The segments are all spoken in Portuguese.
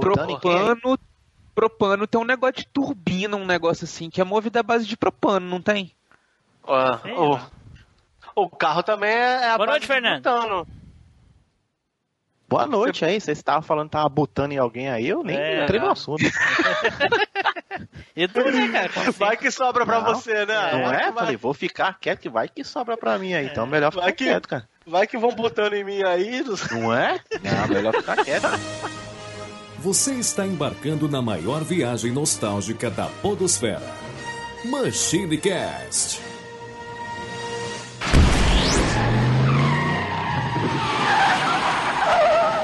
propano, propano tem um negócio de turbina, um negócio assim, que é movido à base de propano, não tem? Ah, o, o carro também é, é a Boa base noite, de Fernando. butano. Boa noite aí, vocês estavam falando que tava botando em alguém aí, eu nem É, entrei no não. assunto. Edu, né, cara? Como Vai que sobra pra Não. você, né? Não é? Vai, Falei, vou ficar quieto que vai que sobra pra mim aí. Então melhor ficar Vai que- quieto, cara. vai que vão botando em mim aí. não- Não é? Não, melhor ficar quieto. Você está embarcando na maior viagem nostálgica da Podosfera. Machine Cast.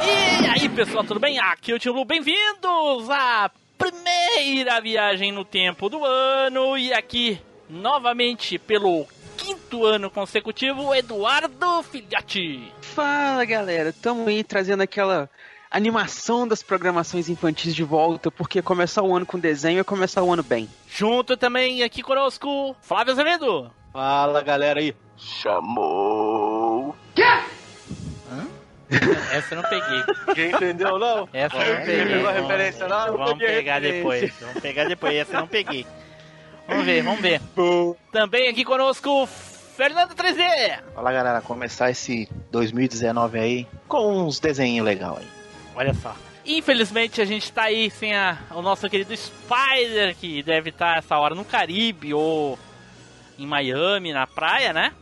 E aí, pessoal, tudo bem? Aqui é o Tio. Bem-vindos à primeira viagem no tempo do ano. E aqui, novamente, pelo quinto ano consecutivo, Eduardo Filhote. Fala galera, tamo aí trazendo aquela animação das programações infantis de volta, porque começar o ano com desenho é começar o ano bem. Junto também aqui conosco, Flávio Azevedo. Fala, galera aí. Chamou. Essa eu não peguei. Quem entendeu, não? Essa eu não peguei. Pegou a referência, não? Vamos pegar depois. Vamos pegar depois. Essa eu não peguei. Vamos ver, vamos ver. Também aqui conosco, Fernando 3D. Fala galera, começar esse 2019 aí com uns desenhos legais aí. Olha só. Infelizmente a gente tá aí sem a- o nosso querido Spider, que deve estar essa hora no Caribe ou em Miami, na praia, né?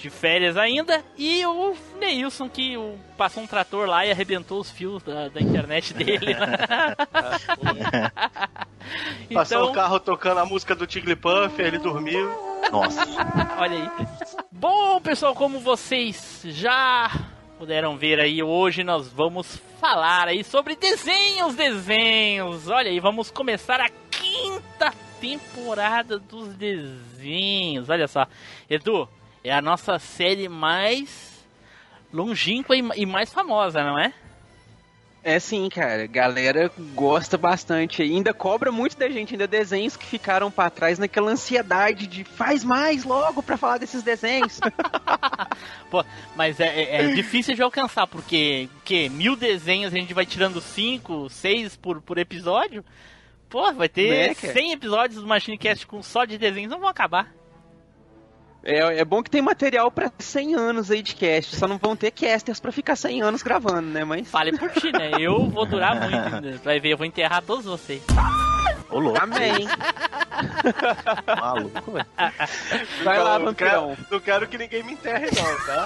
De férias ainda. E o Neilson, que passou um trator lá e arrebentou os fios da, da internet dele. né? Passou então, o carro tocando a música do Tiglipuff, ele dormiu. Nossa, Olha aí. Bom, pessoal, como vocês já puderam ver aí, hoje nós vamos falar aí sobre desenhos, desenhos. Olha aí, vamos começar a quinta temporada dos desenhos. Olha só. Edu, é a nossa série mais longínqua e mais famosa, não é? É sim, cara, galera gosta bastante ainda cobra muito da gente, ainda desenhos que ficaram pra trás naquela ansiedade de faz mais logo pra falar desses desenhos. Pô, mas é, é- é difícil de alcançar, porque que mil desenhos a gente vai tirando cinco, seis por, por episódio. Pô, vai ter Né, cara? 100 episódios do Machine Cast com só de desenhos, não vão acabar. É, é bom que tem material pra 100 anos aí de cast, só não vão ter casters pra ficar 100 anos gravando, né, mas... Fale por ti, né? Eu vou durar muito ainda. Vai ver, eu vou enterrar todos vocês. ô louco. Amém. Maluco, velho. Vai lá, não quero, não quero que ninguém me enterre, não, tá?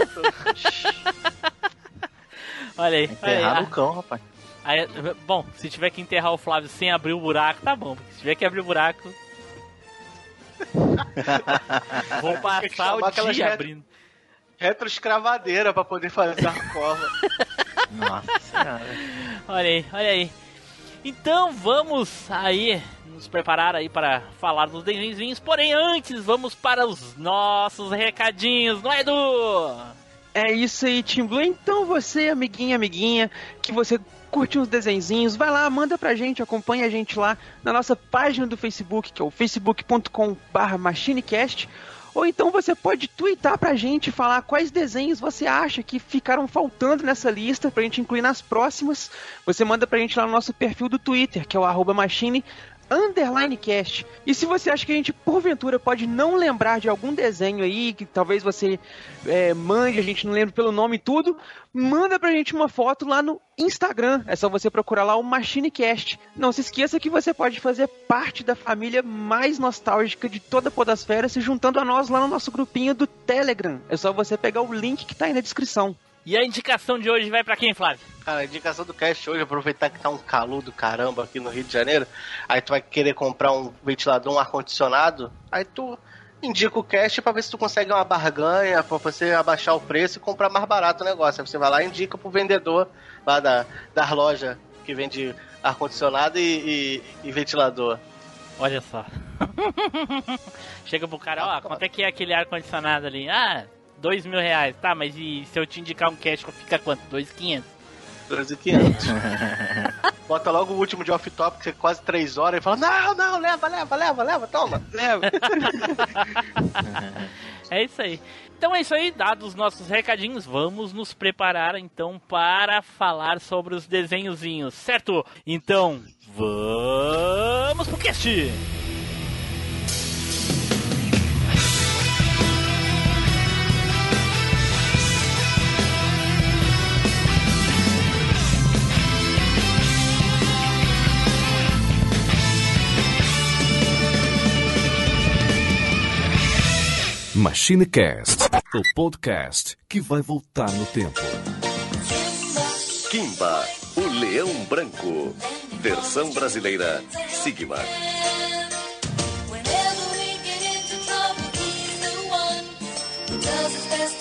Olha aí. Olha aí. Enterrar no cão, rapaz. aí, bom, se tiver que enterrar o Flávio sem abrir o buraco, tá bom. Porque se tiver que abrir o buraco. vou passar o dia ret- abrindo. Retroescravadeira pra poder fazer a cova. Nossa senhora. Olha aí, olha aí. Então vamos aí nos preparar aí para falar dos desenhos, porém antes vamos para os nossos recadinhos, não é Edu? É isso aí, Team Blue. Então você, amiguinha, amiguinha, que você curte uns desenzinhos, vai lá, manda pra gente, acompanha a gente lá na nossa página do Facebook, que é o facebook.com.br machinecast. Ou então você pode twittar pra gente, falar quais desenhos você acha que ficaram faltando nessa lista pra gente incluir nas próximas. Você manda pra gente lá no nosso perfil do Twitter, que é o arroba machine underline cast. E se você acha que a gente, porventura, pode não lembrar de algum desenho aí, que talvez você é, mande, a gente não lembra pelo nome e tudo, manda pra gente uma foto lá no Instagram. É só você procurar lá o MachineCast. Não se esqueça que você pode fazer parte da família mais nostálgica de toda a Podosfera se juntando a nós lá no nosso grupinho do Telegram. É só você pegar o link que tá aí na descrição. E a indicação de hoje vai pra quem, Flávio? Cara, a indicação do cast hoje, aproveitar que tá um calor do caramba aqui no Rio de Janeiro, aí tu vai querer comprar um ventilador, um ar-condicionado, aí tu indica o cast pra ver se tu consegue uma barganha, pra você abaixar o preço e comprar mais barato o negócio. Aí você vai lá e indica pro vendedor lá da, da loja que vende ar-condicionado e, e- e ventilador. Olha só. Chega pro cara, ó, quanto é que é aquele ar-condicionado ali? Ah, dois mil reais. Tá, mas e se eu te indicar um cash, fica quanto? Dois quinhentos? 2.500. Bota logo o último de off-top, que é quase 3 horas, e fala: Não, não, leva, leva, leva, leva, toma. Leva. É isso aí. Então é isso aí, dados os nossos recadinhos, vamos nos preparar então para falar sobre os desenhozinhos, certo? Então, vamos pro cast! MachineCast, o podcast que vai voltar no tempo. Kimba, o leão branco. Versão brasileira, Sigma. Whenever we get into trouble, he's the one who does his best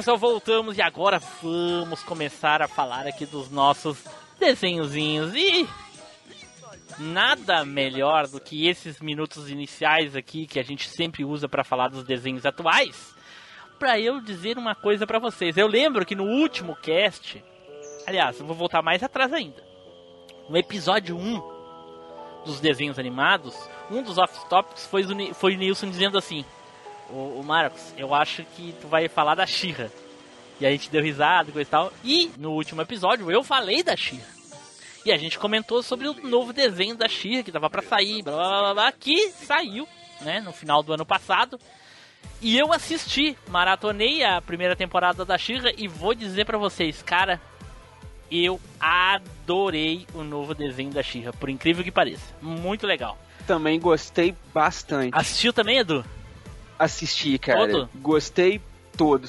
pessoal, voltamos e agora vamos começar a falar aqui dos nossos desenhozinhos e nada melhor do que esses minutos iniciais aqui que a gente sempre usa para falar dos desenhos atuais, para eu dizer uma coisa para vocês. Eu lembro que no último cast, aliás, eu vou voltar mais atrás ainda. No episódio 1 dos desenhos animados, um dos off-topics foi, o Ni- foi o Nilson dizendo assim: o, o Marcos, eu acho que tu vai falar da Xirra. E a gente deu risada e coisa e tal. E no último episódio eu falei da Xirra. E a gente comentou sobre o novo desenho da Xirra que tava pra sair, blá blá blá blá, que saiu, né, no final do ano passado. E eu assisti, maratonei a primeira temporada da Xirra e vou dizer pra vocês, cara, eu adorei o novo desenho da Xirra, por incrível que pareça. Muito legal. Também gostei bastante. Assistiu também, Edu? Assisti, cara. Todo? Gostei todo.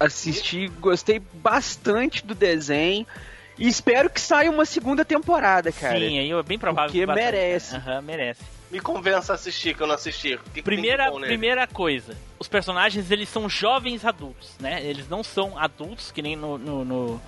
Assisti, gostei bastante do desenho. E espero que saia uma segunda temporada, cara. Sim, aí é bem provável Porque que merece. Aham, merece. Me convença a assistir, que eu não assisti. Que que Primeira, nele? primeira coisa, os personagens eles são jovens adultos, né? Eles não são adultos que nem no, no, no,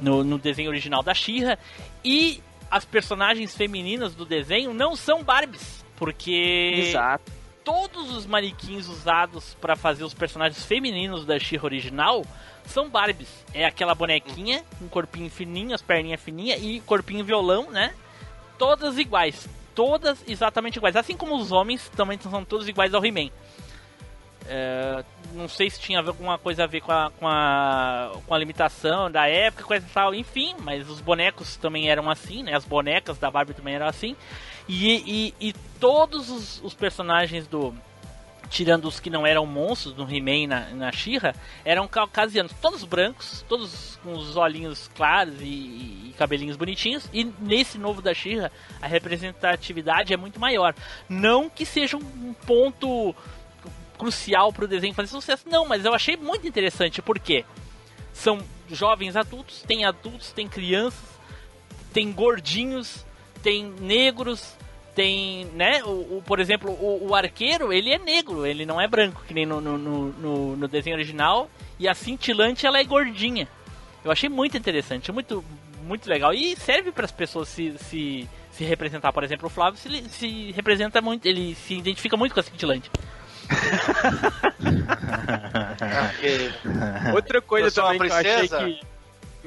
no- no desenho original da Shira e as personagens femininas do desenho não são Barbies, porque Exato. Todos os manequins usados pra fazer os personagens femininos da She original são Barbies. É aquela bonequinha, um corpinho fininho, as perninhas fininhas e corpinho violão, né? Todas iguais. Todas exatamente iguais. Assim como os homens também são todos iguais ao He-Man. É, não sei se tinha alguma coisa a ver com a, com a, com a limitação da época, coisa e tal, enfim, mas os bonecos também eram assim, né? As bonecas da Barbie também eram assim. E, e, e todos os, os personagens do. Tirando os que não eram monstros do He-Man na, na She-Ra, eram caucasianos, todos brancos, todos com os olhinhos claros e, e cabelinhos bonitinhos. E nesse novo da She-Ra, a representatividade é muito maior. Não que seja um ponto crucial para o desenho fazer sucesso, não, mas eu achei muito interessante porque são jovens adultos, tem adultos, tem crianças, tem gordinhos, tem negros, tem, né, o, o- por exemplo, o, o arqueiro, ele é negro, ele não é branco, que nem no, no, no, no- desenho original, e a cintilante, ela é gordinha. Eu achei muito interessante, muito, muito legal, e serve para as pessoas se, se, se representar, por exemplo, o Flávio se, se representa muito, ele se identifica muito com a cintilante. Porque Outra coisa também que eu achei que.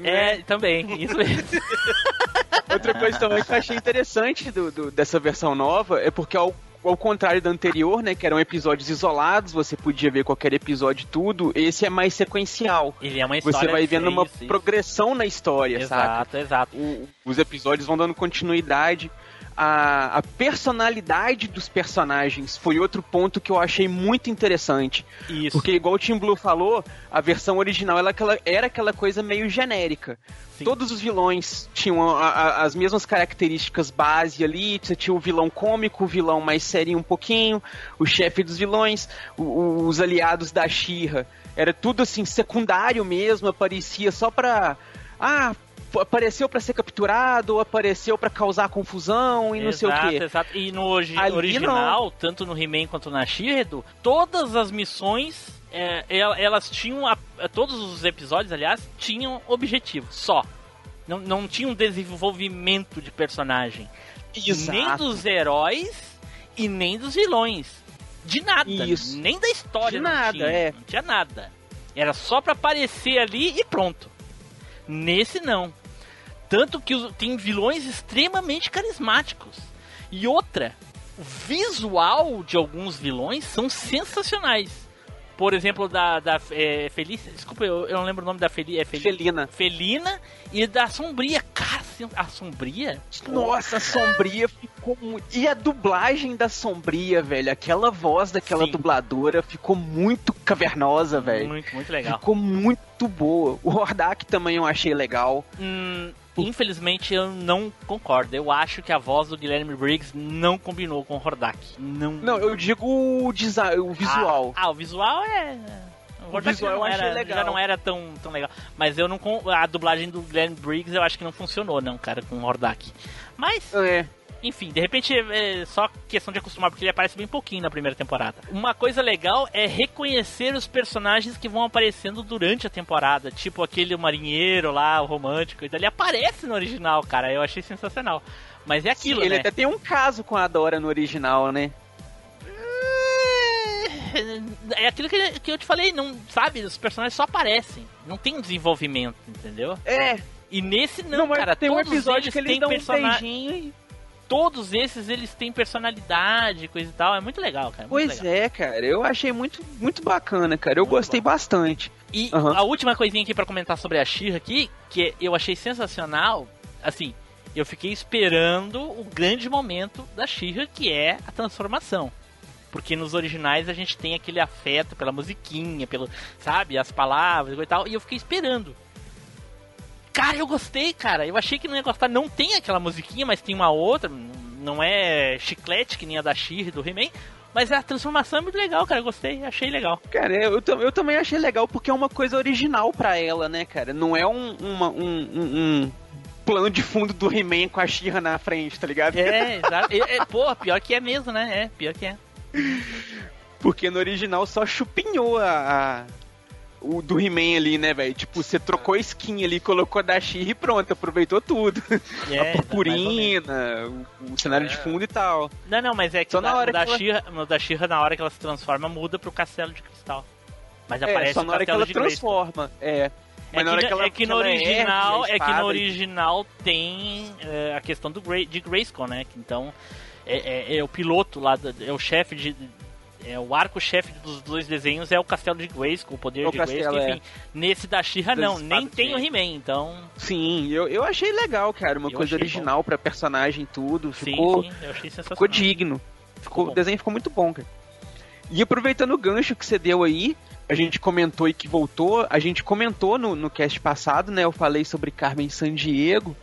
É, também, isso mesmo. Outra coisa também que eu achei interessante do, do- dessa versão nova é porque ao, ao contrário da anterior, né, que eram episódios isolados, você podia ver qualquer episódio e tudo, esse é mais sequencial. Ele é uma história. Você vai vendo uma isso, progressão na história, sabe? Exato, exato. Os episódios vão dando continuidade. A, a personalidade dos personagens foi outro ponto que eu achei muito interessante. Isso. Porque, igual o Tim Blue falou, a versão original ela, aquela- era aquela coisa meio genérica. Sim. Todos os vilões tinham a- a- as mesmas características base ali. Você tinha o vilão cômico, o vilão mais sério um pouquinho, o chefe dos vilões, o- o- os aliados da Shira. Era tudo assim, secundário mesmo, aparecia só pra. Ah, apareceu pra ser capturado, apareceu pra causar confusão e não sei o Exato, quê. exato. E no Ali original, tanto no He-Man quanto na She-Ra, todas as missões, é, el- elas tinham, a- todos os episódios, aliás, tinham objetivo, só. Não, não tinha um desenvolvimento de personagem. Nem Exato. dos heróis e nem dos vilões. De nada. Isso. Nem da história. De não nada, tinha. é. Não tinha nada. Era só pra aparecer ali e pronto. Nesse não. Tanto que tem vilões extremamente carismáticos. E outra, o visual de alguns vilões são sensacionais. Por exemplo, da, da é, Felícia. Desculpa, eu, eu não lembro o nome da Feli, é Feli- Felina. Felina e da Sombria. Cara, a Sombria? Nossa, a Sombria ficou muito. E a dublagem da Sombria, velho. Aquela voz daquela Sim. dubladora ficou muito cavernosa, velho. Muito, muito legal. Ficou muito boa. O Hordak também eu achei legal. Hum, infelizmente eu não concordo. Eu acho que a voz do Guilherme Briggs não combinou com o Hordak. Não. Não, eu digo o design, o visual. Ah, ah, o visual é. O, Hordak visual já eu não achei era, legal. já não era tão, tão legal. Mas eu não. A dublagem do Guilherme Briggs eu acho que não funcionou, não, cara, com o Hordak. Mas, É. enfim, de repente é só questão de acostumar, porque ele aparece bem pouquinho na primeira temporada. Uma coisa legal é reconhecer os personagens que vão aparecendo durante a temporada, tipo aquele marinheiro lá, o romântico, ele aparece no original, cara, eu achei sensacional. Mas é aquilo, ele né? até tem um caso com a Dora no original, né? É aquilo que, que eu te falei, não sabe? Os personagens só aparecem, não tem um desenvolvimento, entendeu? É. E nesse não, mas cara, tem um todos episódio que eles têm dão um persona- beijinho e... Todos esses eles têm personalidade, coisa e tal, é muito legal, cara. muito Pois legal. é, cara. Eu achei muito, muito bacana, cara. Eu Muito gostei bom. bastante. E Aham. a última coisinha aqui pra comentar sobre a Shira aqui, que eu achei sensacional, assim, eu fiquei esperando o grande momento da Shira, que é a transformação. Porque nos originais a gente tem aquele afeto pela musiquinha, pelo, sabe, as palavras e tal, e eu fiquei esperando. Cara, eu gostei, cara. Eu achei que não ia gostar. Não tem aquela musiquinha, mas tem uma outra. Não é chiclete que nem a da Shira e do He-Man. Mas a transformação é muito legal, cara. Eu gostei, achei legal. Cara, eu, eu também achei legal porque é uma coisa original pra ela, né, cara? Não é um, uma- um, um- um plano de fundo do He-Man com a She-Ra na frente, tá ligado? É, exato. É, é, pô, pior que é mesmo, né? É, pior que é. Porque no original só chupinhou a- o do He-Man ali, né, velho? Tipo, você trocou a skin ali, colocou a da She-Ra e pronto, aproveitou tudo. É, a purpurina, o, o cenário de fundo e tal. Não, não, mas é que Só da, na hora da que ela- da She-Ra, na hora que ela se transforma, muda pro castelo de cristal. Mas É, aparece só na hora que ela transforma. É. É Mas que, na hora no- que ela é que no original, é que no original tem é, a questão do Grey, de Grayskull, né? Que Então é, é- é o piloto lá, é o chefe de é o arco-chefe dos dois desenhos é o castelo de Grayskull, o poder O de castelo, Grayskull, é. enfim. Nesse da She-Ra Das não, nem tem o He-Man, então Sim, eu, eu achei legal, cara. Uma Eu coisa original pra personagem e tudo. sim, Ficou, sim, eu achei sensacional. ficou digno. Ficou, bom. o desenho ficou muito bom, cara. E aproveitando o gancho que você deu aí, a gente comentou e que voltou, a gente comentou no, no cast passado, né? Eu falei sobre Carmen Sandiego.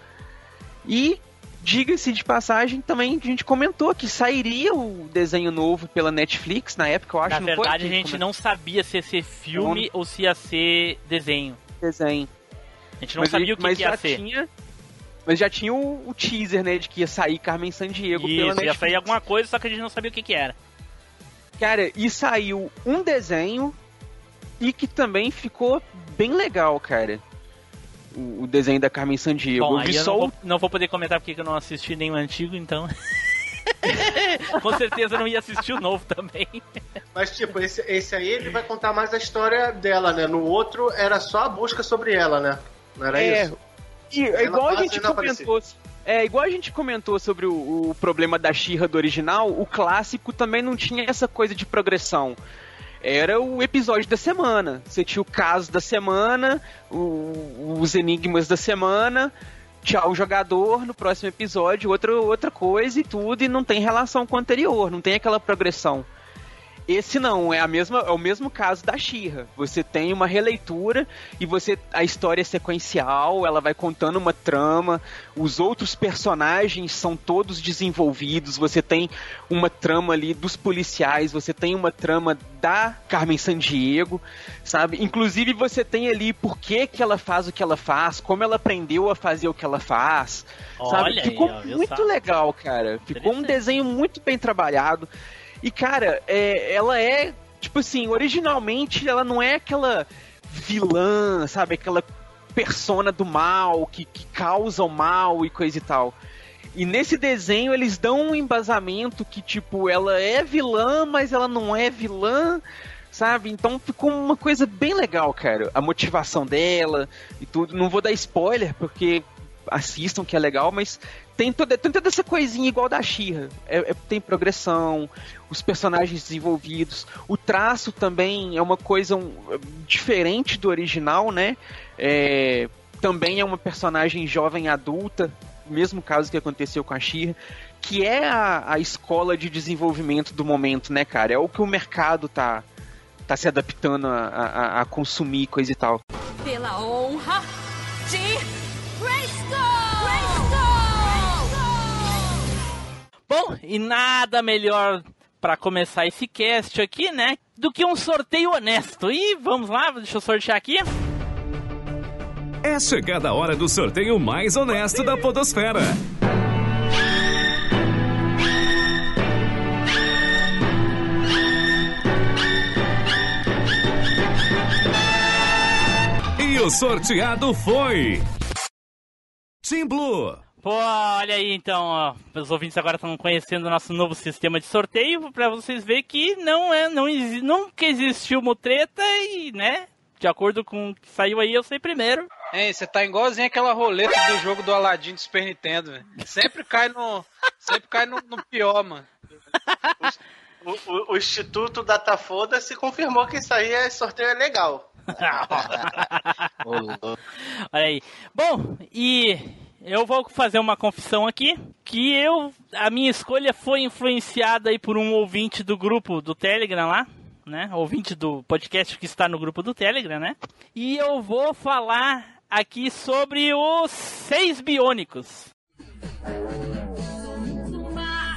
E, diga-se de passagem, também a gente comentou que sairia o desenho novo pela Netflix na época, eu acho Na não verdade, a gente não sabia se ia ser filme ou se ia ser desenho. desenho. A gente não Mas sabia o que, mas que ia já ser. Tinha, mas já tinha o, o teaser, né, de que ia sair Carmen Sandiego pela Isso, ia Netflix. sair alguma coisa, só que a gente não sabia o que, que era. Cara, e saiu um desenho e que também ficou bem legal, cara. O, o desenho da Carmen Sandiego. Bom, eu vi aí eu só não vou, não vou poder comentar porque eu não assisti nenhum antigo, então. Com certeza eu não ia assistir o novo também. Mas, tipo, esse, esse aí ele vai contar mais a história dela, né? No outro era só a busca sobre ela, né? Não era É, isso? E, é Ela igual a gente comentou. É, igual a gente comentou sobre o, o problema da Xirra do original, o clássico também não tinha essa coisa de progressão. Era o episódio da semana. Você tinha o caso da semana, o- os enigmas da semana, tchau jogador, no próximo episódio outra, outra coisa e tudo, e não tem relação com o anterior, não tem aquela progressão. Esse não, é, a mesma, é o mesmo caso da Xirra. Você tem uma releitura e você a história é sequencial, ela vai contando uma trama, os outros personagens são todos desenvolvidos, você tem uma trama ali dos policiais, você tem uma trama da Carmen Sandiego, sabe? Inclusive você tem ali por que, que ela faz o que ela faz, como ela aprendeu a fazer o que ela faz, sabe? Olha aí, Ficou ó, viu muito legal, cara. Ficou um desenho muito bem trabalhado. E, cara, é, ela é, tipo assim, originalmente ela não é aquela vilã, sabe? Aquela persona do mal, que, que causa o mal e coisa e tal. E nesse desenho eles dão um embasamento que, tipo, ela é vilã, mas ela não é vilã, sabe? Então ficou uma coisa bem legal, cara. A motivação dela e tudo. Não vou dar spoiler, porque assistam que é legal, mas tem toda, tem toda essa coisinha igual da Shira. É, é- tem progressão, os personagens desenvolvidos, o traço também é uma coisa um, diferente do original, né? É, também é uma personagem jovem adulta, mesmo caso que aconteceu com a Shira, que é a, a escola de desenvolvimento do momento, né, cara? É o que o mercado tá, tá se adaptando a, a- a consumir, coisa e tal. Pela honra de Grayskull! Bom, e nada melhor pra começar esse cast aqui, né? Do que um sorteio honesto. E vamos lá, deixa eu sortear aqui. É chegada a hora do sorteio mais honesto da Podosfera. E o sorteado foi. Team Blue. Pô, olha aí então, ó, os ouvintes agora estão conhecendo o nosso novo sistema de sorteio pra vocês verem que não é, não exi- nunca existiu uma treta e, né, de acordo com o que saiu aí, eu sei primeiro. Hein, você tá igualzinho aquela roleta do jogo do Aladdin do Super Nintendo, velho. Sempre cai no. Sempre cai no, no pior, mano. O, o- o Instituto Datafoda se confirmou que isso aí é sorteio é legal. Olha aí. Bom, e eu vou fazer uma confissão aqui, que eu a minha escolha foi influenciada aí por um ouvinte do grupo do Telegram lá, né? Ouvinte do podcast que está no grupo do Telegram, né? E eu vou falar aqui sobre os seis biônicos. Uma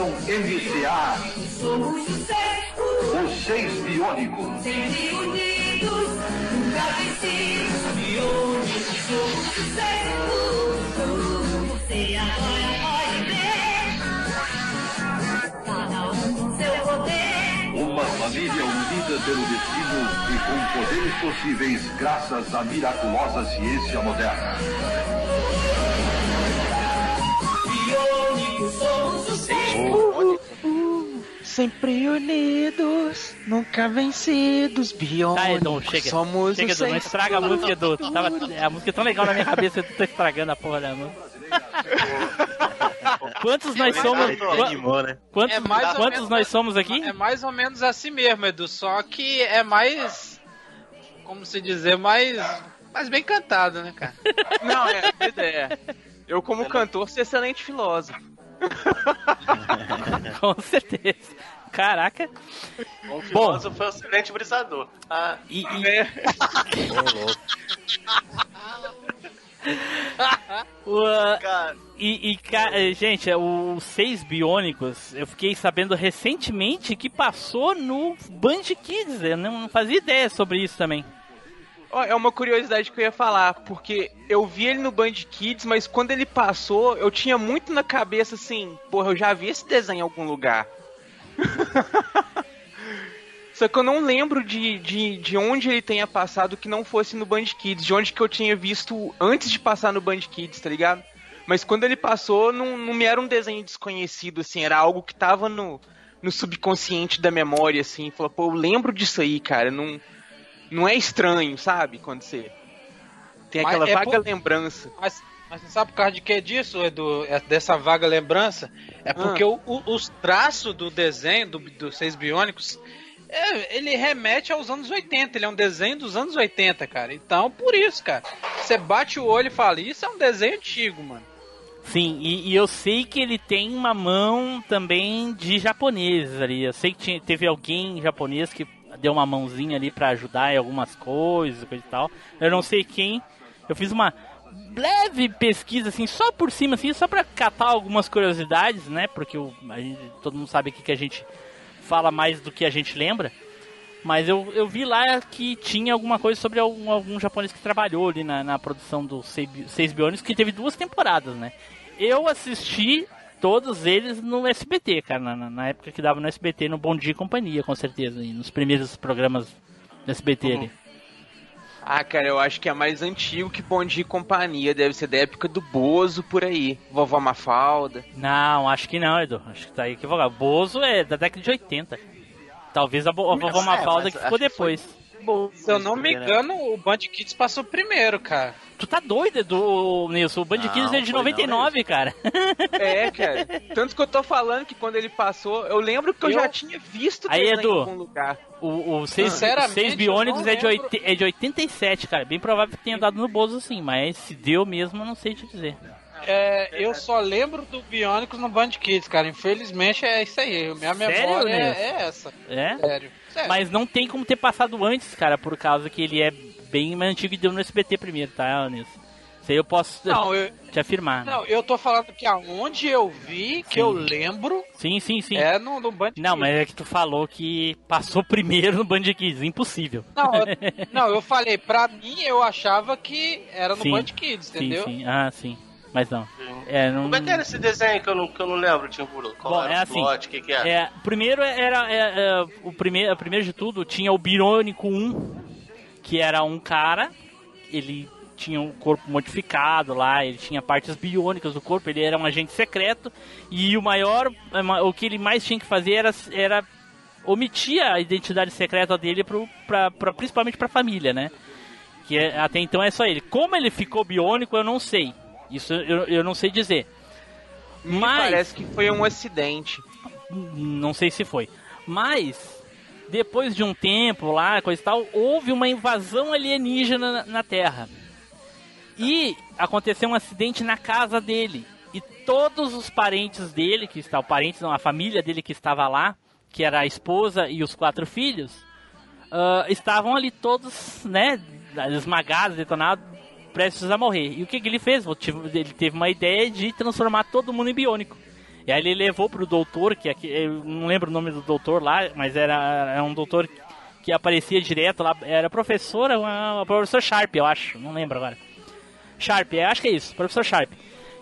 distribuição MCA, somos o cerco os seis biônicos. sempre unidos nunca vencidos biônicos somos o cerco você agora pode ver cada um com seu poder Uma família unida pelo destino e com poderes possíveis graças à miraculosa ciência moderna. biônicos somos Sempre unidos, nunca vencidos, biônicos. Tá, Edu, chega. Somos chega, Edu, não estraga a música, Edu. Tava, a música é tão legal na minha cabeça, tu tá estragando a porra da música. Quantos nós somos? Né? Quantos, É quantos nós somos aqui? É mais ou menos assim mesmo, Edu. Só que é mais. Como se dizer, mais. Mais bem cantado, né, cara? Não, é, ideia. Eu, como cantor, sou excelente filósofo. Com certeza. Caraca. Um filósofo foi um excelente brisador. Ah, E, e- o, ah, cara, e, e, ca- eh, gente, os seis biônicos, eu fiquei sabendo recentemente que passou no Band Kids. Eu não fazia ideia sobre isso também. É uma curiosidade que eu ia falar, porque eu vi ele no Band Kids, mas quando ele passou, eu tinha muito na cabeça assim, porra, eu já vi esse desenho em algum lugar. Só que eu não lembro de, de, de onde ele tenha passado que não fosse no Band Kids, de onde que eu tinha visto antes de passar no Band Kids, tá ligado? Mas quando ele passou, não, não me era um desenho desconhecido, assim, era algo que tava no, no subconsciente da memória, assim. Falou, pô, eu lembro disso aí, cara, não, não é estranho, sabe? Quando você tem Mas aquela é vaga por- lembrança. Mas, mas você sabe por causa de que disso, Edu? É Dessa vaga lembrança? É porque o- o- os traços do desenho do- dos Seis Biônicos, é, ele remete aos anos 80. Ele é um desenho dos anos 80, cara. Então, por isso, cara. Você bate o olho e fala, isso é um desenho antigo, mano. Sim, e, e eu sei que ele tem uma mão também de japoneses ali. Eu sei que tinha- teve alguém japonês que deu uma mãozinha ali pra ajudar em algumas coisas, coisa e tal. Eu não sei quem. Eu fiz uma leve pesquisa assim, só por cima assim, só pra catar algumas curiosidades, né? Porque o, gente- todo mundo sabe que a gente fala mais do que a gente lembra. Mas eu, eu vi lá que tinha alguma coisa sobre algum, algum japonês que trabalhou ali na, na produção Sei- Seis Biônicos, que teve duas temporadas, né? Eu assisti todos eles no SBT, cara, na, na- na época que dava no SBT, no Bom Dia e Companhia, com certeza, nos primeiros programas do SBT ali. Ah, cara, eu acho que é mais antigo que Bom Dia e Companhia. Deve ser da época do Bozo por aí. Vovó Mafalda. Não, acho que não, Edu. Acho que tá equivocado. Bozo é da década de 80. Talvez a, a vovó É, Mafalda que ficou que foi- depois. Se eu não me engano, o Band Kids passou primeiro, cara. Tu tá doido, Edu, Nilson? O Band Não, Kids é de foi não, 99, cara. É, cara. Tanto que eu tô falando que quando ele passou, eu lembro que eu, Eu- já tinha visto Aí, Edu. em algum lugar. O, o seis, Sinceramente, seis Biônicos não é de, oit- é de 87, cara. Bem provável que tenha dado no Bozo sim, mas se deu mesmo, eu não sei te dizer. É, eu só lembro do Bionicos no Band Kids, cara. Infelizmente é isso aí. Minha Sério, memória Nilson? é, é essa. É? Sério. Mas não tem como ter passado antes, cara, por causa que ele é bem mais antigo e deu no SBT primeiro, tá, Nilson? Isso aí eu posso Não, eu, te afirmar. né? não, eu tô falando que aonde eu vi, que Sim. eu lembro, Sim, sim, sim. é no, no Band Não, Kids. mas é que tu falou que passou primeiro no Band Kids. Impossível. Não, eu, não, eu falei, pra mim eu achava que era no Sim. Band Kids, entendeu? Sim, sim. Ah, sim. Mas não. É, não... Como é que era esse desenho que eu não, que eu não lembro, Timburo? Qual Bom, era é o assim, plot? O que, que é? É, primeiro era é, é, o primeiro, primeiro de tudo tinha o Birônico 1, que era um cara, ele tinha um corpo modificado lá, ele tinha partes biônicas do corpo, ele era um agente secreto e o maior, o que ele mais tinha que fazer era, era omitir a identidade secreta dele pro, pra, pra, principalmente pra família, né? Que é- até então é só ele. Como ele ficou biônico, eu não sei. Isso eu, eu não sei dizer. Me Mas parece que foi um acidente. não sei se foi. Mas, depois de um tempo lá, coisa e tal, houve uma invasão alienígena na, na Terra. E aconteceu um acidente na casa dele. E todos os parentes dele, que estavam, parentes não, a família dele que estava lá, que era a esposa e os quatro filhos, ah, estavam ali todos, né, esmagados, detonados, prestes a morrer. E o que, que ele fez? Ele teve uma ideia de transformar todo mundo em biônico. E aí ele levou pro doutor, que aqui, eu não lembro o nome do doutor lá, mas era, era um doutor que aparecia direto lá, era professora, uma, professor Sharp, eu acho, não lembro agora. Sharp, acho que é isso, professor Sharp.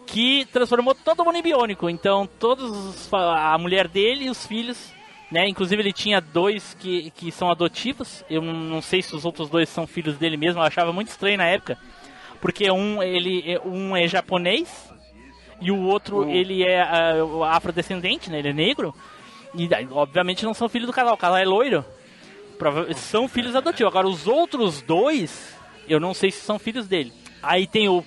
Que transformou todo mundo em biônico. Então, todos os, a mulher dele e os filhos, né? Inclusive ele tinha dois que, que são adotivos. Eu não sei se os outros dois são filhos dele mesmo, eu achava muito estranho na época. Porque um, ele, um é japonês e o outro ele é ah, afrodescendente, né? Ele é negro. E obviamente não são filhos do casal, o casal é loiro. Prova- São filhos adotivos. Agora os outros dois, eu não sei se são filhos dele. Aí tem o.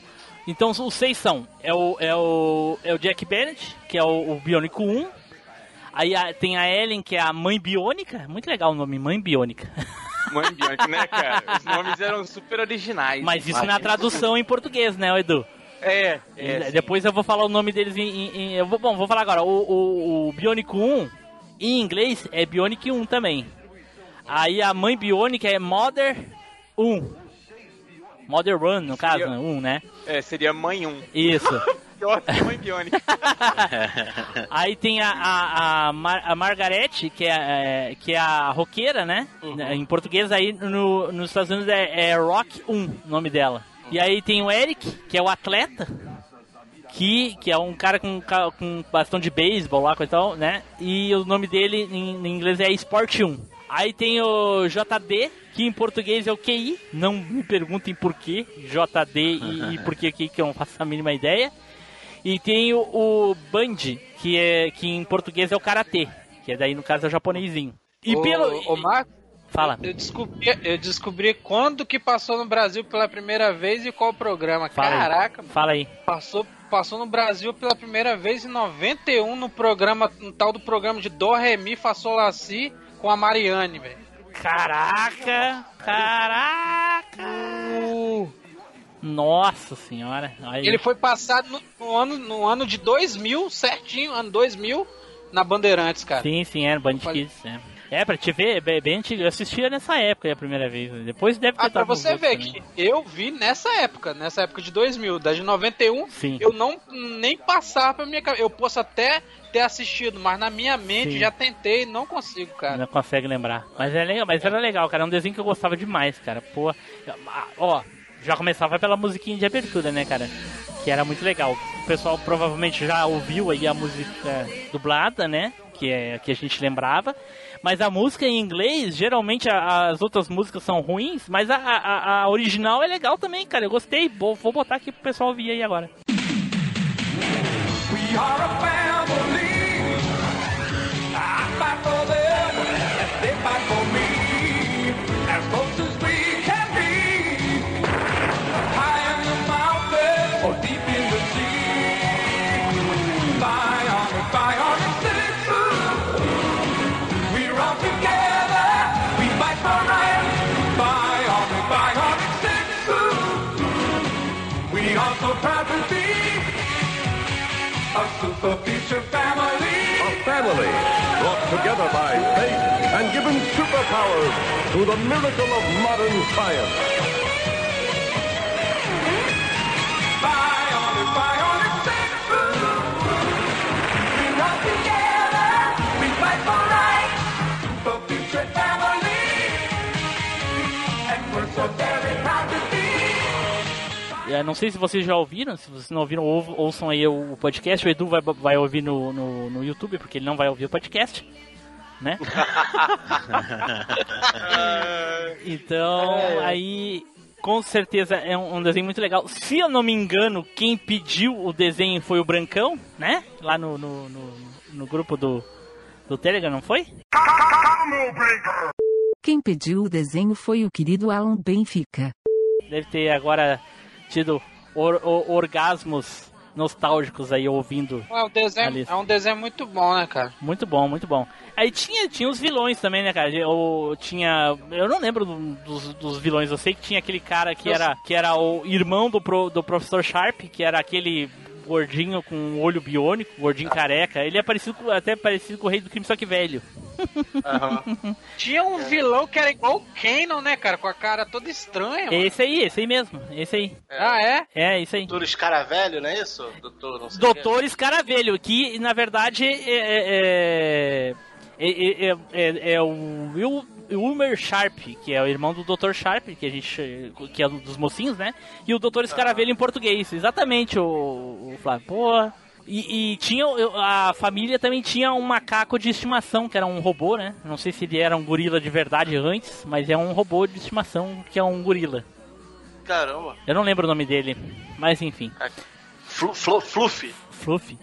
Então os seis são. É o, é o, é o Jack Bennett, que é o, o Biônico 1. Aí a- tem a Ellen, que é a mãe biônica. Muito legal o nome, mãe biônica. Mãe Bianca, né, cara? Os nomes eram super originais. Mas isso na tradução em português, né, Edu? É, é. sim. Depois eu vou falar o nome deles em. em- em- vou, bom, vou falar agora. O, o, o Bionic 1, em inglês, é Bionic 1 também. Aí a mãe Bionic é Mother 1. Mother Run, no caso, né? 1, né? É, seria mãe 1. Isso. Que mãe biônica. Aí tem a, a, a, Mar- a Margarete, que é, é, que é a roqueira, né? Em português, aí no, nos Estados Unidos é, é Rock 1 o nome dela. E aí tem o Eric, que é o atleta, que, que é um cara com, com bastão de beisebol lá, coisa e tal, né? E o nome dele em, em inglês é Sport 1. Aí tem o JD, que em português é o QI. Não me perguntem por que JD e, e por que QI, que eu não faço a mínima ideia. E tem o, o Band, que, é, que em português é o Karatê, que é daí no caso é o japonesinho. E Ô, pelo. ô, Marco, Fala. eu descobri, eu descobri quando que passou no Brasil pela primeira vez e qual programa. Fala aí. Caraca, Fala aí. passou, passou no Brasil pela primeira vez em 91 no programa, no tal do programa de Do, Ré, Mi, Fá, Sol, Lá, Si com a Mariane, velho. Caraca! Caraca! Nossa senhora. Aí. Ele foi passado no, no ano, no ano de 2000, certinho, ano 2000, na Bandeirantes, cara. Sim, sim, era Band Falei- Kids. É. É, pra te ver, é bem, antigo. Eu assistia nessa época a primeira vez. Depois deve ter Ah, pra você ver outros que eu vi nessa época, nessa época de 2000, da de 91, Sim. eu não nem passava pra minha cabeça. Eu posso até ter assistido, mas na minha mente Sim. já tentei e não consigo, cara. Não consegue lembrar. Mas, é legal, mas era legal, cara. É um desenho que eu gostava demais, cara. Pô, ah, ó, já começava pela musiquinha de abertura, né, cara? Que era muito legal. O pessoal provavelmente já ouviu aí a música dublada, né? Que é que a gente lembrava. Mas a música em inglês, geralmente a- as outras músicas são ruins, mas a, a, a original é legal também, cara. Eu gostei. Vou, vou botar aqui pro pessoal ouvir aí agora. We A future family. A family brought together by faith and given superpowers through the miracle of modern science. É, não sei se vocês já ouviram, se vocês não ouviram, ou- ouçam aí o podcast. O Edu vai, vai ouvir no, no, no YouTube, porque ele não vai ouvir o podcast. Né? então, aí, com certeza é um, um desenho muito legal. Se eu não me engano, quem pediu o desenho foi o Brancão, né? Lá no, no, no, no grupo do, do Telegram, não foi? Quem pediu o desenho foi o querido Alan Benfica. Deve ter agora tido or- or- orgasmos nostálgicos aí ouvindo É um, desenho, é um desenho muito bom, né, cara? Muito bom, muito bom. Aí tinha, tinha os vilões também, né, cara? Eu tinha. Eu não lembro do- dos, dos vilões, eu sei que tinha aquele cara que era, que era o irmão do, pro- do professor Sharp, que era aquele gordinho com um olho biônico, gordinho careca. Ele é parecido com, até parecido com o rei do crime, só que velho. Tinha um vilão que era igual o Kanon, né, cara? Com a cara toda estranha, mano. Esse aí, esse aí mesmo, esse aí. Ah, é? É, isso aí. Doutor Escaravelho, não é isso? Doutor, não sei. Doutor Escaravelho, que na verdade é, é, é, é, é- é o Wil- Wilmer Sharp, que é o irmão do Dr. Sharp, que a gente que é um dos mocinhos, né? E o Doutor Escaravelho em português, exatamente o, o Flávio. Pô, e, e tinha a família também tinha um macaco de estimação, que era um robô, né? Não sei se ele era um gorila de verdade antes, mas é um robô de estimação que é um gorila. Caramba. Eu não lembro o nome dele, mas enfim. Flu, flu, fluffy. Fluffy.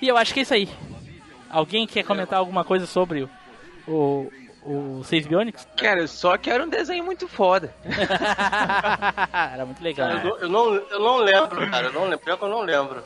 E eu acho que é isso aí. Alguém quer comentar alguma coisa sobre o, o, o Seis Bionics? Cara, eu só quero um desenho muito foda. Era muito legal. Cara, eu, não- eu não, eu não lembro, cara. Eu não lembro. Pior que eu não lembro.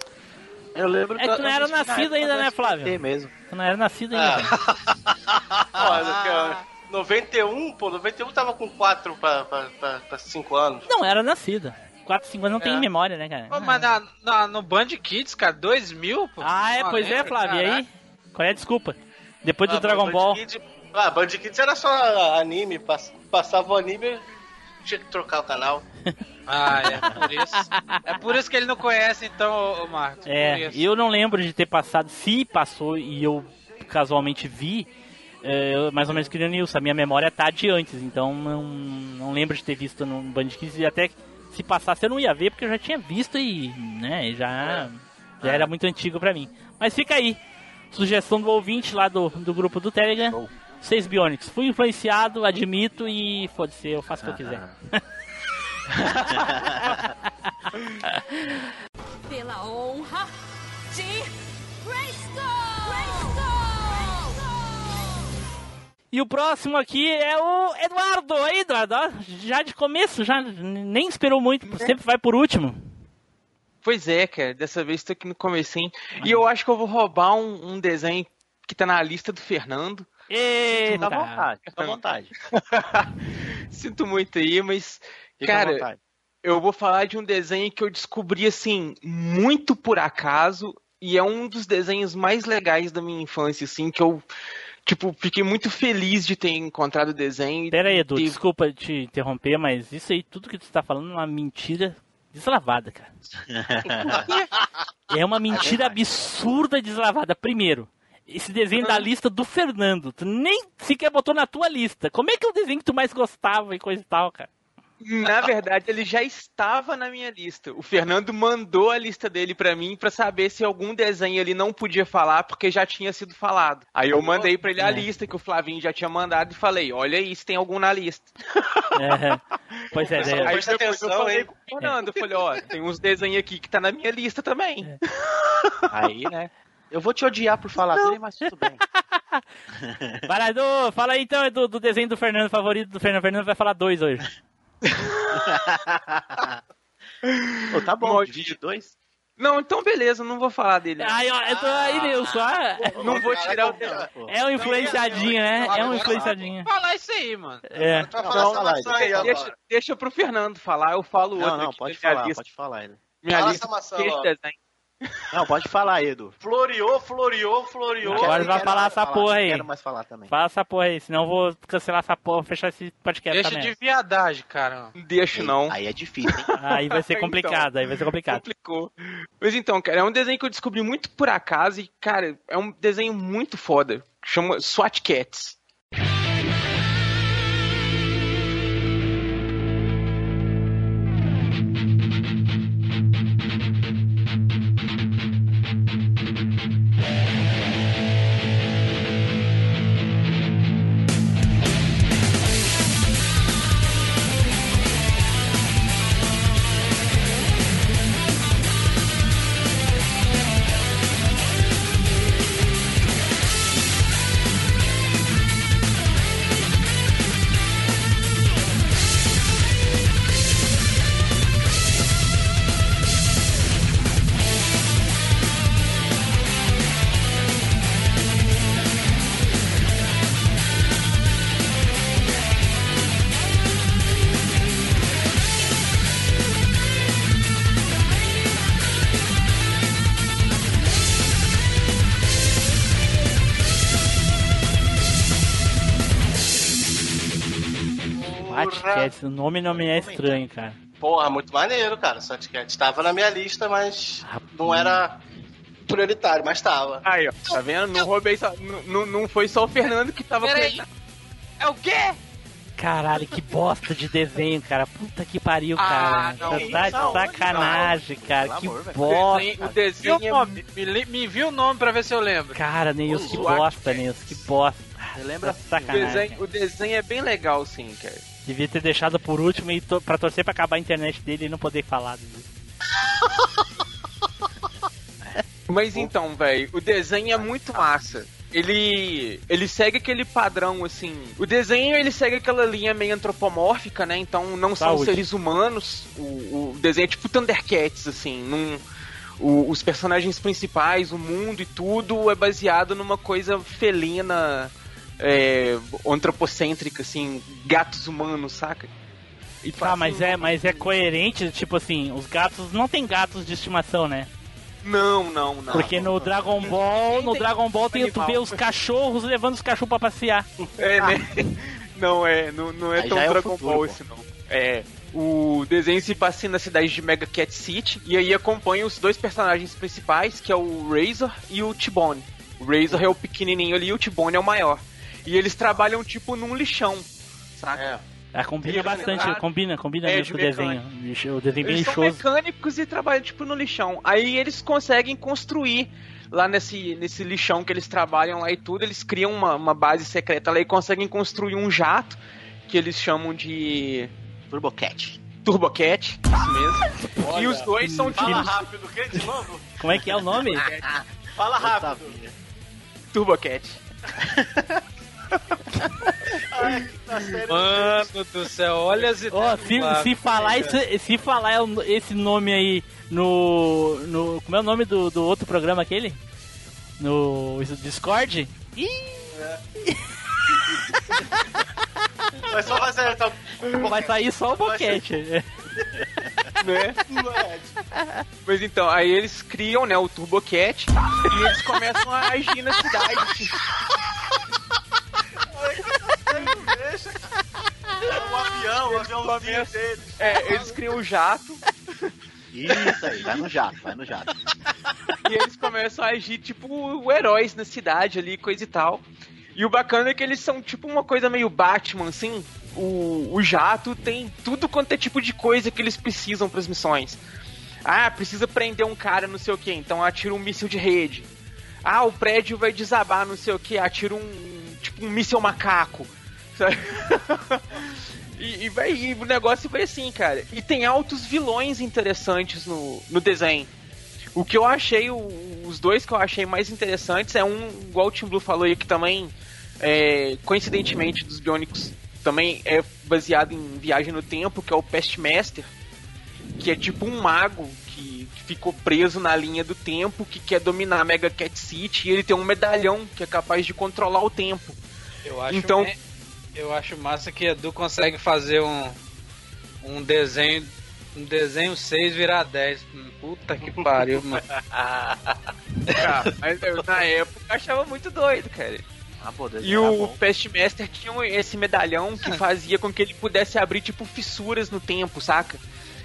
Eu lembro É que tu não era nascido ainda, né, Flávio? Tem mesmo. Tu não era nascido ainda. Olha, que, ó, 91, pô, 91 tava com 4 pra, pra, pra, pra 5 anos. Não era nascida. 4, 5 anos não tem É. memória, né, cara? Pô, mas na, na- no Band Kids, cara, 2000, pô. Ah, é, pois é? Flávio. E aí? Qual é a desculpa? Depois do Ah, Dragon Band Ball. Kids- ah, Band Kids era só anime. pass- Passava o anime, tinha que trocar o canal. Ah, é por isso. É por isso que ele não conhece, então, ô Marcos. É, isso. eu não lembro de ter passado. Se passou e eu casualmente vi, é, eu mais ou menos que o Nilson. A minha memória tá de antes, então não, não lembro de ter visto no Band Kids. E até se passasse eu não ia ver, porque eu já tinha visto e né, já, já era muito antigo pra mim. Mas fica aí. Sugestão do ouvinte lá do, do grupo do Telegram. Seis Bionics. Fui influenciado, admito e foda-se, eu faço o que eu quiser. Pela honra de Grayskull! E o próximo aqui é o Eduardo. Aí, Eduardo, ó, já de começo, já nem esperou muito, sempre vai por último. Pois é, cara, dessa vez tô aqui no comecinho. E eu acho que eu vou roubar um, um desenho que tá na lista do Fernando. Eita. Fica à vontade, fica à vontade. Sinto muito aí, mas, Fica cara, eu vou falar de um desenho que eu descobri, assim, muito por acaso. E é um dos desenhos mais legais da minha infância, assim, que eu, tipo, fiquei muito feliz de ter encontrado o desenho. e Pera aí, Edu, ter- desculpa te interromper, mas isso aí, tudo que tu tá falando é uma mentira deslavada, cara. É uma mentira absurda deslavada. Primeiro, esse desenho da lista do Fernando, tu nem sequer botou na tua lista. Como é que é o desenho que tu mais gostava e coisa e tal, cara? Na verdade, ele já estava na minha lista. O Fernando mandou a lista dele pra mim pra saber se algum desenho ele não podia falar porque já tinha sido falado. Aí eu mandei pra ele a É. lista que o Flavinho já tinha mandado e falei: "Olha aí se tem algum na lista". É, pois é, Aí é, depois eu atenção, falei hein? com o Fernando, eu falei: "Ó, tem uns desenhos aqui que tá na minha lista também". Aí, né? Eu vou te odiar por falar dele, mas tudo bem. Vai lá, Edu, fala aí então Edu, do desenho do Fernando favorito do Fernando. O Fernando vai falar dois hoje. Pô, tá bom, divide dois. Não, então beleza, não vou falar dele. Aí, ó, eu tô aí, Nilson. ah, Não vou tirar o Pô. É um influenciadinho, né? É um influenciadinho. vai falar isso aí, mano. É. Não, falar não, aí, Deixa, deixa pro Fernando falar, eu falo outro. Não, não, pode falar, lista. pode falar. Minha Fala lista essa maçã, Não, pode falar, Edu. Floreou, floreou, floreou. Agora vai falar essa falar, porra não aí. Quero mais falar também. Fala essa porra aí, senão eu vou cancelar essa porra, fechar esse podcast Deixa também. de viadagem, cara. Não deixo não. Aí é difícil, hein? Aí vai ser Então. complicado, aí vai ser complicado. Complicou. Mas então, cara, é um desenho que eu descobri muito por acaso e, cara, é um desenho muito foda. Chama SWAT Cats. Batcats, o nome não me é estranho, cara. Porra, muito maneiro, cara. Só que tava na minha lista, mas não era prioritário, mas tava. Aí, ó, tá vendo? Não roubei só. Não, não- não foi só o Fernando que tava Pera com aí. ele. É o quê? Caralho, que bosta de desenho, cara. Puta que pariu, Ah, cara. não, tá isso tá de não, sacanagem, cara. Pelo Que amor, bosta. O desenho o nome? Me, li- me viu o nome pra ver se eu lembro. Cara, Nilson, que bosta, Nilson, que bosta. Você lembra? Tá O sacanagem. desenho, o desenho é bem legal, sim, cara. Devia ter deixado por último e to pra torcer pra acabar a internet dele e não poder falar disso. Mas então, velho, o desenho é muito massa. Ele ele segue aquele padrão assim. O desenho ele segue aquela linha meio antropomórfica, né? Então não são Saúde. seres humanos. O, o desenho é tipo Thundercats assim, num o- os personagens principais, o mundo e tudo é baseado numa coisa felina, é, antropocêntrica, assim, gatos humanos, saca? E Tá, passa mas um- é, mas é coerente, tipo assim, os gatos não tem gatos de estimação, né? Não, não, não. Porque no Dragon Ball, no tem Dragon Ball tem tu vê os cachorros levando os cachorros pra passear. É, né? Não é, não, não é Aí tão é Dragon futuro, Ball pô. esse não. É. O desenho se passa na cidade de Mega Cat City e aí acompanha os dois personagens principais, que é o Razor e o T-Bone. O Razor é o pequenininho ali e o T-Bone é o maior. E eles trabalham tipo num lixão, saca? É. Ah, combina é bastante, mecânico. combina, combina É, mesmo de com o desenho. O desenho bem Eles são mecânicos e trabalham tipo no lixão. Aí eles conseguem construir lá nesse, nesse lixão que eles trabalham lá e tudo, eles criam uma, uma base secreta lá e conseguem construir um jato que eles chamam de Turbocat. Turbocat, isso mesmo. e os dois são tipo Fala rápido, que de novo? Como é que é o nome? Fala rápido. vida. Turbocat. Mano do céu, olha as ideias se, do Marco, se falar esse, se falar o- esse nome aí no, no. Como é o nome do, do outro programa aquele? No Discord? Mas só fazer então. Vai sair só o boquete. né? Mas então, aí eles criam, né, o Turbocat e eles começam a agir na cidade. Não deixa, cara. É, avião, o aviãozinho deles. É, eles criam o jato. Isso aí, vai no jato, vai no jato. E eles começam a agir tipo heróis na cidade ali, coisa e tal. E o bacana é que eles são tipo uma coisa meio Batman, assim. O, o jato tem tudo quanto é tipo de coisa que eles precisam para as missões. Ah, precisa prender um cara, não sei o que, então atira um míssil de rede. Ah, o prédio vai desabar, não sei o que, atira um tipo um míssil macaco. Sabe? E, e, vai, e o negócio foi assim, cara. E tem altos vilões interessantes no, no desenho. O que eu achei, o- os dois que eu achei mais interessantes é um, igual o Tim Blue falou aí, que também, é, coincidentemente, dos Bionicos, também é baseado em Viagem no Tempo, que é o Pest Master, que é tipo um mago ficou preso na linha do tempo, que quer dominar a Mega Cat City, e ele tem um medalhão que é capaz de controlar o tempo. Eu acho, Então- me- eu acho massa que Edu consegue fazer um, um desenho. Um desenho 6 virar 10. Hum, Puta que pariu, mano. Cara, mas eu, na época eu achava muito doido, cara. Ah, pô, E o bom. Pest Master tinha esse medalhão que fazia com que ele pudesse abrir, tipo, fissuras no tempo, saca?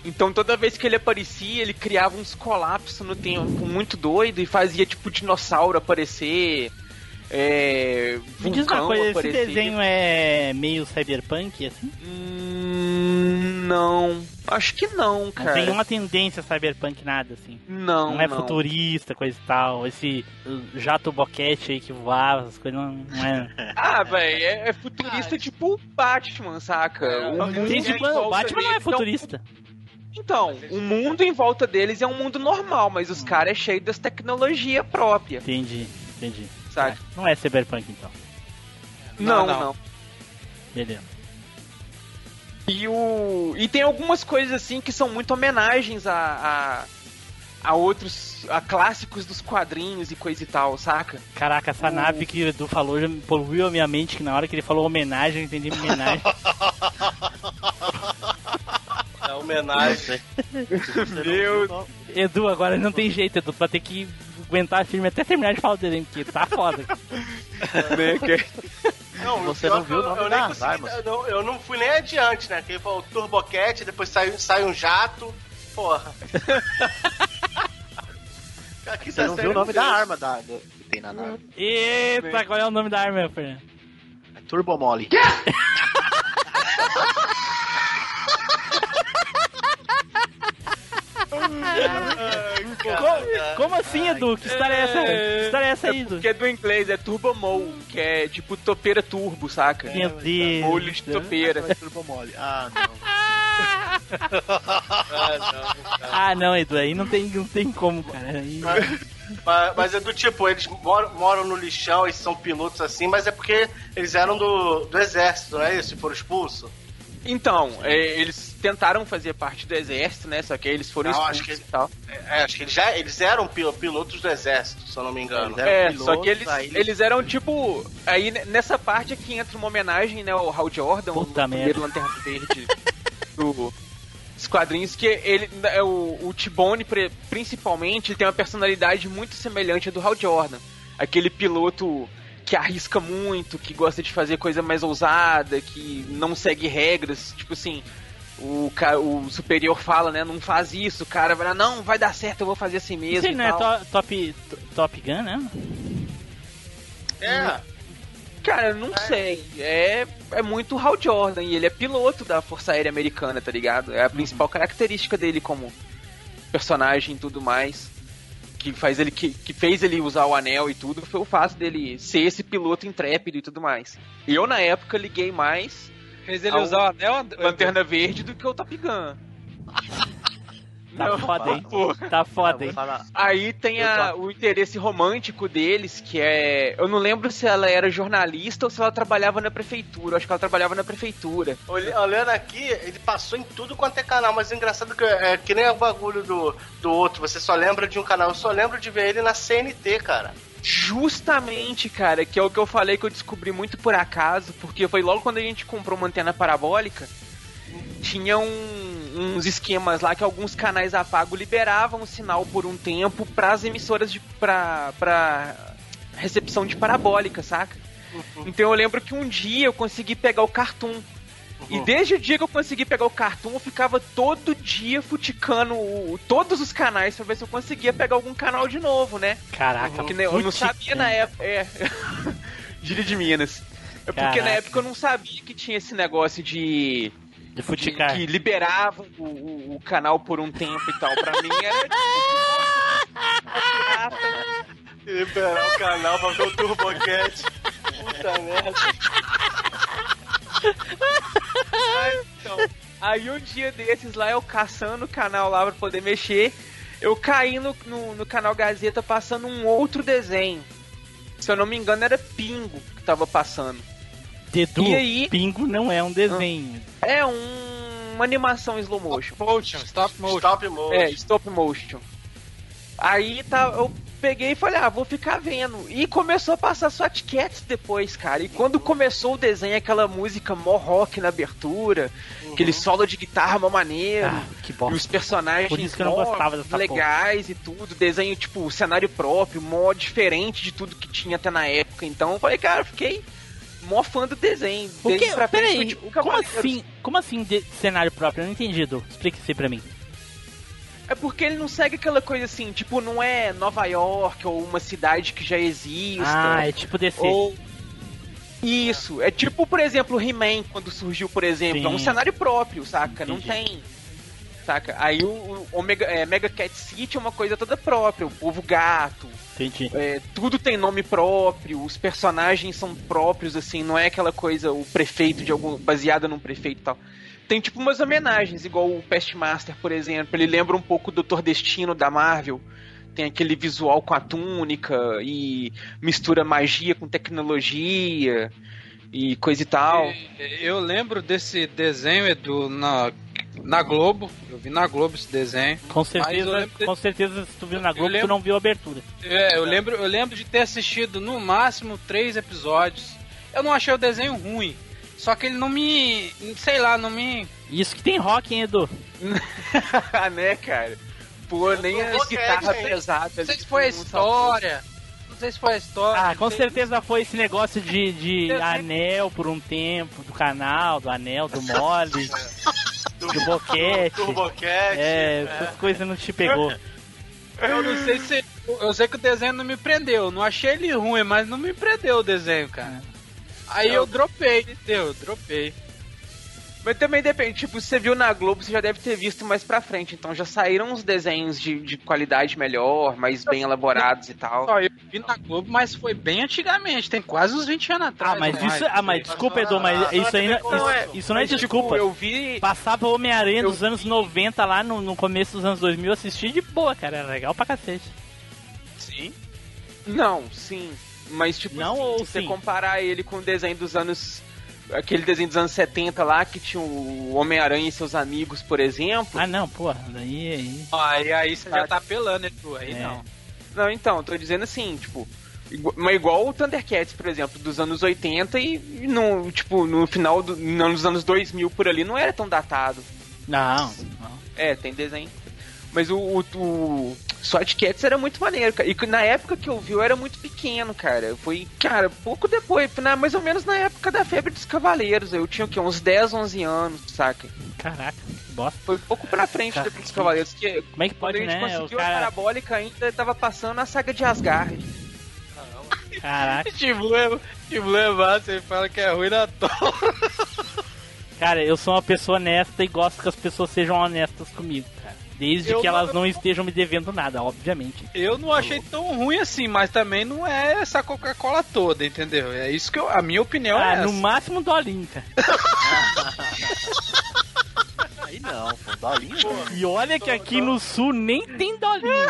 Então toda vez que ele aparecia, ele criava uns colapsos no tempo muito doido e fazia, tipo, dinossauro aparecer. É. Me diz uma coisa, esse aparecer. desenho é meio cyberpunk, assim? Hum, não. Acho que não, Não cara. tem uma tendência cyberpunk nada, assim. Não, Não é não. futurista, coisa e tal. Esse jato boquete aí que voava, essas coisas não, não é. Ah, velho, é, é futurista tipo o Batman, saca? O mundo Tem, em tipo, o volta Batman não é um- futurista. Então, o mundo em volta deles é um mundo normal, mas os caras é cheio das tecnologias próprias, Entendi, entendi. sabe? Não é cyberpunk então. Não, não. não. Beleza. E, o... e tem algumas coisas assim que são muito homenagens a, a, a outros, a clássicos dos quadrinhos e coisa e tal, saca? Caraca, essa nave que o Edu falou já poluiu a minha mente, que na hora que ele falou homenagem, eu entendi homenagem. É homenagem. Meu Edu, agora não tem jeito, Edu, pra ter que aguentar firme até terminar de falar o desenho, porque tá foda. né, Não, Você não viu o eu, nome eu nem das consegui, armas. eu não, eu não fui nem adiante, né? Que ele falou Turbocat, depois sai, sai um jato. Porra. Aqui Você não viu o nome da arma da, do- que tem na nave. Eita, qual é o nome da arma, Fernando? É Turbo Mole. Como, como assim, Edu? Que história é essa? Que história é essa aí, Edu? Que é do inglês, é Turbo Mole, que é tipo topeira turbo, saca? Meu Deus. Molho de topeira. É Turbo Mole. Ah, não. Ah, não, Edu, aí não tem, não tem como, cara. Aí... Mas, mas é do tipo, eles moram, moram no lixão e são pilotos assim, mas é porque eles eram do, do exército, não é isso? E foram expulsos? Então, é, eles tentaram fazer parte do exército, né? Só que aí eles foram Não, expulsos acho que- e tal. É, acho que eles já eles eram pil- pilotos do exército, se eu não me engano. Eles eram É, pilotos, só que eles, aí eles eram tipo. Aí nessa parte aqui entra uma homenagem, né? Ao Hal Jordan, Puta o primeiro. Lanterna Verde do, quadrinhos, que ele. É, o, o T-Bone, pre- principalmente, ele tem uma personalidade muito semelhante à do Hal Jordan. Aquele piloto que arrisca muito, que gosta de fazer coisa mais ousada, que não segue regras, tipo assim. O, o superior fala, né? Não faz isso. O cara vai lá, não, vai dar certo, eu vou fazer assim mesmo. Isso e não é to- top, to- top Gun, né? É, Cara, eu não sei. É, é muito Hal Jordan e ele é piloto da Força Aérea Americana, tá ligado? É a principal característica dele como personagem e tudo mais. Que faz ele que, que fez ele usar o anel e tudo foi o fato dele ser esse piloto intrépido e tudo mais. E eu na época liguei mais Fez ele usar o anel? Lanterna Verde do que o Top Gun. Tá Não, foda, hein? pô. Tá foda, hein? Falar. Aí tem a- o interesse romântico deles, que é. Eu não lembro se ela era jornalista ou se ela trabalhava na prefeitura. Eu acho que ela trabalhava na prefeitura. olhando aqui, ele passou em tudo quanto é canal, mas o engraçado é que é que nem o bagulho do, do outro, você só lembra de um canal, eu só lembro de ver ele na CNT, cara. Justamente, cara, que é o que eu falei que eu descobri muito por acaso, porque foi logo quando a gente comprou uma antena parabólica, tinha um- uns esquemas lá que alguns canais a pago liberavam o sinal por um tempo para as emissoras de pra, pra recepção de parabólica, saca? Então eu lembro que um dia eu consegui pegar o Cartoon. E desde o dia que eu consegui pegar o cartoon, eu ficava todo dia futicando o- todos os canais pra ver se eu conseguia pegar algum canal de novo, né? Caraca, Porque né, eu não sabia na época. É. Gíria de Minas. É porque Caraca. na época eu não sabia que tinha esse negócio de. De futicar. Que liberava o, o- o canal por um tempo e tal. Pra mim era. Liberar o canal pra ver o Turbocat. Puta merda. Aí, então, aí um dia desses lá, eu caçando o canal lá pra poder mexer, eu caí no, no, no canal Gazeta passando um outro desenho. Se eu não me engano, era Pingo que tava passando. Dedu, E aí? Pingo não é um desenho. É um, uma animação slow motion. Motion, stop motion. Stop motion. É, stop motion. Aí tá, eu peguei e falei, ah, vou ficar vendo. E começou a passar Swat Cats depois, cara. E quando começou o desenho, aquela música mó rock na abertura, aquele solo de guitarra mó maneiro. Ah, que E bosta. os personagens Por isso que eu não mó gostava dessa legais e tudo, desenho tipo cenário próprio, mó diferente de tudo que tinha até na época. Então eu falei, cara, eu fiquei mó fã do desenho. O Desde que? Peraí, tipo, como assim? Como assim de cenário próprio? Eu não entendi, Edu. Explica isso aí pra mim. É porque ele não segue aquela coisa assim, tipo, não é Nova York ou uma cidade que já existe. Ah, é tipo DC. Ou. Isso, é tipo, por exemplo, o He-Man, quando surgiu, por exemplo. É um Sim. cenário próprio, saca? Não Entendi. tem. Saca? Aí o, o Omega, é, Mega Cat City é uma coisa toda própria, o povo gato. Entendi. é, tudo tem nome próprio, os personagens são próprios, assim, não é aquela coisa, o prefeito de algum. baseada num prefeito e tal. Tem tipo umas homenagens, igual o Pestmaster, por exemplo. Ele lembra um pouco do Doutor Destino da Marvel. Tem aquele visual com a túnica e mistura magia com tecnologia e coisa e tal. Eu lembro desse desenho, Edu, na, na Globo. Eu vi na Globo esse desenho. Com certeza, de- com certeza, se tu viu na Globo, tu lembro- não viu a abertura. É, eu lembro, eu lembro de ter assistido no máximo três episódios. Eu não achei o desenho ruim. Só que ele não me. sei lá, não me. Isso que tem rock, hein, Edu? né, cara? Pô, nem as guitarras Cat, hein? pesadas. Não sei se foi a um história. Não sei se foi a história. Ah, com sei- certeza foi esse negócio de, de anel por um tempo, do canal, do anel, do mole, do boquete. Turbocat. É, essas coisas não te pegou. Eu não sei se. Eu sei que o desenho não me prendeu. Não achei ele ruim, mas não me prendeu o desenho, cara. Aí eu dropei, entendeu? Eu dropei. Mas também depende, tipo, se você viu na Globo, você já deve ter visto mais pra frente. Então já saíram uns desenhos de, de qualidade melhor, mais bem elaborados e tal. Ó, eu vi na Globo, mas foi bem antigamente. Tem quase uns 20 anos atrás. Ah, mas mais. isso, ah, mas desculpa, Edu, mas isso aí não, isso, isso não é tipo, desculpa. eu vi. Passava o Homem-Aranha dos anos 90 lá no, no começo dos anos 2000, eu assisti de boa, cara, era legal pra cacete. Sim. Não, sim. Mas, tipo, Não assim, ou se você comparar ele com o desenho dos anos. Aquele desenho dos anos 70 lá, que tinha o Homem-Aranha e seus amigos, por exemplo. Ah, não, porra, daí aí. Aí, aí você já tá apelando, Edu. Aí É. não. Não, então, tô dizendo assim, tipo. Mas igual o Thundercats, por exemplo, dos anos 80 e, no, tipo, no final do, no- nos anos 2000 por ali não era tão datado. Não, não. É, tem desenho. Mas o, o, o SWAT Cats era muito maneiro, cara. E na época que eu vi, eu era muito pequeno, cara. Foi, cara, pouco depois, na, mais ou menos na época da febre dos cavaleiros. Eu tinha o quê? Uns 10, 11 anos, saca? Caraca, que bosta. Foi pouco pra frente Cara, da febre dos cavaleiros. Que, Como é que quando pode, a gente né? Conseguiu a cara. parabólica, ainda tava passando a saga de Asgard. Caraca. Tipo, é, é massa, ele fala que é ruim na toa. Cara, eu sou uma pessoa honesta e gosto que as pessoas sejam honestas comigo. Desde Eu que não- elas não estejam me devendo nada, obviamente. Eu não achei tão ruim assim, mas também não é essa Coca-Cola toda, entendeu? É isso que eu, a minha opinião ah, é essa. no máximo dolinho, cara. Aí não, pô, dolinho. E olha que aqui no sul nem tem dolinho.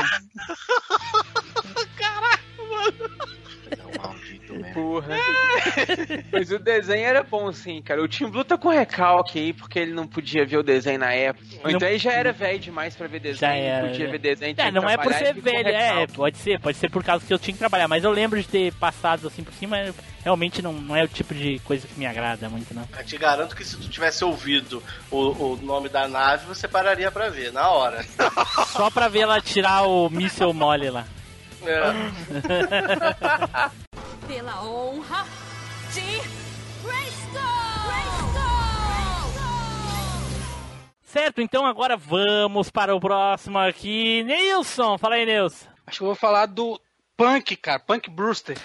Não, mesmo. Porra. Mas o desenho era bom, sim, cara. O Tim Blue tá com recalque aí, porque ele não podia ver o desenho na época. Não- então ele já era velho demais pra ver desenho, Já era, não podia né? ver desenho. tinha É, que não é por ser velho, é, pode ser, pode ser por causa que eu tinha que trabalhar, mas eu lembro de ter passado assim por cima, realmente não, não é o tipo de coisa que me agrada muito, não. Eu te garanto que se tu tivesse ouvido o, o nome da nave, você pararia pra ver, na hora. Só pra ver ela tirar o míssel mole lá. É. Pela honra de Greystone! Certo, então agora vamos para o próximo aqui. Nilson, fala aí, Nilson. Acho que eu vou falar do Punk, cara. Punk Brewster.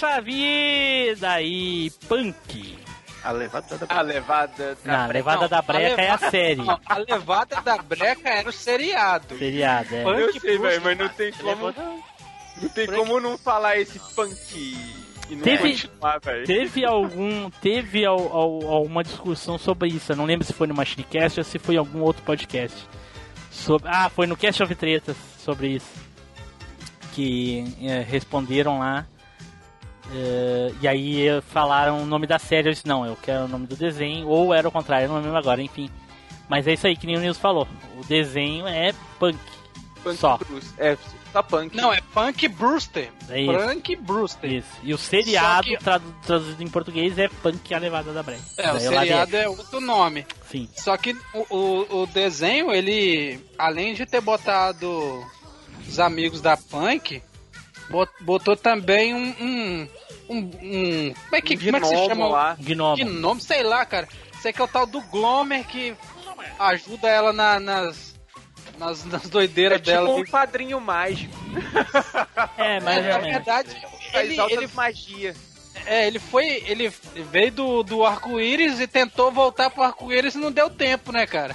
Poxa vida aí, Punk. A levada da A levada da Não, a breca. levada da breca é a série. Não, a levada da breca era o seriado. Seriado, é. Punk Eu sei, velho, mas não tem como. Não tem como não falar esse punk e não Teve-. Teve algum. Teve al, al- alguma discussão sobre isso. Eu não lembro se foi no Machinecast ou se foi em algum outro podcast. Sobre, ah, foi no Cast of Tretas sobre isso. Que eh, responderam lá. Eh, e aí falaram o nome da série. Eu disse, não, eu quero o nome do desenho. Ou era o contrário, eu não lembro agora, enfim. Mas é isso aí que nem o Nils falou. O desenho é punk. Punk Só. Bruce. É, só punk. Não, é Punk Brewster. É isso. Punk Brewster. Isso. E o seriado que- tradu- traduzido em português é Punk a Levada da Breca. É, o Daí lá seriado é outro nome. Sim. Só que o, o, o desenho, ele, além de ter botado os amigos da Punk, botou também um. um, um, um- como, é que, Um como é que se gnomo chama? lá. Gnomo. Gnome, sei lá, cara. Sei que é o tal do Glomer que ajuda ela na- nas, nas, nas É doideiras tipo dela. um padrinho mágico. É, mais Na verdade, ele, alta ele, magia. é, ele foi. Ele veio do, do arco-íris e tentou voltar pro arco-íris e não deu tempo, né, cara?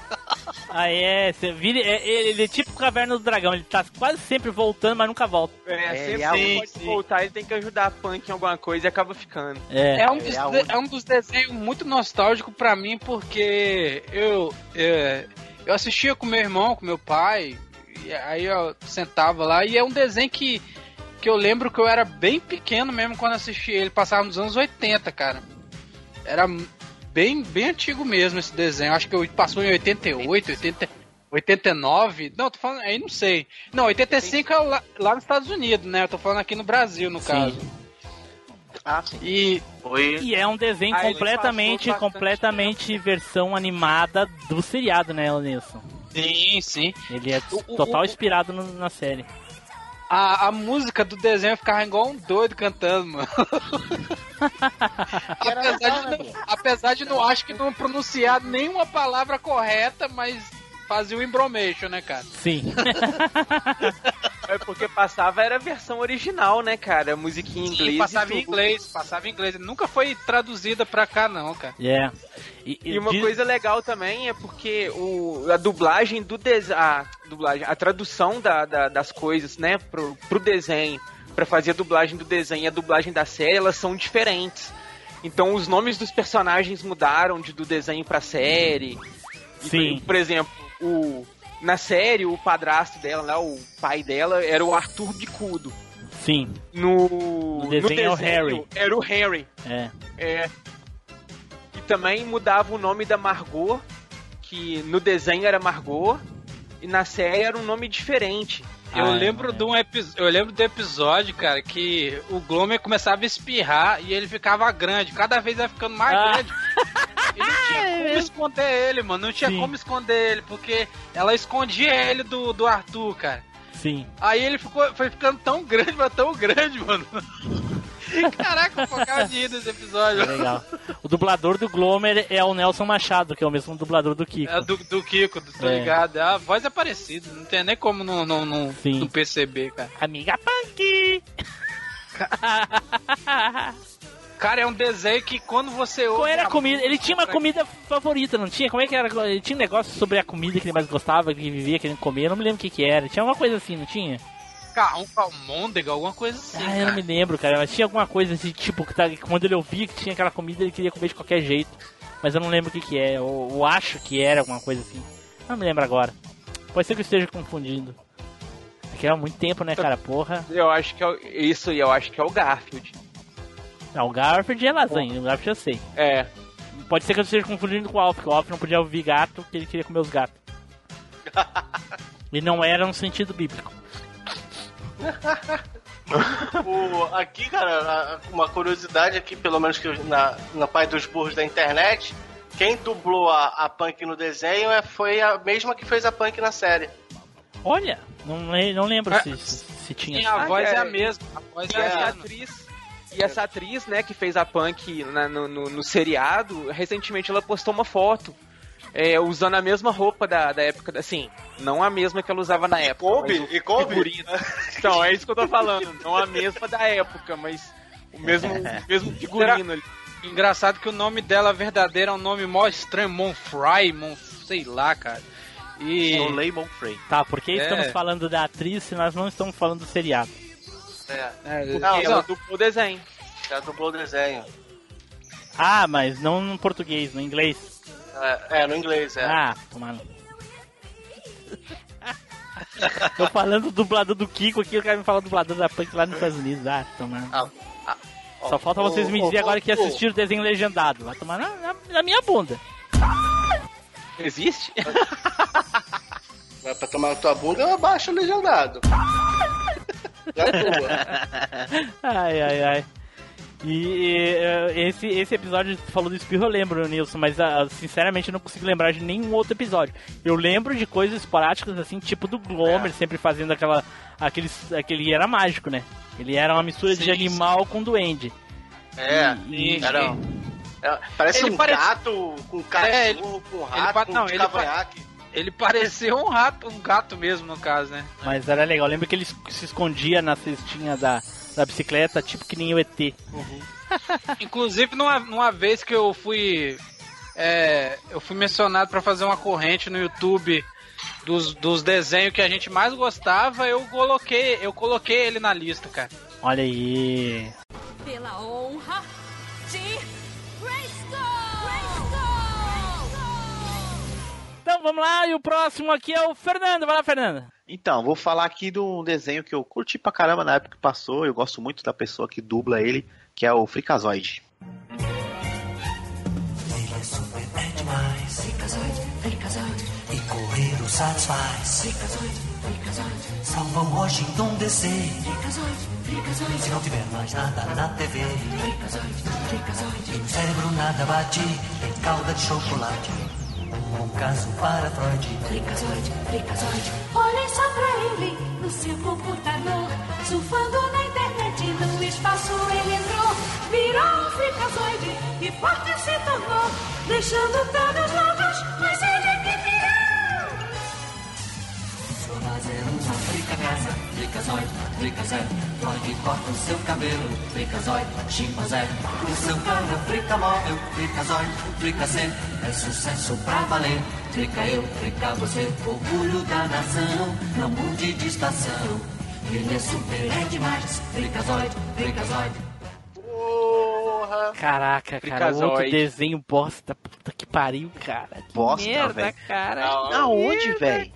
Ah, é. Você vira, é, ele é tipo Caverna do Dragão. Ele tá quase sempre voltando, mas nunca volta. É, É, sempre outra- pode voltar, ele tem que ajudar a punk em alguma coisa e acaba ficando. É. É um, dos, É de- única. é um dos desenhos muito nostálgico pra mim, porque eu, é, eu assistia com meu irmão, com meu pai, e aí eu sentava lá, e é um desenho que, que eu lembro que eu era bem pequeno mesmo quando assisti ele, passava nos anos 80, cara. Era bem, bem antigo mesmo esse desenho, acho que eu- passou em 88, 80, 89, não, tô falando, aí não sei. Não, 85 é lá, lá nos Estados Unidos, né, eu tô falando aqui no Brasil, no Sim. caso. Ah, sim. E Foi. E é um desenho Ah, completamente, completamente versão animada do seriado, né, Nilson? sim, sim. Ele é O- o- total o- inspirado no- na série. A, a música do desenho ficava igual um doido cantando, mano. apesar, de não, apesar de não acho que não pronunciar nenhuma palavra correta, mas fazia o embromation, né, cara? Sim. É porque passava era a versão original, né, cara? A musiquinha em inglês. Sim, e passava em inglês, passava em inglês. Nunca foi traduzida pra cá, não, cara. É. E, E uma diz- coisa legal também é porque o, a dublagem do desenho. A dublagem, a tradução da, da- das coisas, né, pro, pro desenho, pra fazer a dublagem do desenho e a dublagem da série, elas são diferentes. Então os nomes dos personagens mudaram de, do desenho pra série. E, Sim. Por exemplo, o, na série, o padrasto dela, né, o pai dela, era o Arthur Bicudo. Sim. No, No desenho é o Harry. Era o Harry. É. É. E também mudava o nome da Margot, que no desenho era Margot, e na série era um nome diferente. Eu Ah, é, lembro é. de um episódio, eu lembro do episódio, cara, que o Glomer começava a espirrar e ele ficava grande, cada vez ia ficando mais Ah. grande. E não tinha como esconder ele, mano, não tinha Sim. como esconder ele, porque ela escondia ele do, do Arthur, cara. Sim. Aí ele ficou, foi ficando tão grande, mas tão grande, mano. Caraca, eu focava de rir desse episódio. É legal. O dublador do Glomer é o Nelson Machado, que é o mesmo dublador do Kiko. É do, do Kiko, tô É. ligado. A voz é parecida, não tem nem como não, não, não, não perceber, cara. Amiga Punk! Cara, é um desenho que quando você ouve. Qual era a comida? Ele tinha uma comida favorita, não tinha? Como é que era? Ele tinha um negócio sobre a comida que ele mais gostava, que vivia querendo comer. Eu não me lembro o que que era. Tinha alguma coisa assim, não tinha? Ca- um calmôndega, alguma coisa assim. ah, eu não cara. me lembro, cara. Mas tinha alguma coisa assim, tipo, que tá, quando ele ouvia que tinha aquela comida, ele queria comer de qualquer jeito. mas eu não lembro o que que é. Eu, eu acho que era alguma coisa assim. Não me lembro agora. Pode ser que eu esteja confundindo. É que era muito tempo, né, cara? Porra. Eu acho que é o- isso e eu acho que é o Garfield. Não, o Garfield é lasanha, o Garfield eu sei. É. Pode ser que eu esteja confundindo com o Alf, que o Alf não podia ouvir gato, porque ele queria comer os gatos. e não era no sentido bíblico. O- aqui, cara, a- uma curiosidade aqui, pelo menos que eu- na, na parte dos burros da internet, quem dublou a, a Punk no desenho é, foi a mesma que fez a Punk na série. Olha, não, não lembro É. se, se tinha. Sim, a Ah, voz é, é. a mesma. A voz E é a essa atriz. E essa atriz, né, que fez a Punk na- no, no, no seriado, recentemente ela postou uma foto. É, usando a mesma roupa da, da época, assim, não a mesma que ela usava na época. Coube? E coube? figurino. Então, é isso que eu tô falando. Não a mesma da época, mas o mesmo, o mesmo figurino ali. Engraçado que o nome dela verdadeiro é um nome mó estranho, Monfry, Mon... sei lá, cara. E. Soleil Monfrey. Tá, por que É. estamos falando da atriz se nós não estamos falando do seriado? É, É, Porque Não, ela dublou o desenho. já dublou o desenho. Ah, mas não no português, no inglês. É, é, no inglês, é. Ah, tomando. Tô falando do dublador do Kiko aqui, o cara me fala do dublador da Punk lá nos Estados Unidos. Ah, tomando. Ah, ah, Só falta vocês me dizer ó, agora que assistiram o desenho legendado. Vai tomar na, na- na minha bunda. Existe? Vai pra tomar na tua bunda, eu baixo o legendado. Já é tua. Ai, ai, ai. E eh, esse, esse episódio, falou do espirro, eu lembro, Nilson, mas ah, sinceramente eu não consigo lembrar de nenhum outro episódio. Eu lembro de coisas esporádicas, assim, tipo do Glomer, sempre fazendo aquela. Aqueles, aquele era mágico, né? Ele era uma mistura de Sim, animal com duende. É, E- era. é, parece Ele um parece- gato com É, ele- cachorro, com ele rato, pa- com não, ele cavanhaque. Ele pareceu um rato, um gato mesmo, no caso, né? Mas era legal. Eu lembro que ele se escondia na cestinha da, da bicicleta, tipo que nem o ET. Inclusive, numa, numa vez que eu fui. é, eu fui mencionado pra fazer uma corrente no YouTube dos, dos desenhos que a gente mais gostava, eu coloquei, eu coloquei ele na lista, cara. Olha aí. Pela honra de Então vamos lá, e o próximo aqui é o Fernando. Vai lá, Fernando. Então, vou falar aqui de um desenho que eu curti pra caramba na época que passou. Eu gosto muito da pessoa que dubla ele, que é o Fricazoide. Ele é super demais. Fricazoide, fricazoide. Correr o satisfaz. Fricazoide, fricazoide. Salva o Washington DC. Fricazoide, fricazoide. Se não tiver mais nada na TV. Fricazoide, fricazoide. E no cérebro nada bate. Tem calda de chocolate. Um caso para Freud. Fricazoide, fricazoide. Olhem só pra ele no seu computador, surfando na internet, no espaço ele entrou, virou um fricazoide e forte se tornou, deixando todos loucos, mas ele casa. Fricazoide, fricazoide. Freud corta o seu cabelo. Fricazoide, chimpanzé. O seu carro frica móvel. Fricazoide, fricacê. É sucesso pra valer. Frica eu, frica você. Orgulho da nação. Não mude de estação. Ele é super, é demais. Fricazoide. Porra! Caraca, cara, outro desenho bosta. Puta que pariu, cara. Que Bosta, merda, velho. cara. Aonde, velho?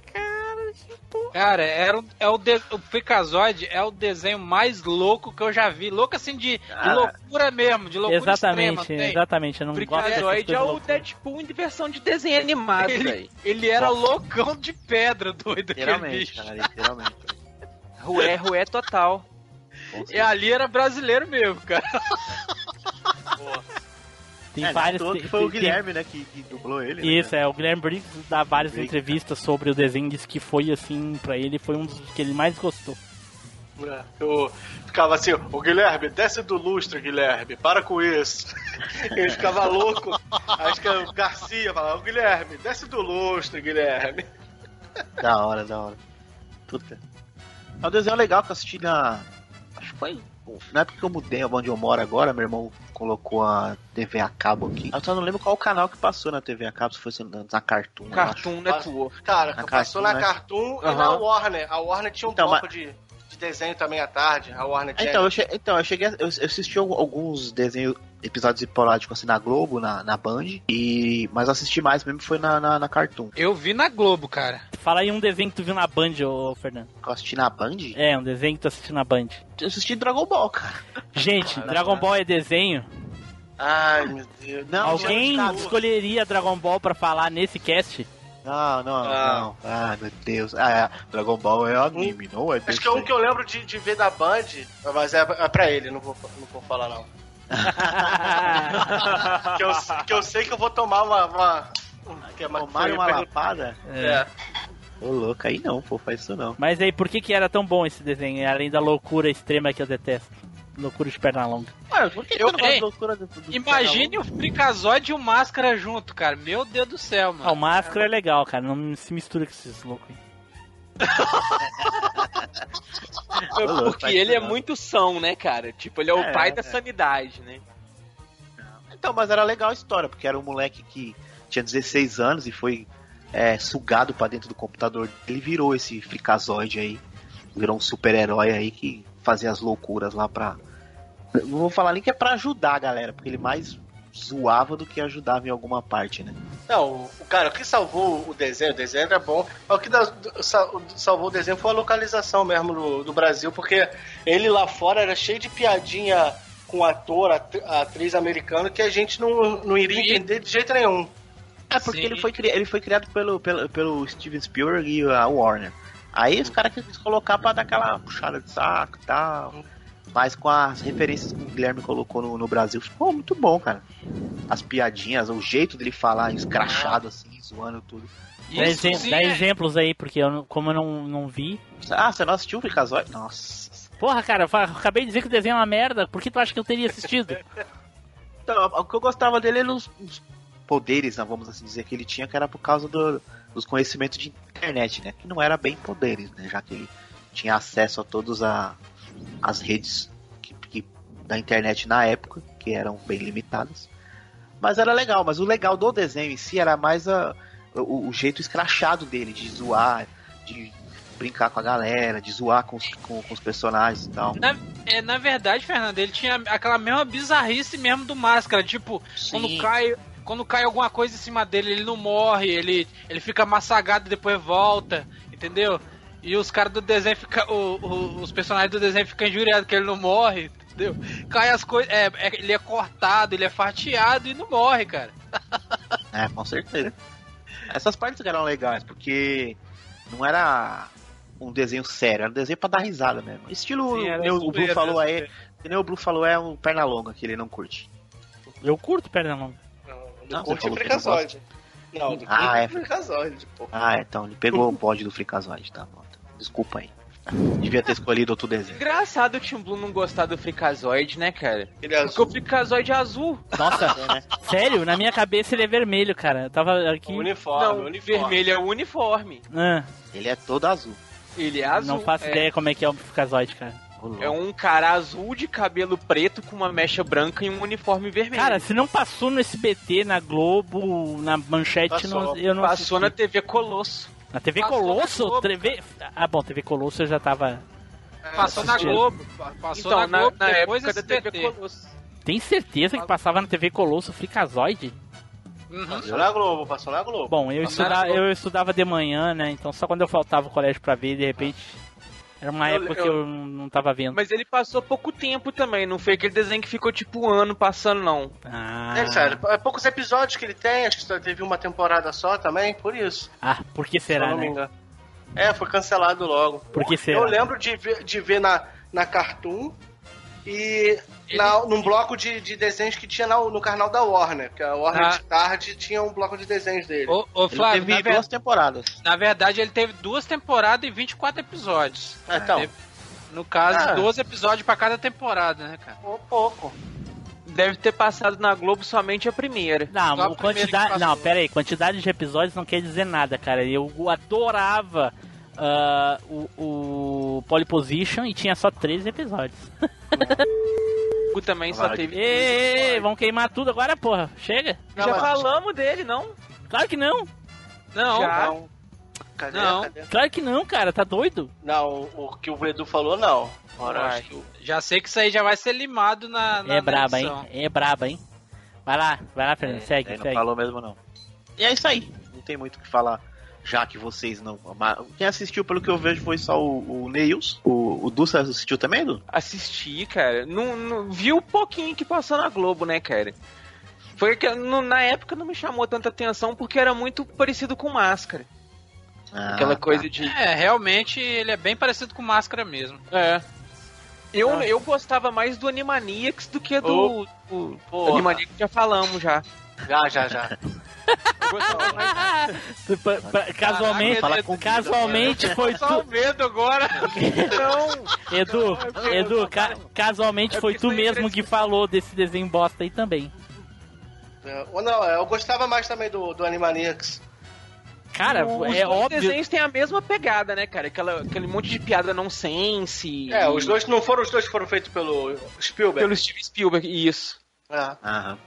Cara, era é o, de, o Fricazoide é o desenho mais louco que eu já vi. Louco assim de, de Ah. loucura mesmo, de loucura Exatamente, extrema. tem? exatamente. Eu não dessas Fricazoide é o. Deadpool em versão de desenho animado, Ele, ele era loucão de pedra, doido, Literalmente, cara, literalmente. Rué, rué total. E ali era brasileiro mesmo, cara. Tem é, é à toa tem- que foi o tem- Guilherme, né, que, que dublou ele. né, Isso, cara? é. O Guilherme Briggs dá várias Briggs, entrevistas sobre o desenho, disse que foi assim, pra ele, foi um dos que ele mais gostou. É, Eu ficava assim, o Guilherme, desce do lustre, Guilherme, para com isso. Ele ficava louco. Acho que é o Garcia falava, o Guilherme, desce do lustre, Guilherme. Da hora, da hora. Puta. É um desenho legal que eu assisti na. Acho que foi. Na época que eu mudei onde eu moro agora, meu irmão colocou a TV a cabo aqui. Eu só não lembro qual o canal que passou na TV a cabo, se fosse na, na Cartoon. Cartoon Network. Cara, Na passou Cartoon, na né? Cartoon e Aham. na Warner. A Warner tinha um Então, bloco mas- de desenho também à tarde, a Warner Channel. Então, eu, che- então, eu cheguei. a- Eu, eu assisti al- alguns desenhos, episódios esporádicos assim na Globo, na, na Band, e, mas eu assisti mais mesmo foi na, na, na Cartoon. Eu vi na Globo, cara. Fala aí um desenho que tu viu na Band, ô Fernando. Eu assisti na Band? É, um desenho que tu assistiu na Band. Eu assisti Dragon Ball, cara. Gente, Dragon Ball é desenho. Ai, meu Deus. Não, Alguém escolheria Dragon Ball pra falar nesse cast? Não, não, Ah. não. Ah, meu Deus. Ah, é, Dragon Ball é anime, não é? Acho que é um que eu lembro de, de ver da Band, mas é, é pra ele, não vou, não vou falar não. que, eu, que eu sei que eu vou tomar uma. uma que é uma, Tomaram uma pergunta- lapada? É. Ô, louco, aí não, pô, faz isso não. Mas aí, por que que era tão bom esse desenho? Além da loucura extrema que eu detesto. Loucura de perna longa. Ué, por que Eu- você não gosta ei, de loucura do, do Imagine o Freakazoid e o Máscara junto, cara. Meu Deus do céu, Ah, o mano. Máscara é legal, cara. Não se mistura com esses loucos aí. Porque faz ele é muito são, né, cara? Tipo, ele é o É, pai da é. sanidade, né? Então, mas era legal a história, porque era um moleque que tinha 16 anos e foi é, sugado pra dentro do computador. Ele virou esse fricazoide aí. Virou um super-herói aí que fazia as loucuras lá pra. Não vou falar nem que é pra ajudar a galera, porque ele mais zoava do que ajudava em alguma parte, né? Não, o, cara, o que salvou o desenho, o desenho era bom. mas O que da- sal- salvou o desenho foi a localização mesmo do, do Brasil, porque ele lá fora era cheio de piadinha com ator, atri- atriz americano que a gente não, não iria entender de jeito nenhum. É porque Sim. ele foi, ele foi criado pelo, pelo, pelo Steven Spielberg e a Warner. Aí os caras quis colocar pra dar aquela puxada de saco e tal. Mas com as referências que o Guilherme colocou no, no Brasil, ficou muito bom, cara. As piadinhas, o jeito dele falar escrachado assim, zoando tudo. Dá, Isso exe- sim dá é- exemplos aí, porque eu, como eu não, não vi. Ah, você não assistiu o Freakazoid? Nossa. Porra, cara, eu acabei de dizer que o desenho é uma merda. Por que tu acha que eu teria assistido? Então, o que eu gostava dele eram os, os poderes, né, vamos assim dizer, que ele tinha, que era por causa do- dos conhecimentos de internet, né? Que não era bem poderes, né? Já que ele tinha acesso a todas a- as redes que, que- da internet na época, que eram bem limitadas. Mas era legal, mas o legal do desenho em si era mais a- o, o jeito escrachado dele, de zoar, de brincar com a galera, de zoar com os, com- com os personagens e tal. Na, é, na verdade, Fernando, ele tinha aquela mesma bizarrice mesmo do Máscara. Tipo, quando Sim. cai, quando cai alguma coisa em cima dele, ele não morre, ele, ele fica massagado e depois volta, entendeu? E os caras do desenho ficam. os personagens do desenho ficam injuriados que ele não morre, entendeu? Cai as coisas. É, é- ele é cortado, ele é fatiado e não morre, cara. É, com certeza. Essas partes eram legais, porque não era um desenho sério, era um desenho pra dar risada mesmo. Estilo, Sim, o super, Blue falou aí, que nem o Blue falou é um perna longa que ele não curte. Eu curto perna longa. Não, Curte você falou que Freakazoid. Não, do Ah, Curte é. Freakazoid, pô. Ah, então ele pegou o bode do Freakazoid, tá bom. Desculpa aí. Devia ter escolhido outro desenho. Engraçado o Tim Blue não gostar do Freakazoid, né, cara? Ele é Porque o azul. Freakazoid é azul. Nossa, sério? Na minha cabeça ele é vermelho, cara. Eu tava aqui. Uniforme, não, uniforme. vermelho é o uniforme. Ah, Ele é todo azul. Ele é azul. não faço é, ideia como é que é o Freakazoid, cara. É um cara azul de cabelo preto com uma mecha branca e um uniforme vermelho. Cara, se não passou no SBT, na Globo, na Manchete, Passou. não- eu não passou na assisti. TV Colosso. Na TV Passou na Colosso? Globo, TV... Ah, bom, TV Colosso eu já tava... Passou na. Globo. pa- Passou então, na Globo, na, depois época da TV. Colosso. Tem certeza que passava na TV Colosso Freakazoid? Uhum. Passou na Globo, passou na Globo. Bom, eu, na estuda... Globo. eu estudava de manhã, né? Então só quando eu faltava ao colégio pra ver, de repente... Era uma Eu- época que eu- eu não tava vendo. Mas ele passou pouco tempo também, não foi aquele desenho que ficou tipo um ano passando, não. Ah, É, sério, é poucos episódios que ele tem, acho que só teve uma temporada só também, por isso. ah por que se eu será, não me né? engano. É, foi cancelado logo. Por que será? Eu lembro de ver, de ver na, na Cartoon e na, num bloco de, de desenhos que tinha na- no canal da Warner, que a Warner Ah. de tarde tinha um bloco de desenhos dele. Ô, ô Ele Flávio, teve na, ver- duas temporadas. na verdade ele teve duas temporadas e 24 episódios. Ah, então, Teve- No caso, Ah. 12 episódios pra cada temporada, né, cara? um pouco. Deve ter passado na Globo somente a primeira. Não, a quantidade. Não, pera aí, quantidade de episódios não quer dizer nada, cara. Eu adorava ah, o, o Polyposition e tinha só 13 episódios. Também só teve. Ei, ei, vão queimar tudo agora, porra. Chega. Não, Já mas- falamos dele, não? Claro que não. Não, Já. Não. Cadê? Não. Cadê? Claro que não, cara, tá doido? Não, o que o Edu falou, não. Ora, Já sei que isso aí já vai ser limado na. na é braba, hein? É braba, hein? Vai lá, vai lá, Fernando, segue, É, não segue. falou mesmo, não. E é isso aí. Não tem muito o que falar. Já que vocês não. Quem assistiu, pelo que eu vejo, foi só o, o Neils. O, o Dulce assistiu também, Edu? Assisti, cara. Não, não, vi o pouquinho que passou na Globo, né, cara? Foi que não- na época não me chamou tanta atenção porque era muito parecido com Máscara. Ah, Aquela tá. coisa de. É, realmente ele é bem parecido com máscara mesmo. É. Eu, Ah. eu gostava mais do Animaniacs do que do. do, do. Animaniacs já falamos já. Já, já, já. Eu gostava mais. Pa- pa- Casualmente, casualmente foi Só tu. medo agora. Não! Edu, Edu, ca- casualmente É foi tu mesmo que falou desse desenho bosta aí também. É, ou não, eu gostava mais também do, do Animaniacs. Cara, Os é dois óbvio. desenhos têm a mesma pegada, né, cara? Aquela, aquele monte de piada nonsense. É, os dois não foram os dois que foram feitos pelo Spielberg. Pelo Steven Spielberg, isso. É. Aham.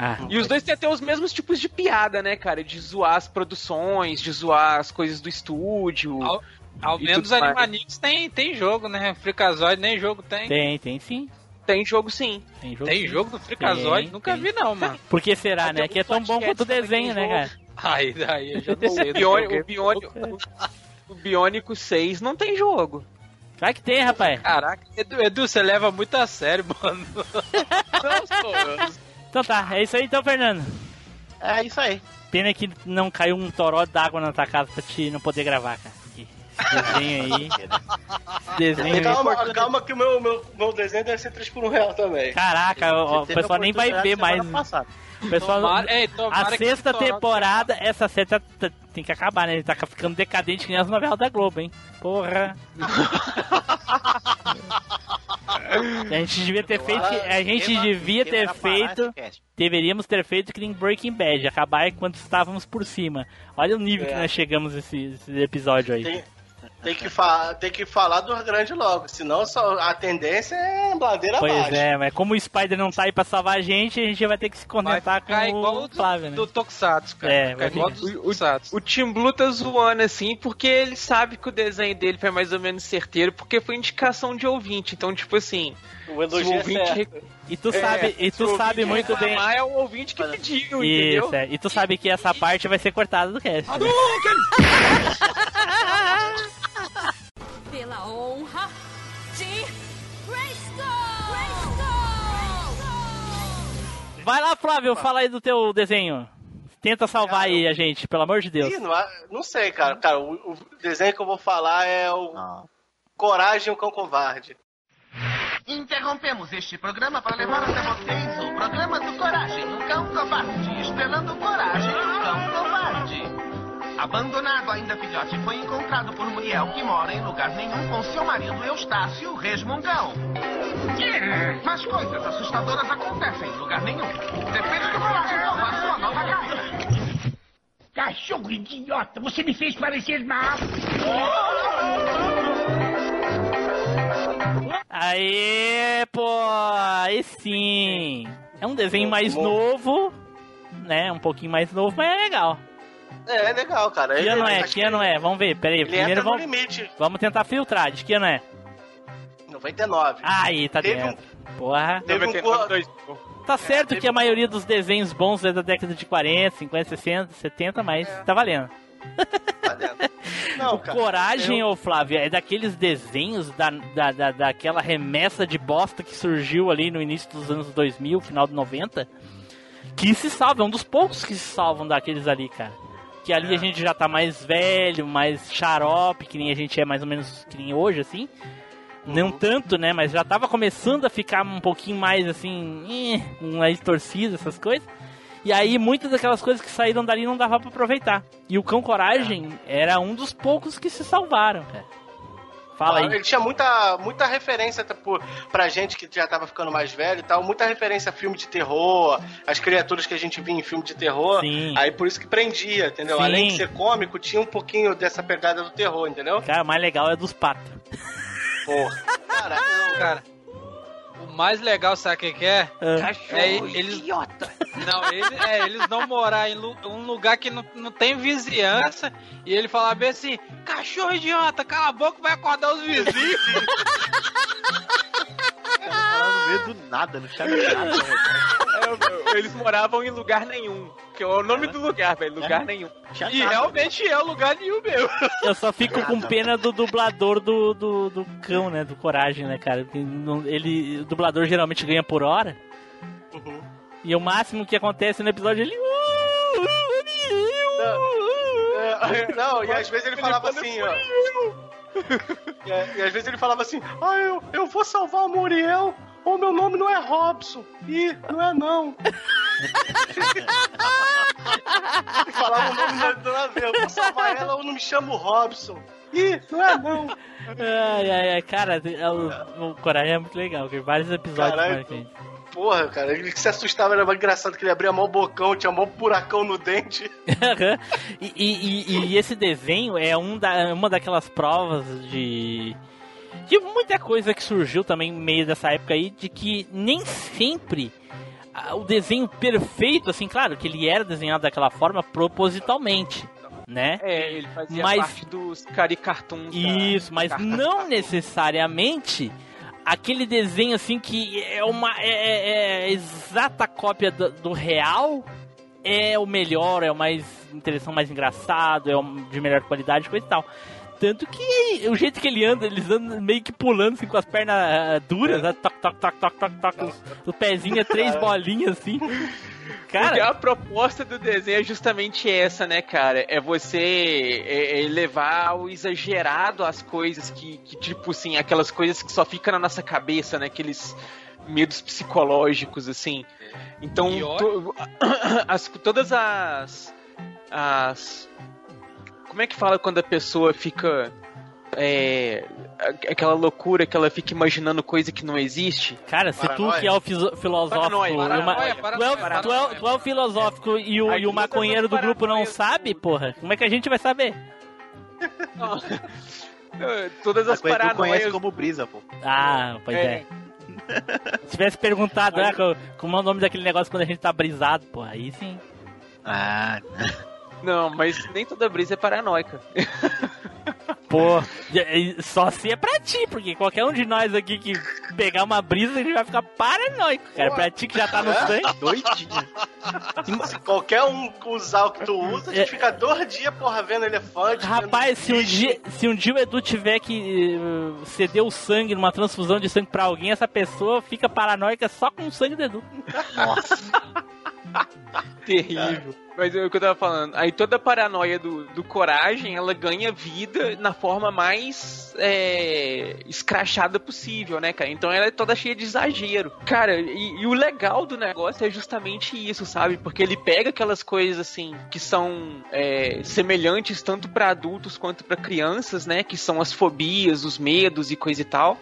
Ah, E os dois têm até os mesmos tipos de piada, né, cara? De zoar as produções, de zoar as coisas do estúdio. Ao, ao menos. Animaniacs tem, tem jogo, né? Freakazoid nem jogo tem. tem, tem sim. Tem jogo sim. Tem jogo. Tem sim. jogo do Freakazoid? Tem, Nunca tem. vi não, mano. Por que será, né? Que é tão bom quanto o desenho, né, cara? Aí, daí eu já não sei. O, Biônico, o, Biônico, o Biônico 6 não tem jogo. Claro que tem, rapaz. Caraca, Edu, Edu, você leva muito a sério, mano. Então tá, é isso aí então, Fernando. É isso aí. Pena que não caiu um toró d'água na tua casa pra te não poder gravar, cara. Esse desenho aí. Esse desenho aí. Calma, calma que o meu, meu, meu desenho deve ser 3 por 1 real também. Caraca, o, pessoal nem vai ver oportunidade mais. passada. Pessoal, Tomara- ei, tomara a que sexta temporada, essa sexta tem que acabar, né? Ele tá ficando decadente que nem as novelas da Globo, hein? Porra. a gente devia ter feito. A gente Tema- devia tema ter feito. Deveríamos ter feito que nem Breaking Bad, acabar enquanto estávamos por cima. Olha o nível que É. nós chegamos esse, esse episódio aí. Tem, tem, que fa tem que falar do grande logo, senão só, a tendência é ladeira Pois abaixo. é, mas como o Spider não tá aí pra salvar a gente, a gente vai ter que se contentar ficar com igual o o do, Flávio, né? do Tokusatsu, cara. É, igual do Tokusatsu. O Tim Blue tá zoando assim porque ele sabe que o desenho dele foi mais ou menos certeiro, porque foi indicação de ouvinte. Então, tipo assim, O o elogio é ouvinte. certo. E tu É, sabe, e se tu o sabe muito bem. é o ouvinte que pediu, Isso, entendeu? é. E tu sabe que essa parte vai ser cortada do cast. né? Pela honra de Grayskull! Vai lá, Flávio, fala aí do teu desenho. Tenta salvar aí a gente, pelo amor de Deus. Ih, não, não sei, cara. Cara, o, o desenho que eu vou falar é o Ah. Coragem, o Cão Covarde. Interrompemos este programa para levar até vocês o programa do Coragem, o Cão Covarde, estrelando Coragem, o Cão Covarde. Abandonado ainda filhote, foi encontrado por Muriel, que mora em lugar nenhum com seu marido Eustácio, resmungão. Mas coisas assustadoras acontecem em lugar nenhum. Depende do Coragem salvar sua nova casa. Cachorro idiota, você me fez parecer mal. Aê, pô, aí sim. É um desenho mais novo, né? Um pouquinho mais novo, mas é legal. É, é legal, cara. Que ano é? Que ano é? Vamos ver, peraí. Ele Primeiro entra no vamos, limite. vamos tentar filtrar. De que ano é? 99. Aí, tá Teve dentro. Porra. Teve um cor... Tá certo que a maioria dos desenhos bons é da década de 40, 50, 60, 70, mas tá valendo. Não, O cara. Coragem, eu- ô Flávio, é daqueles desenhos da, da, da, daquela remessa de bosta que surgiu ali no início dos anos 2000, final de 90, que se salva, é um dos poucos que se salvam daqueles ali, cara. Que ali a gente já tá mais velho, mais xarope, que nem a gente é mais ou menos que nem hoje, assim. Não tanto, né? Mas já tava começando a ficar um pouquinho mais assim, eh, nariz torcido, essas coisas. E aí muitas daquelas coisas que saíram dali não dava pra aproveitar. E o Cão Coragem era um dos poucos que se salvaram, cara. Fala aí. Ele tinha muita, muita referência por, pra gente que já tava ficando mais velho e tal, muita referência a filme de terror, as criaturas que a gente via em filme de terror. Sim. Aí por isso que prendia, entendeu? Sim. Além de ser cômico, tinha um pouquinho dessa pegada do terror, entendeu? Cara, o mais legal é dos patos. Porra. Cara, eu- Cara, mais legal, sabe o que, que é? Cachorro É, eles, idiota. não, ele- é, eles não morar em lu- um lugar que não, não tem vizinhança e ele falar bem assim: cachorro idiota, cala a boca, vai acordar os vizinhos. Falando no meio do nada, não sabe nada. né? É, eles moravam em lugar nenhum. Que é o nome do lugar, velho. Lugar nenhum. e realmente é o lugar nenhum mesmo. Eu só fico com pena do dublador do, do, do cão, né? Do Coragem, né, cara? Não- Ele, o dublador geralmente ganha por hora. E o máximo que acontece no episódio ele. "Uh, É, não, e às vezes ele falava assim, ó. E, e às vezes ele falava assim, ah, eu, eu vou salvar o Muriel, ou meu nome não é Robson. Ih, não é não. Falava o nome da dona vez, eu vou salvar ela ou não me chamo Robson. Ih, não é não. Ai, ai, ai, cara, é o, o Coragem é muito legal, tem vários episódios Caralho, marcantes. Porra, cara, ele que se assustava era mais engraçado que ele abria mó bocão, tinha mó buracão no dente. e, e- e- e esse desenho é um da, uma daquelas provas de. de muita coisa que surgiu também no meio dessa época aí, de que nem sempre o desenho perfeito, assim, claro que ele era desenhado daquela forma propositalmente, né? É, ele fazia Mas- parte dos caricartoons. da- Isso, mas não necessariamente aquele desenho assim que é uma é, é- é exata cópia do, do real é o melhor, é o mais interessante, mais engraçado, é o de melhor qualidade, coisa e tal. Tanto que o jeito que ele anda, eles andam meio que pulando assim com as pernas ah, duras, né? toc, toc, toc, toc, toc, toc, os, os pezinhos, três bolinhas assim. Porque Cara, a proposta do desenho é justamente essa, né, cara? É você é, é levar ao exagerado as coisas que, que, tipo assim, aquelas coisas que só ficam na nossa cabeça, né? Aqueles medos psicológicos, assim. Então, to- as- todas as. As. Como é que fala quando a pessoa fica. É, aquela loucura que ela fica imaginando coisa que não existe. Cara, se tu que é o filosófico. Paranoia, e paranoia, tu, é, paranoia, o- tu, é, tu é o filosófico e o, e o tá maconheiro do grupo não sabe, porra. Como é que a gente vai saber? Todas as que tu conhece como brisa, pô. Ah, pois é. É. Se tivesse perguntado, né, co- como é o nome daquele negócio quando a gente tá brisado, porra, aí sim. Ah, Não, mas nem toda brisa é paranoica. Pô, só se é pra ti, porque qualquer um de nós aqui que pegar uma brisa, a gente vai ficar paranoico, cara. Pra ti que já tá no É? sangue. Doidinho. Se qualquer um usar o que tu usa, a gente fica dois dias, porra, vendo elefante. Rapaz, se um, dia, se um dia o Edu tiver que uh, ceder o sangue numa transfusão de sangue pra alguém, essa pessoa fica paranoica só com o sangue do Edu. Nossa. Terrível. Mas é o que eu tava falando. Aí toda a paranoia do, do coragem, ela ganha vida na forma mais é, escrachada possível, né, cara? Então ela é toda cheia de exagero. Cara, e, e o legal do negócio é justamente isso, sabe? Porque ele pega aquelas coisas assim que são é, semelhantes tanto pra adultos quanto pra crianças, né? Que são as fobias, os medos e coisa e tal.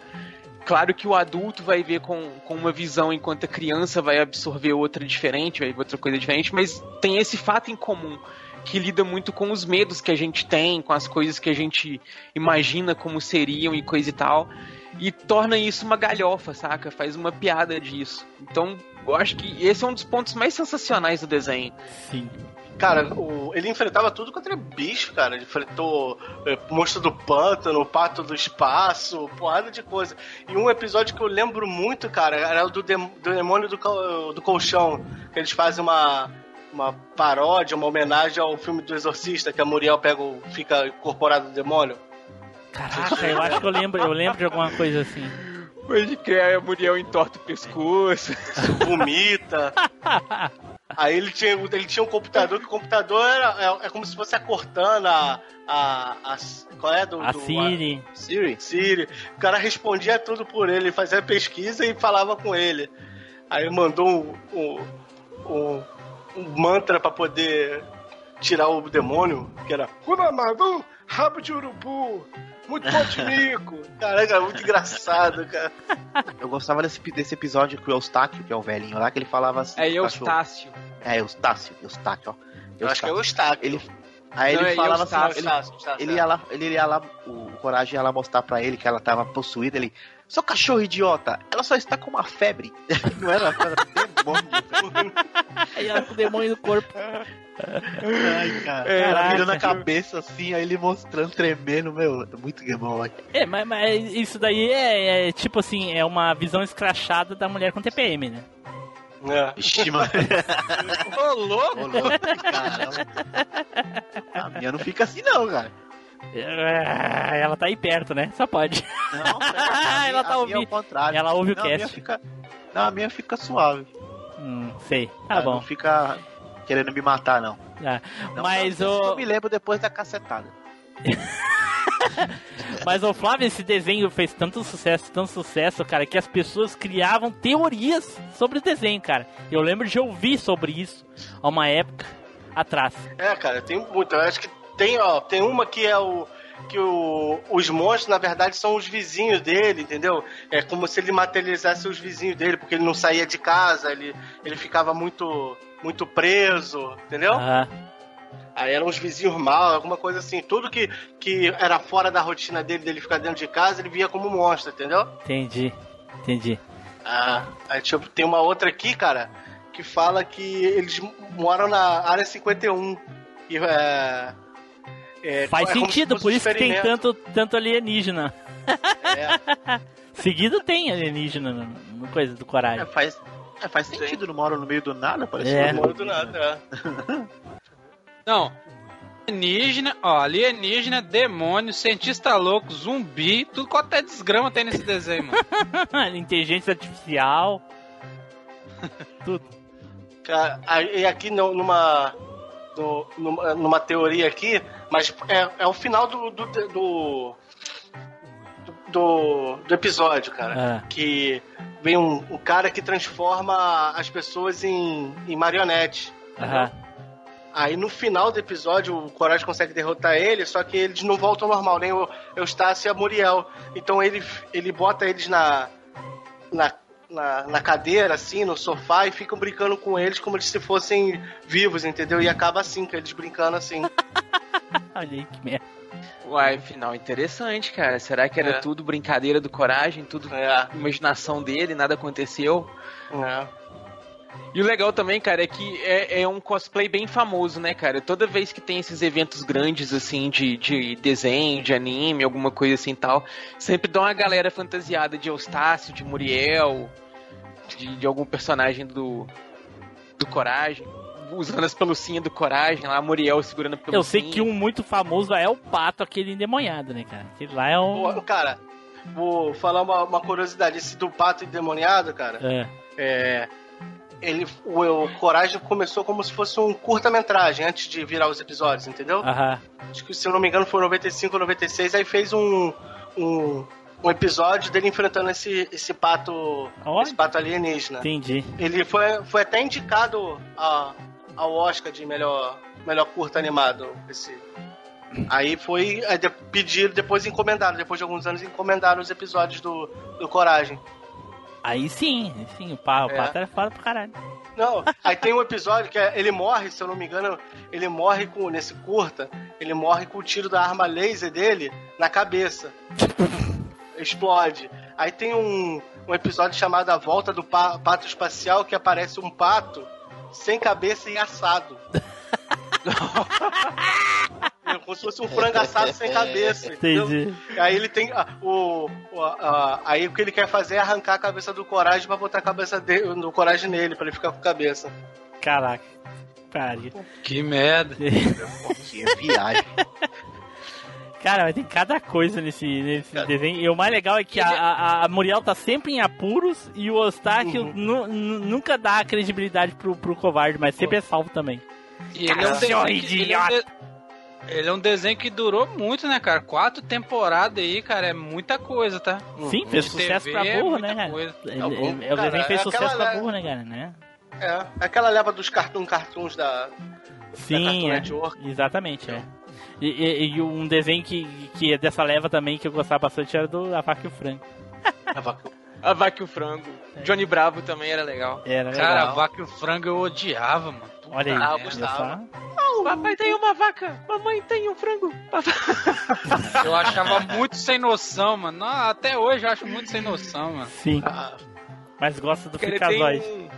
Claro que o adulto vai ver com, com uma visão, enquanto a criança vai absorver outra diferente, vai ver outra coisa diferente, mas tem esse fato em comum que lida muito com os medos que a gente tem, com as coisas que a gente imagina como seriam e coisa e tal, e torna isso uma galhofa, saca? Faz uma piada disso. Então, eu acho que esse é um dos pontos mais sensacionais do desenho. Sim. Cara, o- ele enfrentava tudo contra bicho, cara. Ele enfrentou é, monstro do pântano, pato do espaço, porrada de coisa. E um episódio que eu lembro muito, cara, era o do, do demônio do, do colchão. Que eles fazem uma, uma paródia, uma homenagem ao filme do Exorcista, que a Muriel pega fica incorporado no demônio. Caraca, eu acho que eu lembro, eu lembro de alguma coisa assim. Pode crer, a Muriel entorta o pescoço. Vomita. Aí ele tinha, ele tinha um computador, que o computador era, é, é como se fosse a Cortana, a, a, a- qual é? Do, A do- Siri. Siri? Siri. O cara respondia tudo por ele, fazia pesquisa e falava com ele. Aí ele mandou um, um, um- um mantra pra poder tirar o demônio, que era Kunamadu, rabo de urubu, muito bom de mico. Caraca, muito engraçado, cara. Eu gostava desse, desse episódio que o Eustáquio, que é o velhinho lá, que ele falava assim. É. Eustácio. É, Eustácio, Eustáquio, ó. Eu acho que é o Eustáquio. Ele, Aí Não, ele é falava Eustácio, assim, ele, Eustácio, Eustácio, ele é. ia lá, ele ia lá, o Coragem ia lá mostrar pra ele que ela tava possuída, ele, seu cachorro idiota, ela só está com uma febre. Não era, era demônio. Aí ela com o demônio no corpo. Ai, cara. É, ela virando a cabeça assim, aí ele mostrando, tremendo, meu, muito Boy. É, mas, mas isso daí é, é, tipo assim, é uma visão escrachada da mulher com TPM, né? É. Ixi, mano. Ô, louco! Ô, louco, caramba. A minha não fica assim não, cara. Ah, Ela tá aí perto, né? Só pode. Não, ela tá a minha é ouvindo. o contrário. Ela ouve o não, A minha cast. fica, não, a minha fica suave. Hum, sei. Tá Ela bom. Não fica querendo me matar, não. Ah, Não, mas não, o. Eu me lembro depois da cacetada. Mas o Flávio, esse desenho fez tanto sucesso, tanto sucesso, cara, que as pessoas criavam teorias sobre o desenho, cara. Eu lembro de ouvir sobre isso há uma época atrás. É, cara, tem muito. Eu acho que tem, ó, tem uma que é o. Que o, os monstros, na verdade, são os vizinhos dele, entendeu? É como se ele materializasse os vizinhos dele, porque ele não saía de casa, ele, ele ficava muito, muito preso, entendeu? Ah, Aí eram os vizinhos mal, alguma coisa assim. Tudo que, que era fora da rotina dele, dele ficar dentro de casa, ele via como monstro, entendeu? entendi. Entendi. Ah, aí tipo, tem uma outra aqui, cara, que fala que eles moram na área 51. E, é, é, Faz é como se sentido, por um isso que tem tanto, tanto alienígena. É. Seguido tem alienígena no, no coisa do coragem. É, faz, é, faz sentido, não mora no meio do nada, parece É. um Não do nada, é. Não. Alienígena, ó, alienígena, demônio, cientista louco, zumbi, tudo quanto é desgrama tem nesse desenho, mano. Inteligência artificial. Tudo. Cara, aí aqui no- numa, no- numa, numa teoria aqui, mas é, é o final do, do, do, do, do episódio, cara. Ah. Que vem um, um cara que transforma as pessoas em, em marionete. Aham. Aí no final do episódio o Coragem consegue derrotar ele, só que eles não voltam ao normal, nem o Eustácio e a Muriel. Então ele, ele bota eles na, na, na, na cadeira, assim, no sofá, e ficam brincando com eles como se fossem vivos, entendeu? E acaba assim, com eles brincando assim. Olha aí que merda. Uai, final interessante, cara. Será que era É. tudo brincadeira do coragem, tudo É. imaginação dele, nada aconteceu? É. E o legal também, cara, é que é, é um cosplay bem famoso, né, cara? Toda vez que tem esses eventos grandes, assim, de, de desenho, de anime, alguma coisa assim e tal, sempre dá uma galera fantasiada de Eustácio, de Muriel, de, de algum personagem do, do Coragem, usando as pelucinhas do Coragem, lá a Muriel segurando a pelucinha. Eu sei que um muito famoso é o pato, aquele endemoniado, né, cara? Aquele lá é um. Pô, Cara, vou falar uma, uma curiosidade. Esse do pato endemoniado, cara, É. é. Ele, o, o Coragem começou como se fosse um curta-metragem antes de virar os episódios, entendeu? Aham. Acho que, se eu não me engano, foi 95 96. Aí fez um, um, um episódio dele enfrentando esse, esse pato. Olha. Esse pato alienígena. Entendi. Ele foi, foi até indicado a, ao Oscar de melhor, melhor curta animado. Esse. Aí foi aí de, pediram, depois encomendaram, depois de alguns anos encomendaram os episódios do, do Coragem. Aí sim, sim, o, pa, o É. pato era foda pra caralho. Não, aí tem um episódio que é- ele morre, se eu não me engano, ele morre com, nesse curta, ele morre com o tiro da arma laser dele na cabeça. Explode. Aí tem um, um episódio chamado A Volta do Pa- Pato Espacial que aparece um pato sem cabeça e assado. É Como se fosse um frango assado sem cabeça. entendeu? Entendi. Aí ele tem. ah, o, o- a- aí o que ele quer fazer é arrancar a cabeça do coragem pra botar a cabeça dele, do coragem nele, pra ele ficar com a cabeça. Caraca. Pariu. Que merda. Que viagem. Cara, mas tem cada coisa nesse, nesse desenho. E o mais legal é que a, a, a Muriel tá sempre em apuros e o Eustáquio Uhum. nu- nu- nunca dá credibilidade pro, pro covarde, mas sempre é salvo também. E ele é um desenho que, ele, é um ele é um desenho que durou muito, né, cara? Quatro temporadas aí, cara, é muita coisa, tá? Sim, fez De sucesso TV pra é burro, muita né, cara? coisa. Ele- bom. ele- o Cara, desenho fez é sucesso pra burro, né, cara? Né? É, aquela leva dos cartoon cartoons da. Sim, Cartoon é. Network. exatamente, é. E, e- e um desenho que, que é dessa leva também que eu gostava bastante era do A Vaca e o Frango. A Vaca e o Frango. Johnny Bravo também era legal. Era Cara, a legal. vaca e o frango eu odiava, mano. Olha aí, Ah, eu viu gostava. Não! Papai tem uma vaca, mamãe tem um frango. Eu achava muito sem noção, mano. Não, até hoje eu acho muito sem noção, mano. Sim. Mas gosta do Frikazoid. tem um,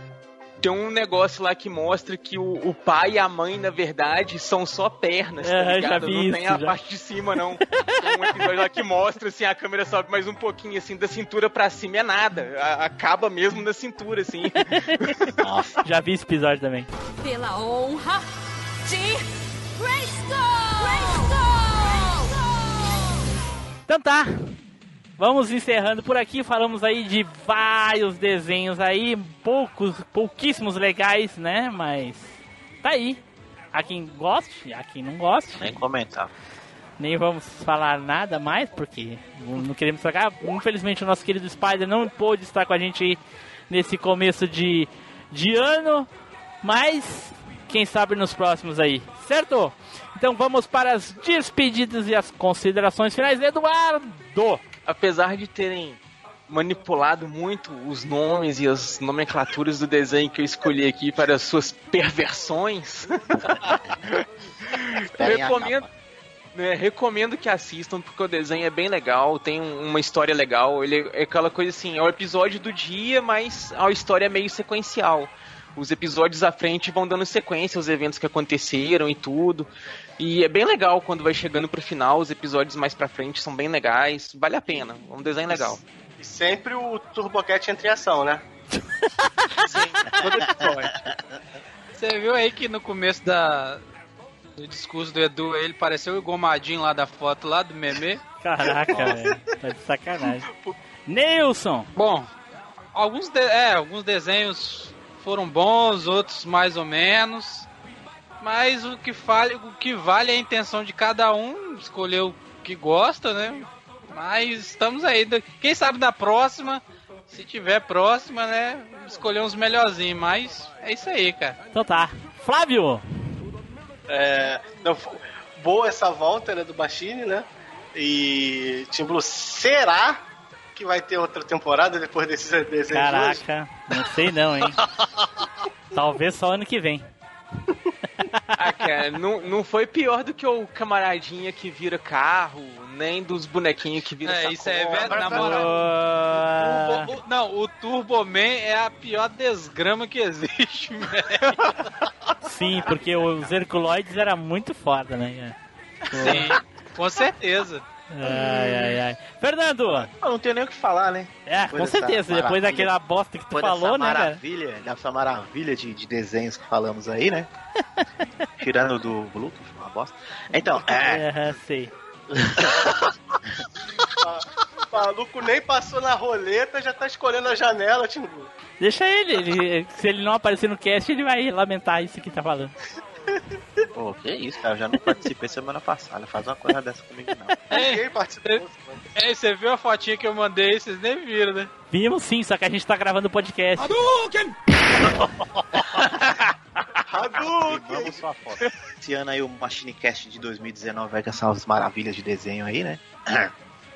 tem um negócio lá que mostra que o, o pai e a mãe, na verdade, são só pernas, tá É, já ligado? vi não isso, tem a já. parte de cima, não. Tem um episódio lá que mostra, assim, a câmera sobe mais um pouquinho, assim, da cintura pra cima é nada. A- acaba mesmo na cintura, assim. Já vi esse episódio também. Pela honra de Então tá. Vamos encerrando por aqui. Falamos aí de vários desenhos aí, poucos, pouquíssimos legais, né? Mas tá aí. Há quem goste, há quem não goste. Nem comentar. Nem vamos falar nada mais, porque não queremos trocar. Infelizmente, o nosso querido Spider não pôde estar com a gente aí nesse começo de, de ano. Mas, quem sabe nos próximos aí, certo? Então vamos para as despedidas e as considerações finais. Eduardo! Apesar de terem manipulado muito os nomes e as nomenclaturas do desenho que eu escolhi aqui para as suas perversões, recomendo, né, recomendo que assistam porque o desenho é bem legal, tem um- uma história legal. Ele é aquela coisa assim, é o episódio do dia, mas a história é meio sequencial. Os episódios à frente vão dando sequência aos eventos que aconteceram e tudo. E é bem legal quando vai chegando pro final, os episódios mais pra frente são bem legais, vale a pena. É um desenho legal. E sempre o Turbocat entre ação, né? Todo episódio. Você viu aí que no começo da, do discurso do Edu, ele pareceu o gomadinho lá da foto lá do meme? Caraca, velho. Tá de sacanagem. Nilson! Bom, alguns, de- é, alguns desenhos foram bons, outros mais ou menos. Mas o que, vale, o que vale é a intenção de cada um, escolher o que gosta, né? Mas estamos aí. Quem sabe na próxima, se tiver próxima, né? Escolher uns melhorzinhos. Mas é isso aí, cara. Então tá. Flávio! É, não, boa essa volta né, do Bachini, né? E Tim Blue, será que vai ter outra temporada depois desses desenhos? Caraca, não sei não, hein? Talvez só ano que vem. Ah, cara, não, não foi pior do que o camaradinha que vira carro, nem dos bonequinhos que vira É, isso é sacola. verdade. Na moral, o Turbo- o- não, o Turbo Man é a pior desgrama que existe, velho. Sim, porque os Herculoides era muito foda, né? Sim, com certeza. Ai, ai, ai. Fernando! Eu não tenho nem o que falar, né? É, Depois com certeza. Depois daquela bosta que tu Depois falou, dessa né, cara? maravilha, dessa maravilha de, de desenhos que falamos aí, né? Tirando do Blue, que foi uma bosta. Então, é. É, sei. O maluco nem passou na roleta, já tá escolhendo a janela, Tim Blue. Deixa ele, ele- Se ele não aparecer no cast, ele vai lamentar isso que tá falando. Pô, que isso, cara. Eu já não participei semana passada. Faz uma coisa dessa comigo, não. Ninguém participou. É, você viu a fotinha que eu mandei, vocês nem viram, né? Vimos sim, só que a gente tá gravando o podcast. Vamos sua foto. Esse ano aí o Machine Cast de 2019 vai com essas maravilhas de desenho aí, né?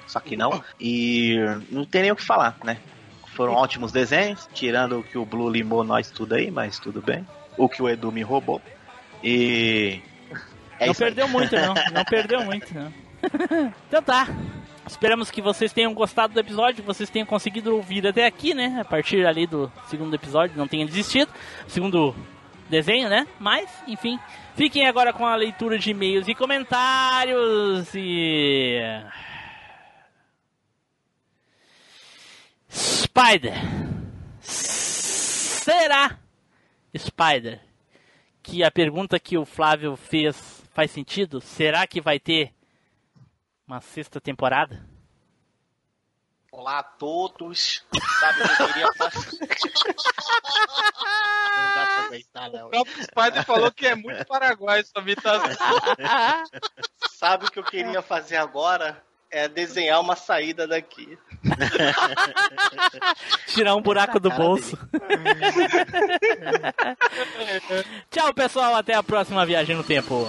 Só que não. E não tem nem o que falar, né? Foram ótimos desenhos, tirando o que o Blue limou nós tudo aí, mas tudo bem. O que o Edu me roubou. E. É não isso aí. perdeu muito, não. Não perdeu muito, não. então tá. Esperamos que vocês tenham gostado do episódio, que vocês tenham conseguido ouvir até aqui, né? A partir ali do segundo episódio, não tenha desistido. Segundo desenho, né? Mas, enfim. Fiquem agora com a leitura de e-mails e comentários e. Spider. Será, Spider, que a pergunta que o Flávio fez faz sentido? Será que vai ter uma sexta temporada? Olá a todos. Sabe o que eu queria fazer? Não dá pra aceitar, não. O próprio Spider falou que é muito paraguai essa imitação. Sabe o que eu queria fazer agora? É desenhar uma saída daqui. Tirar um buraco do bolso. Tchau, pessoal. Até a próxima viagem no tempo.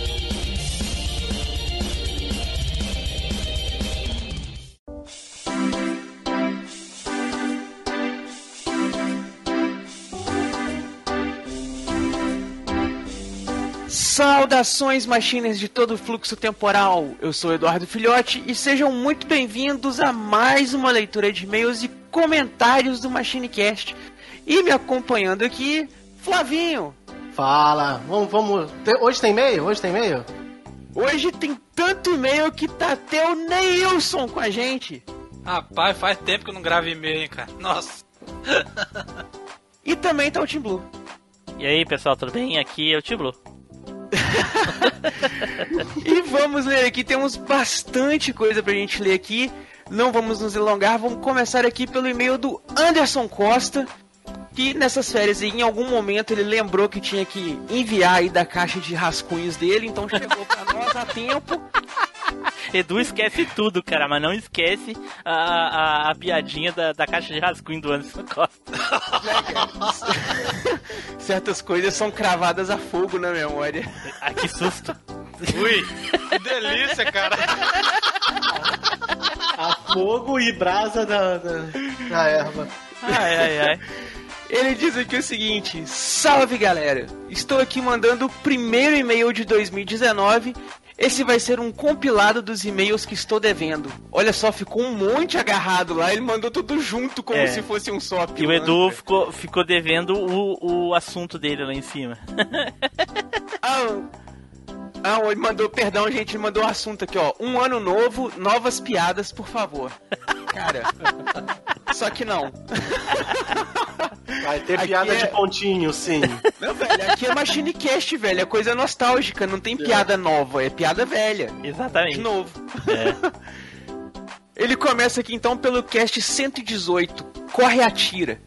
Saudações, machines de todo o fluxo temporal. Eu sou Eduardo Filhote e sejam muito bem-vindos a mais uma leitura de e-mails e comentários do MachineCast. E me acompanhando aqui, Flavinho. Fala, vamos, vamos. Hoje tem e-mail? Hoje tem e-mail? Hoje tem tanto e-mail que tá até o Neilson com a gente. Rapaz, faz tempo que eu não gravo e-mail, hein, cara. Nossa. E também tá o Tim Blue. E aí, pessoal, tudo bem? Aqui é o Tiblu. E vamos ler aqui, temos bastante coisa pra gente ler aqui. Não vamos nos alongar, vamos começar aqui pelo e-mail do Anderson Costa, que nessas férias em algum momento ele lembrou que tinha que enviar aí da caixa de rascunhos dele, então chegou pra nós a tempo. Edu esquece tudo, cara, mas não esquece a, a, a piadinha da, da caixa de rascunho do Anderson Costa. Certas coisas são cravadas a fogo na memória. Ah, que susto. Ui, que delícia, cara. A fogo e brasa da, da, da erva. Ai, ai, ai. Ele diz aqui o seguinte: Salve galera! Estou aqui mandando o primeiro e-mail de 2019. Esse vai ser um compilado dos e-mails que estou devendo. Olha só, ficou um monte agarrado lá. Ele mandou tudo junto, como É. se fosse um só. E o Edu ficou, ficou devendo o, o assunto dele lá em cima. Ah, ah, ele mandou, perdão, gente, ele mandou o assunto aqui, ó. Um ano novo, novas piadas, por favor. Cara, só que não. Vai ter Aqui piada é- de pontinho, sim. Não, velho, aqui é MachineCast, velho. É coisa nostálgica, não tem piada nova, é piada velha. Exatamente. De novo. É. Ele começa aqui então pelo cast 118, Corre Atira.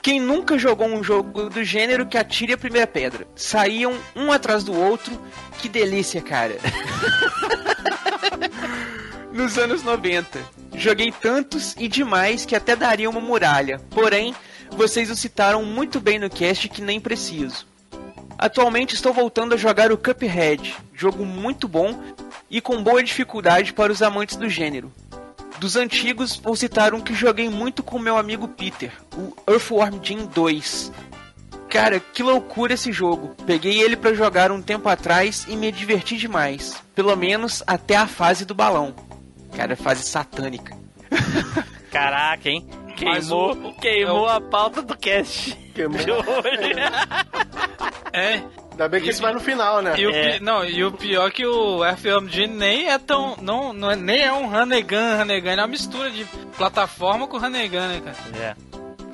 Quem nunca jogou um jogo do gênero que atire a primeira pedra? Saíam um atrás do outro, que delícia, cara. Nos anos 90. Joguei tantos e demais que até daria uma muralha. Porém, vocês o citaram muito bem no cast que nem preciso. Atualmente estou voltando a jogar o Cuphead, jogo muito bom e com boa dificuldade para os amantes do gênero. Dos antigos, vou citar um que joguei muito com meu amigo Peter, o Earthworm Jim 2. Cara, que loucura esse jogo. Peguei ele pra jogar um tempo atrás e me diverti demais. Pelo menos até a fase do balão. Cara, fase satânica. Caraca, hein? Queimou, o- o- queimou a pauta do cast. Queimou. De hoje. É. Ainda bem que isso vai no final, né? E o, É. não, e o pior é que o FMG nem é tão. Não, não é, nem é um Hanegan, Hanegan, é uma mistura de plataforma com Hanegan, né, cara? É.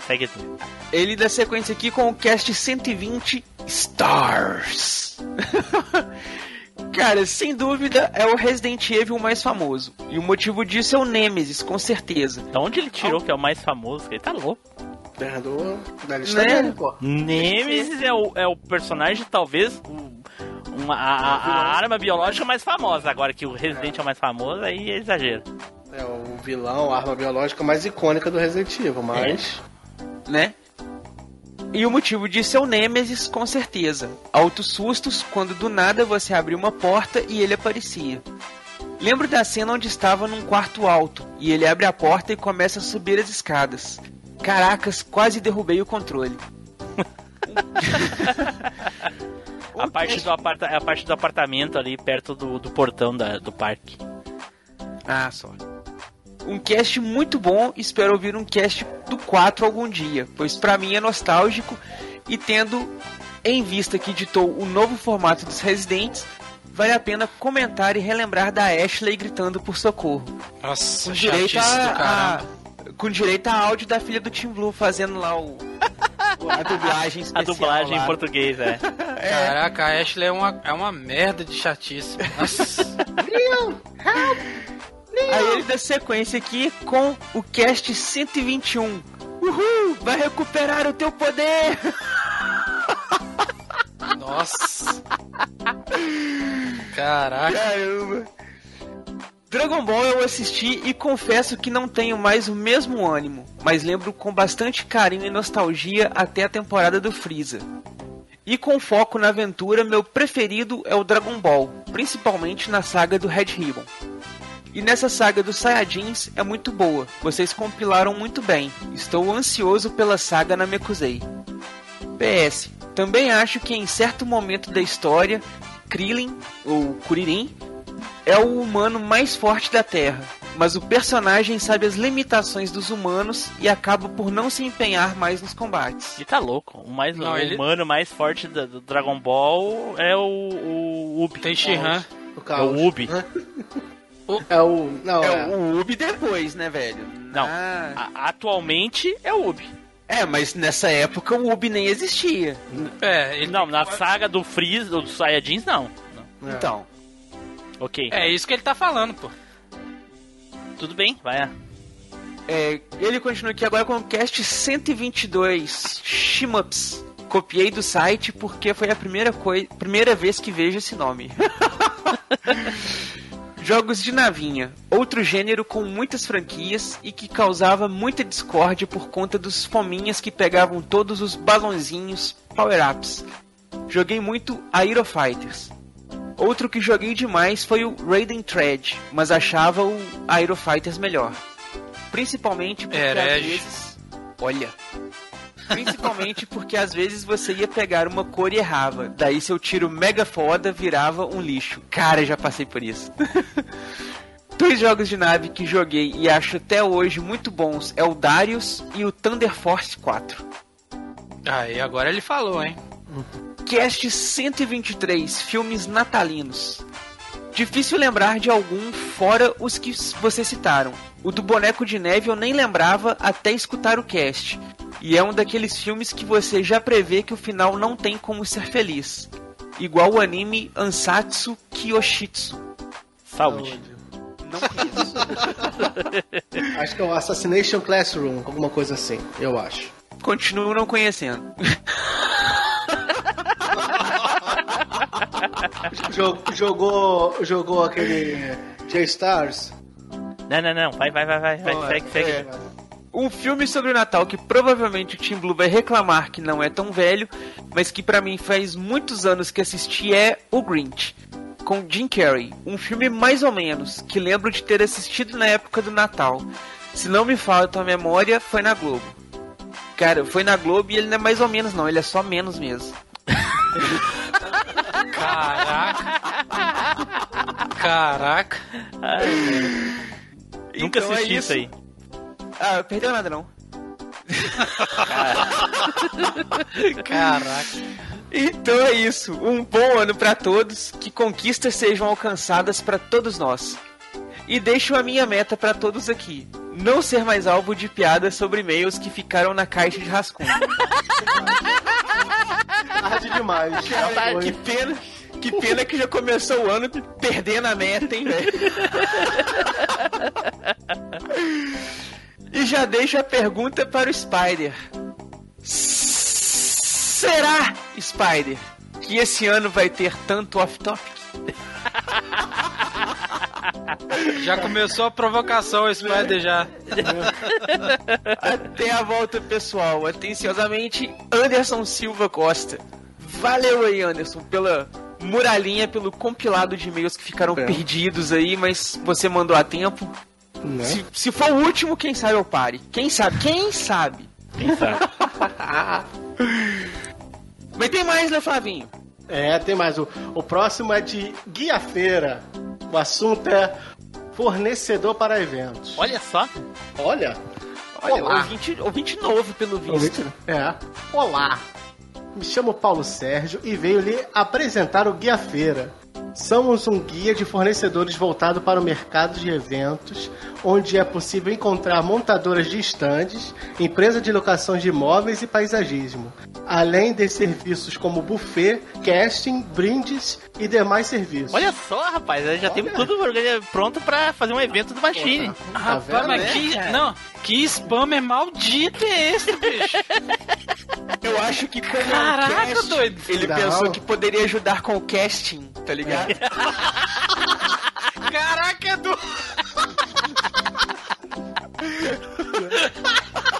Segue tu. Ele dá sequência aqui com o cast 120 Stars. Cara, sem dúvida é o Resident Evil mais famoso. E o motivo disso é o Nemesis, com certeza. Da onde ele tirou que é o mais famoso? Ele tá louco. Do, da lista Né? dele, pô. Nemesis é o, é o personagem, talvez, o- uma, a, a- a arma biológica mais famosa. Agora que o Resident é o mais famoso, aí é exagero. É o vilão, a arma biológica mais icônica do Resident Evil, mas. né? E o motivo disso é o Nemesis, com certeza. Altos sustos quando do nada você abriu uma porta e ele aparecia. Lembro da cena onde estava num quarto alto e ele abre a porta e começa a subir as escadas. Caracas, quase derrubei o controle. A parte, do aparta, a parte do apartamento ali perto do, do portão da- do parque. Ah, só. Um cast muito bom, espero ouvir um cast do 4 algum dia, pois pra mim é nostálgico e tendo em vista que editou o novo formato dos Residentes, vale a pena comentar e relembrar da Ashley gritando por socorro. Nossa, Com direito a, a- com direito a áudio da filha do Tim Blue fazendo lá o a dublagem A especial dublagem lá. em português, é. Caraca, a Ashley é uma, é uma merda de chatice. Nossa. Aí ele dá sequência aqui com o cast 121. Uhul! Vai recuperar o teu poder! Nossa. Caraca. Caramba! Dragon Ball eu assisti e confesso que não tenho mais o mesmo ânimo, mas lembro com bastante carinho e nostalgia até a temporada do Freeza. E com foco na aventura, meu preferido é o Dragon Ball, principalmente na saga do Red Ribbon. E nessa saga dos Saiyajins é muito boa, vocês compilaram muito bem. Estou ansioso pela saga Namekusei. PS, também acho que em certo momento da história, Krillin, ou Kuririn, é o humano mais forte da Terra, mas o personagem sabe as limitações dos humanos e acaba por não se empenhar mais nos combates. E tá louco. O, mais, Não, o ele- humano mais forte da- do Dragon Ball é o, o Ubi. Tem Shihan. É o Ubi. É o. Não, é, é. o Ubi depois, né, velho? Não, a- atualmente é o Ubi. É, mas nessa época o Ubi nem existia. É, Não, na saga do Freeza, dos Saiyajins, não. não. Então. Ok. É isso que ele tá falando, pô. Tudo bem, vai lá. É, ele continua aqui agora com o cast 122, Shimups. Copiei do site porque foi a primeira, coi primeira vez que vejo esse nome. Jogos de navinha, outro gênero com muitas franquias e que causava muita discórdia por conta dos fominhas que pegavam todos os balãozinhos power-ups. Joguei muito Aero Fighters. Outro que joguei demais foi o Raiden Thread, mas achava o Aero Fighters melhor. Principalmente porque às Herege. vezes. Olha. Principalmente porque às vezes você ia pegar uma cor e errava. Daí seu tiro mega foda virava um lixo. Cara, já passei por isso. Dois jogos de nave que joguei e acho até hoje muito bons é o Darius e o Thunder Force 4. Aí, agora ele falou, hein? Cast 123 Filmes natalinos. Difícil lembrar de algum fora os que vocês citaram. O do Boneco de Neve eu nem lembrava até escutar o cast. E é um daqueles filmes que você já prevê que o final não tem como ser feliz. Igual o anime Ansatsu Kyoshitsu. Saúde. Não conheço. Acho que é o Assassination Classroom, alguma coisa assim, eu acho. Continuo não conhecendo. Jo- jogou, jogou aquele J-Stars? Não, não, não. Vai, vai, vai, vai. vai. Segue, segue. É. Um filme sobre o Natal que provavelmente o Tim Blue vai reclamar que não é tão velho, mas que pra mim faz muitos anos que assisti é O Grinch, com Jim Carrey. Um filme mais ou menos, que lembro de ter assistido na época do Natal. Se não me falta a memória, foi na Globo. Cara, foi na Globo e ele não é mais ou menos não, ele é só menos mesmo. Caraca. Caraca. Nunca Então é assisti isso. isso aí. Ah, perdeu nada não. Caraca. Então é isso. Um bom ano pra todos, que conquistas sejam alcançadas pra todos nós. E deixo a minha meta pra todos aqui: não ser mais alvo de piadas sobre e-mails que ficaram na caixa de rascunho. Tarde demais. Cara, que pena. Que pena que já começou o ano perdendo a meta, hein, velho? E já deixo a pergunta para o Spider. Será, Spider, que esse ano vai ter tanto off-topic? Já começou a provocação, o Spider já. Até a volta, pessoal. Atenciosamente, Anderson Silva Costa. Valeu aí, Anderson, pela muralhinha, pelo compilado de e-mails que ficaram É. perdidos aí, mas você mandou a tempo. Né? Se, se for o último, quem sabe eu pare. Quem sabe? Quem sabe? Quem sabe? Mas tem mais, né, Flavinho? É, tem mais. O, o próximo é de Guia Feira. O assunto é fornecedor para eventos. Olha só. Olha. Olha, Olá. ouvinte, ouvinte novo, pelo visto. Ouvinte? É. Olá. Me chamo Paulo Sérgio e venho lhe apresentar o Guia Feira. Somos um guia de fornecedores voltado para o mercado de eventos, onde é possível encontrar montadoras de estandes, empresa de locação de imóveis e paisagismo, além de serviços como buffet, casting, brindes e demais serviços. Olha só, rapaz. Já temos tudo pronto pra fazer um evento do Machine. Rapaz, mas que, não, que spammer maldito é esse, bicho? Eu acho que como Caraca, é um cast, doido. ele Não. pensou que poderia ajudar com o casting, tá ligado? Caraca, Edu!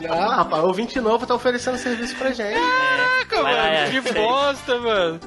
Ah, rapaz, o 20 novo tá oferecendo serviço pra gente. Caraca, Vai, mano, é, que sei. bosta, mano.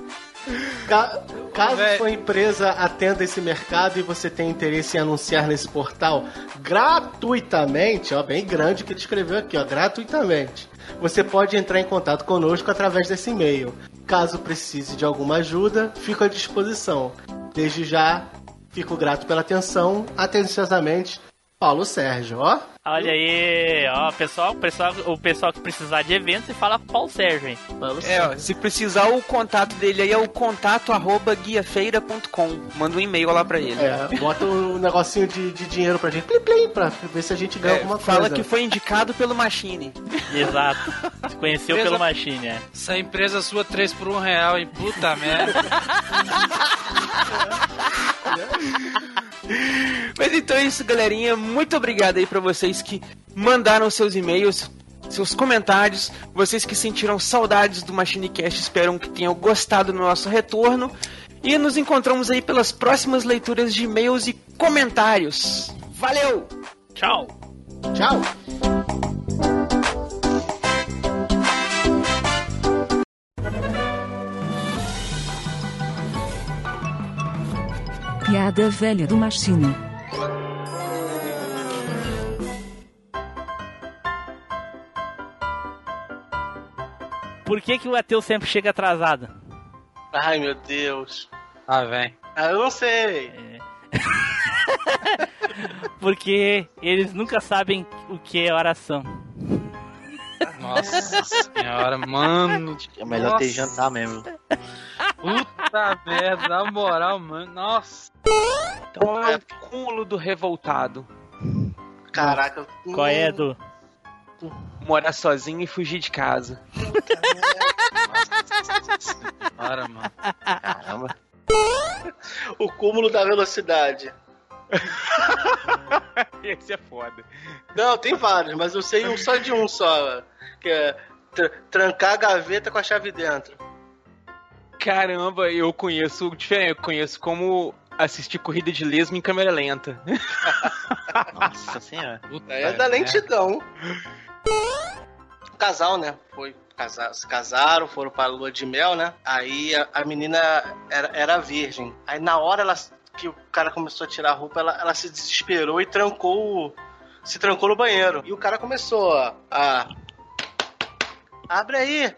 Ca- caso sua empresa atenda esse mercado e você tenha interesse em anunciar nesse portal gratuitamente, ó, bem grande que ele escreveu aqui, ó, gratuitamente. Você pode entrar em contato conosco através desse e-mail. Caso precise de alguma ajuda, fico à disposição. Desde já, fico grato pela atenção. Atenciosamente, Paulo Sérgio, ó. Olha aí, ó, pessoal, pessoal, o pessoal que precisar de evento, você fala com o Paulo Sérgio, hein? É, ó, se precisar o contato dele aí é o contato arroba guiafeira.com. Manda um e-mail lá pra ele. É, bota um negocinho de, de dinheiro pra gente, plim, plim, pra ver se a gente ganha É, alguma fala coisa. que foi indicado pelo Machine. Exato. Se conheceu Empresa- pelo Machine, é. Essa empresa sua 3 por 1 real, hein? Puta merda. Mas então é isso, galerinha. Muito obrigado aí pra vocês que mandaram seus e-mails, seus comentários, vocês que sentiram saudades do MachineCast, espero que tenham gostado do nosso retorno. E nos encontramos aí pelas próximas leituras de e-mails e comentários. Valeu! Tchau! Tchau! Piada velha do Machine. Por que, que o ateu sempre chega atrasado? Ai, meu Deus. Ah, vem. Ah, eu não sei. Porque eles nunca sabem o que é oração. Nossa senhora, mano. É melhor Nossa. ter jantar mesmo. Puta merda, na moral, mano. Nossa. Então é o cúmulo do revoltado. Caraca. Qual é, Edu? Morar sozinho e fugir de casa. Para, mano. Caramba. O cúmulo da velocidade. Esse é foda. Não, tem vários, mas eu sei um só de um só. Que é tr- trancar a gaveta com a chave dentro. Caramba, eu conheço diferente. Eu conheço como assistir corrida de lesma em câmera lenta. Nossa senhora. É da lentidão. O casal, né? Foi casar, se casaram, foram pra lua de mel, né? Aí a, a menina era, era virgem. Aí na hora ela, que o cara começou a tirar a roupa, ela, ela se desesperou e trancou. o- Se trancou no banheiro. E o cara começou a. Abre aí!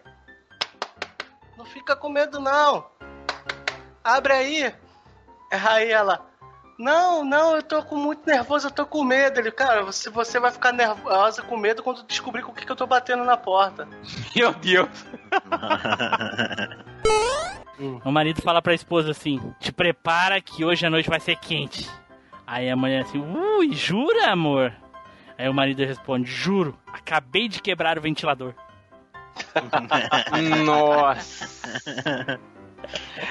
Não fica com medo, não! Abre aí! Aí ela. Não, não, eu tô com muito nervoso, eu tô com medo. Ele, cara, você, você vai ficar nervosa com medo quando descobrir com o que, que eu tô batendo na porta. Meu Deus. O marido fala pra esposa assim: Te prepara que hoje a noite vai ser quente. Aí a mulher assim: Ui, jura, amor? Aí o marido responde: Juro, acabei de quebrar o ventilador. Nossa.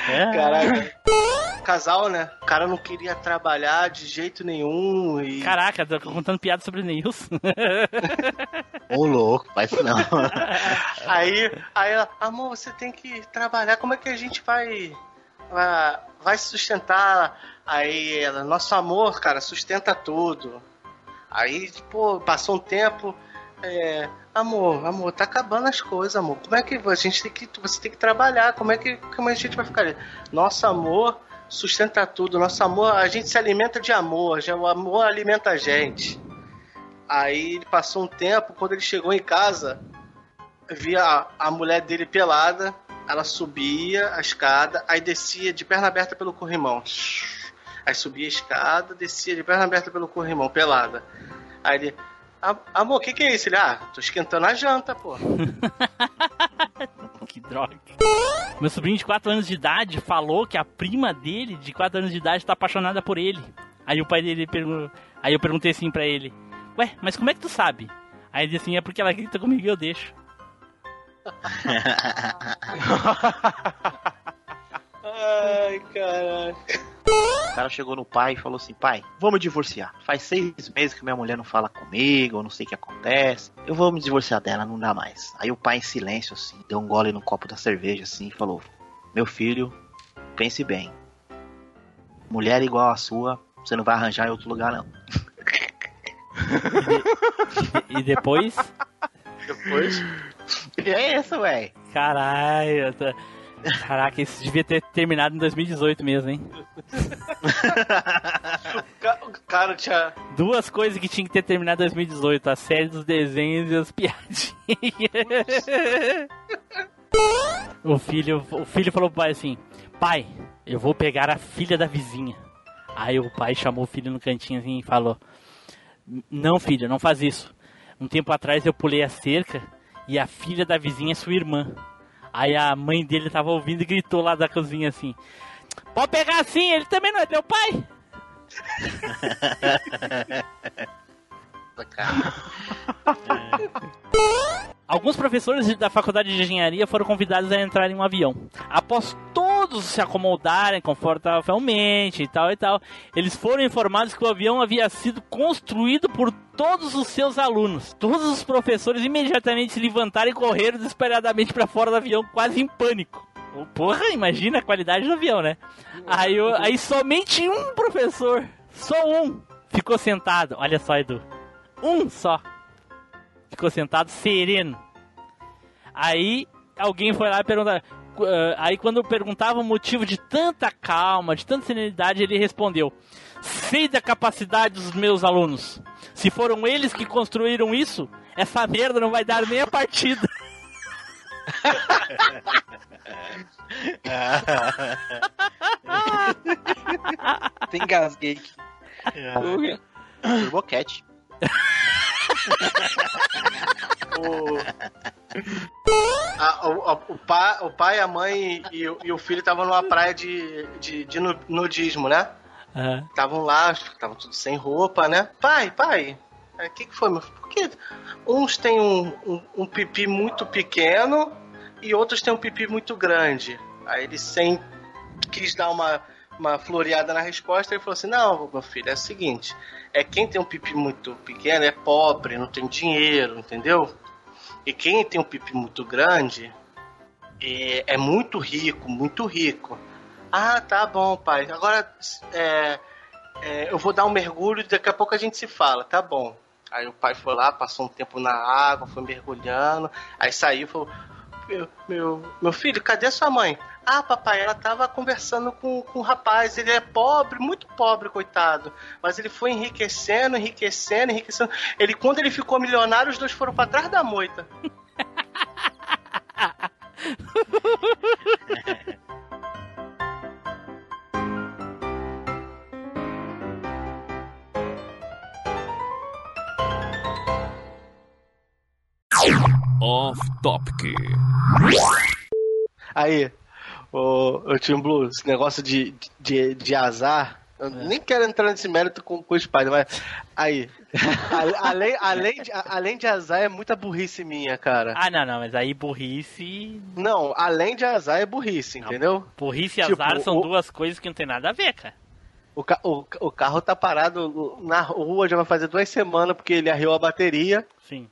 É. Caraca. Casal, né? O cara não queria trabalhar de jeito nenhum e. Caraca, tô contando piada sobre Nilson. Ô louco, faz isso não. Aí, aí ela, amor, você tem que trabalhar, como é que a gente vai. Vai, vai se sustentar? Aí ela, nosso amor, cara, sustenta tudo. Aí, pô, passou um tempo. É, amor, amor, tá acabando as coisas, amor. Como é que a gente tem que. Você tem que trabalhar, como é que como a gente vai ficar ali? Nosso amor sustenta tudo. Nosso amor, a gente se alimenta de amor, já, o amor alimenta a gente. Aí ele passou um tempo, quando ele chegou em casa, via a, a mulher dele pelada, ela subia a escada, aí descia de perna aberta pelo corrimão. Aí subia a escada, descia de perna aberta pelo corrimão, pelada. Aí ele, "A- amor, o que, que é isso? Ele, ah, tô esquentando a janta, pô. que droga. Meu sobrinho de 4 anos de idade falou que a prima dele, de 4 anos de idade, tá apaixonada por ele. Aí o pai dele perguntou. Aí eu perguntei assim pra ele: Ué, mas como é que tu sabe? Aí ele disse assim: É porque ela grita comigo e eu deixo. Ai, caraca. O cara chegou no pai e falou assim: pai, vamos divorciar. Faz seis meses que minha mulher não fala comigo, eu não sei o que acontece. Eu vou me divorciar dela, não dá mais. Aí o pai, em silêncio, assim, deu um gole no copo da cerveja, assim, e falou: Meu filho, pense bem. Mulher igual a sua Você não vai arranjar em outro lugar, não. E depois? Depois. E é isso, véi. Caralho, eu tô- Caraca, isso devia ter terminado em 2018 mesmo, hein? Cara, tinha. Duas coisas que tinha que ter terminado em 2018: a série dos desenhos e as piadinhas. o filho, o filho falou pro pai assim: Pai, eu vou pegar a filha da vizinha. Aí o pai chamou o filho no cantinho assim e falou: Não, filho, não faz isso. Um tempo atrás eu pulei a cerca e a filha da vizinha é sua irmã. Aí a mãe dele tava ouvindo e gritou lá da cozinha assim: Pode pegar assim, ele também não é teu pai? Alguns professores da faculdade de engenharia foram convidados a entrar em um avião. Após todos se acomodarem confortavelmente e tal e tal, eles foram informados que o avião havia sido construído por todos os seus alunos. Todos os professores imediatamente se levantaram e correram desesperadamente para fora do avião, quase em pânico. Porra, imagina a qualidade do avião, né? Aí, o- aí somente um professor, só um, ficou sentado. Olha só, Edu. Um só. Ficou sentado sereno. Aí alguém foi lá e perguntou. Ah, Aí quando perguntava o motivo de tanta calma, de tanta serenidade, ele respondeu: Sei da capacidade dos meus alunos. Se foram eles que construíram isso, essa merda não vai dar nem a partida. Tem gasguei. Turbocat. O, a- o, a- o pai, o pai, a mãe e, o- e o filho estavam numa praia de, de, de nu- nudismo, né? Estavam lá, estavam tudo sem roupa, né? Pai, pai, o que, que foi, meu filho? Por que uns têm um, um, um pipi muito pequeno e outros têm um pipi muito grande? Aí ele sem quis dar uma, uma floreada na resposta e falou assim: Não, meu filho, é o seguinte: é quem tem um pipi muito pequeno é pobre, não tem dinheiro, entendeu? E quem tem um pipi muito grande é, é muito rico, muito rico. Ah, tá bom, pai. Agora é, é, eu vou dar um mergulho e daqui a pouco a gente se fala, tá bom. Aí o pai foi lá, passou um tempo na água, foi mergulhando, aí saiu e falou: meu, meu, meu filho, cadê sua mãe? Ah, papai, ela tava conversando com, com um rapaz, ele é pobre, muito pobre, coitado. Mas ele foi enriquecendo, enriquecendo, enriquecendo. Ele, quando ele ficou milionário, os dois foram pra trás da moita. Off Topic. Aí, o, o Tim Blue, esse negócio de, de, de azar, eu nem quero entrar nesse mérito com, com o Spider, mas aí, a- além, além, de, além de azar é muita burrice minha, cara. Ah, não, não, mas aí burrice. Não, além de azar é burrice, entendeu? Burrice e Tipo, azar são o- duas coisas que não tem nada a ver, cara. O, ca- o, o carro tá parado na rua já vai fazer duas semanas porque ele arriou a bateria. Sim.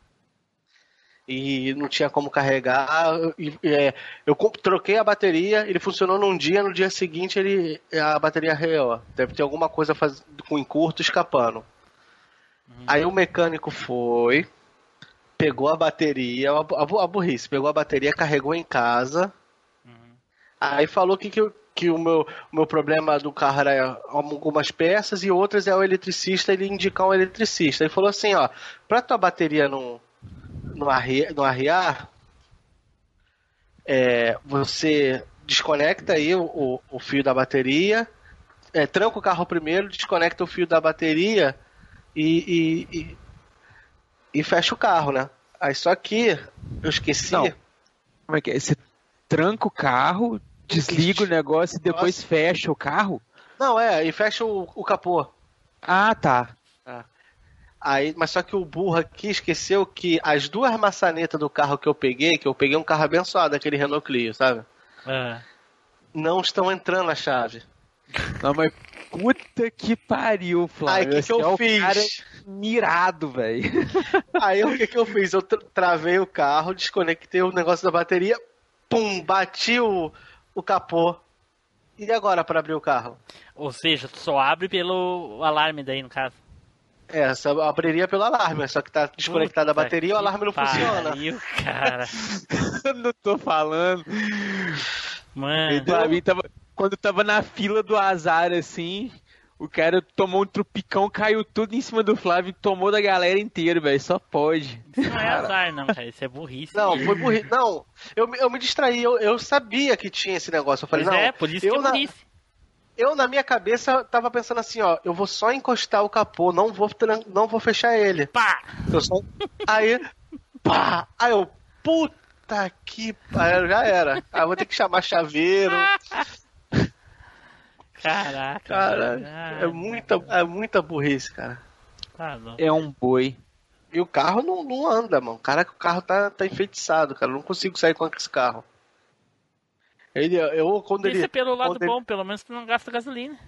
E não tinha como carregar. E, é, eu troquei a bateria, ele funcionou num dia, no dia seguinte ele a bateria arreou. Deve ter alguma coisa faz, com encurto escapando. Aí o mecânico foi, pegou a bateria, a, a, a burrice, pegou a bateria, carregou em casa. Aí falou que, que, eu- que o, meu, o meu problema do carro era algumas peças e outras é o eletricista, ele indicar um eletricista. Ele falou assim, ó, pra tua bateria não, não, arre, não arriar, é, você desconecta aí o, o, o fio da bateria, é, tranca o carro primeiro, desconecta o fio da bateria e, e, e, e fecha o carro, né? Aí só que eu esqueci. Não. Como é que é? Você tranca o carro, desliga o negócio e depois fecha o carro? Não, é, e fecha o, o capô. Ah, tá. Aí, mas só que o burro aqui esqueceu que as duas maçanetas do carro que eu peguei, que eu peguei um carro abençoado, aquele Renault Clio, sabe? É. Não estão entrando na chave. Não, mas puta que pariu, Flávio. Aí, o que, que eu é o fiz? cara mirado, velho. Aí, o que, que eu fiz? Eu tra- travei o carro, desconectei o negócio da bateria, pum, bati o, o capô. E agora pra abrir o carro? Ou seja, tu só abre pelo alarme daí, no caso. É, só abriria pelo alarme, só que tá desconectada a bateria e o alarme não funciona. pariu, cara. Eu não tô falando. Mano. Pra mim, tava, quando tava na fila do azar, assim, o cara tomou um trupicão, caiu tudo em cima do Flávio e tomou da galera inteira, velho. Só pode. Isso não é azar, não, cara. Isso é burrice. Não, foi burrice. Não, eu, me- eu me distraí, eu, eu sabia que tinha esse negócio. Eu falei, Pois não, é, por isso eu que é na, burrice. Eu na minha cabeça tava pensando assim, ó, eu vou só encostar o capô, não vou, não vou fechar ele. Pá! Eu só... Aí, pá! Aí eu, puta que. Aí já era. Aí eu vou ter que chamar chaveiro. Caraca. Cara, é muita, é muita burrice, cara. Tá. É um boi. E o carro não, não anda, mano. Cara, o carro tá, tá enfeitiçado, cara. Eu não consigo sair com esse carro. Ele, eu, quando Isso ele. é pelo lado quando ele- bom, pelo menos tu não gasta gasolina.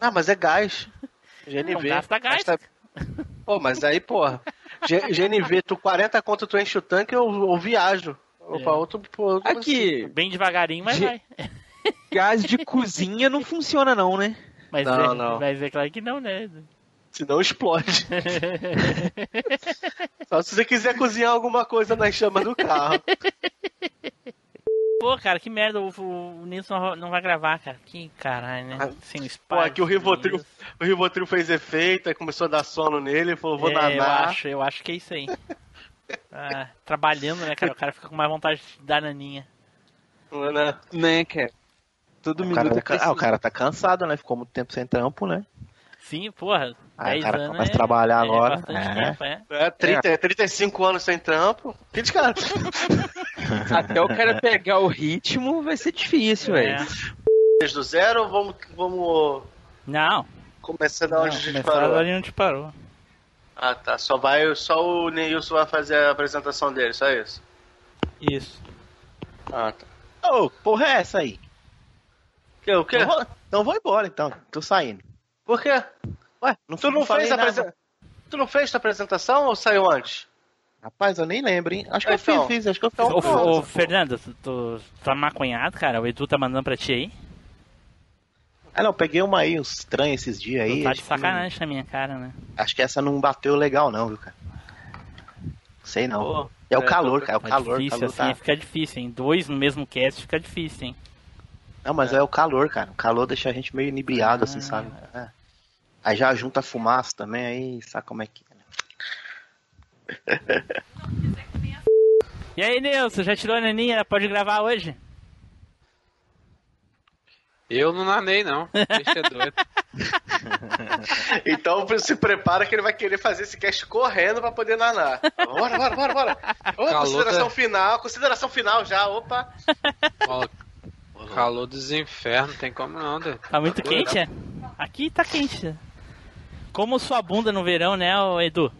Ah, mas é gás. GNV. Não gasta gás. Gasta- Pô, mas aí, porra. G- GNV, tu 40 conto, tu enche o tanque, eu, eu viajo. Eu É. pra outro, outro Aqui, Bem devagarinho, mas Ge- vai. gás de cozinha não funciona não, né? Mas Não, é, não. Mas é claro que não, né? Senão explode. Só se você quiser cozinhar alguma coisa nas chamas do carro. Pô, cara, que merda, o, o Nilson não vai- não vai gravar, cara. Que caralho, né? Sem Pô, espaço. aqui o Rivotril, o Rivotril fez efeito, aí começou a dar sono nele, falou, vou é, eu danar. acho, eu acho que é isso aí. Ah, trabalhando, né, cara? O cara fica com mais vontade de dar naninha. Né? Né, cara? Todo O minuto cara, é tá, ah, o cara tá cansado, né? Ficou muito tempo sem trampo, né? Sim, porra. Aí 10 o cara anos começa é, a trabalhar é agora. É. tempo, é. É, 30, 35 anos sem trampo. Que de cara. Até o cara pegar o ritmo vai ser difícil, É. velho. Desde o zero ou vamos, vamos Não, começar da não onde a gente parou? ali onde parou. Ah, tá. Só vai, só o Neilson vai fazer a apresentação dele, só isso. Isso. Ah, tá. Ô, porra é essa aí? Que, o quê? Então vou, então vou embora, então. Tô saindo. Por quê? Ué, não, Tu não, falei fez a apresen- Tu não fez tua apresentação ou saiu antes? Rapaz, eu nem lembro, hein? Acho que Então. eu fiz, fiz. Acho que eu fiz. Ô, ô, Fernando, tu, tu tá maconhado, cara? O Edu tá mandando pra ti aí? Ah, não, peguei uma aí, uns estranhos esses dias aí. Tu tá acho de que sacanagem na minha cara, né? não- acho que essa não bateu legal, não, viu, cara? Sei não. Pô, é o é, calor, tô- cara. É o Tá calor, difícil, calor assim, tá... fica difícil, hein? Dois no mesmo cast fica difícil, hein? Não, mas é. o calor, cara. O calor deixa a gente meio inebriado, assim, sabe? É. Aí já junta a fumaça também, aí sabe como é que é, né? E aí, Nilson, já tirou a naninha? Pode gravar hoje? Eu não nanei, não. Deixa é doido. Então se prepara que ele vai querer fazer esse cast correndo pra poder nanar. Bora, bora, bora, bora. Ô, Calor consideração da- final, consideração final já, opa. Ó, calor dos infernos, tem como não, doido. Tá muito quente, é? Aqui tá quente. Como sua bunda no verão, né, Edu?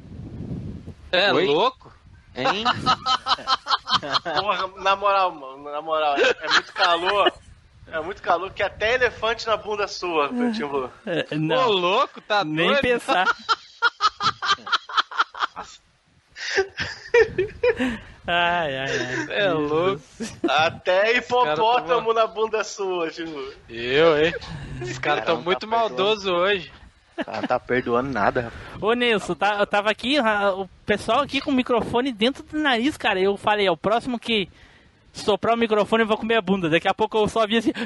É Oi? louco? Hein? Porra, na moral, mano, na moral, é, é muito calor. É muito calor que até elefante na bunda sua, Timbu. É, Ô, louco, tá nem doido? pensar. ai, ai, ai. É louco. Até hipopótamo tamo- na bunda sua, Timbu. Eu, hein? Os caras estão não muito tá maldosos hoje. Não tá perdoando nada, rapaz. Ô Nilson, tá, eu tava aqui, o pessoal aqui com o microfone dentro do nariz, cara. Eu falei, é o próximo que soprar o microfone eu vou comer a bunda. Daqui a pouco eu só vi assim.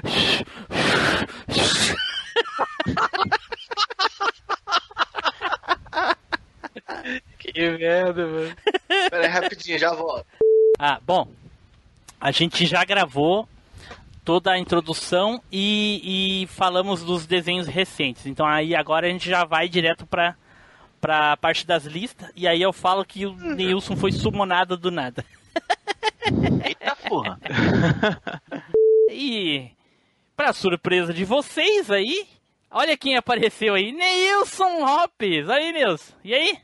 Que merda, mano. Pera aí, rapidinho, já volto. Ah, bom. A gente já gravou toda a introdução e, e falamos dos desenhos recentes. Então aí agora a gente já vai direto pra, pra parte das listas. E aí eu falo que o Nilson foi sumonado do nada. Eita porra. E pra surpresa de vocês aí, olha quem apareceu aí, Neilson Hopes. Aí, Nilson. E aí?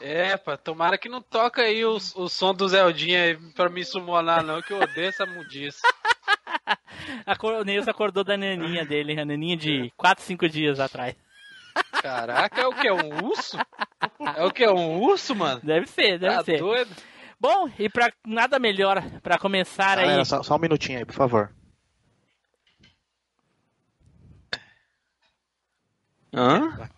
É, pá, tomara que não toca aí o, o som do Zeldinha aí pra me summonar, não, que eu odeio essa mudiça. O Neus acordou da naninha dele, a naninha de é. 4, 5 dias atrás. Caraca, é o que? É um urso? É o que? É um urso, mano? Deve ser, deve tá ser. doido? Bom, e pra nada melhor, pra começar Galera, aí... Só, só um minutinho aí, por favor. Hã?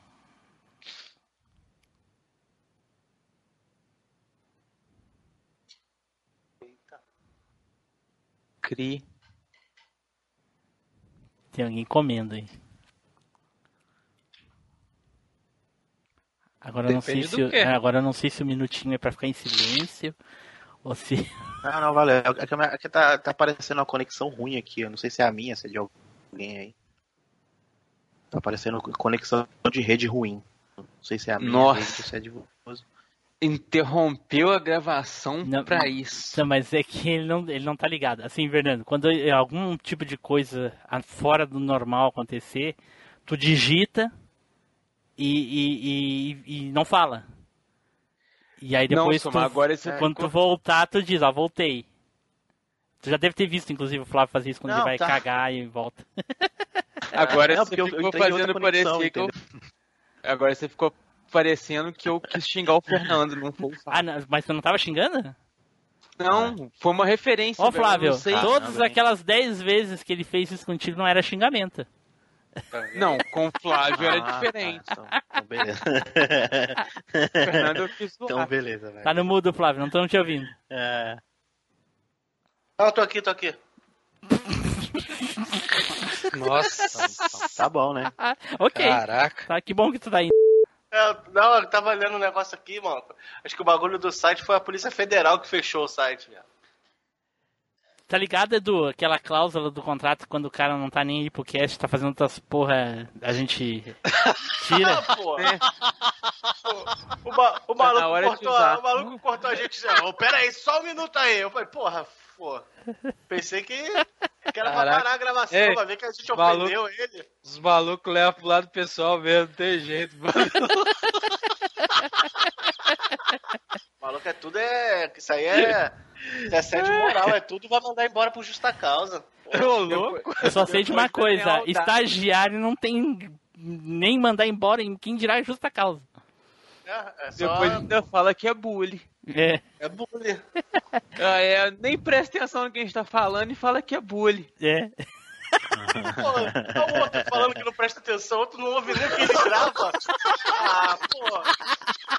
Cri. Tem alguém comendo aí. Agora eu não sei se é, agora eu não sei se o minutinho é pra ficar em silêncio ou se Não, não, valeu. É que, a minha- é tá, tá aparecendo uma conexão ruim aqui. Eu não sei se é a minha, se é de alguém aí. Tá aparecendo conexão de rede ruim. Não sei se é a minha Nossa. rede ou se é de você. Interrompeu a gravação pra isso. Não, mas é que ele não, ele não tá ligado. Assim, Fernando, quando é algum tipo de coisa fora do normal acontecer, tu digita e, e, e, e não fala. E aí Não, depois, Soma, tu, agora você quando tu voltar, tu diz, ó, voltei. Tu já deve ter visto, inclusive, o Flávio fazer isso quando Não, ele vai tá. cagar e volta. Agora Não, você porque eu- eu ficou fazendo conexão, parecer que eu... Agora você ficou parecendo que eu quis xingar o Fernando, não foi o Flávio. Ah, não, mas tu não tava xingando? Não, foi uma referência. Ó, velho, eu Flávio, não sei. todas aquelas 10 vezes que ele fez isso contigo não era xingamento. Não, com o Flávio era Ah, diferente. Então, então beleza. Fernando, eu quis zoar. Então beleza, velho. Tá no mudo, Flávio, não estamos te ouvindo. É. Não, tô aqui, tô aqui. Nossa. Tá bom, né? Ah, ok. Caraca. Tá, que bom que tu tá indo. É, não, eu tava lendo um negócio aqui, mano. Acho que o bagulho do site foi a Polícia Federal que fechou o site, velho. Tá ligado, Edu? Aquela cláusula do contrato quando o cara não tá nem aí pro cast, tá fazendo outras porra, a gente tira. Pô. O, o maluco na hora de cortou, o maluco cortou a gente já. Ô, pera aí, só um minuto aí. Eu falei, porra, pô. Pensei que, que era pra Caraca. parar a gravação, Ei, pra ver que a gente maluco. ofendeu ele. Os malucos levam pro lado pessoal mesmo, não tem jeito, mano. O maluco é tudo, é. Isso aí é. É assédio moral, é tudo vai mandar embora por justa causa. Ô, louco. Eu só sei de uma coisa, estagiário não tem nem mandar embora em quem dirá justa causa. É, é só. Depois ainda fala que é bullying. É. É bullying. Ah, é, nem presta atenção no que a gente tá falando e fala que é bullying. É. Pô, tá o outro falando que não presta atenção, outro não ouve nem o que ele grava. Ah, pô.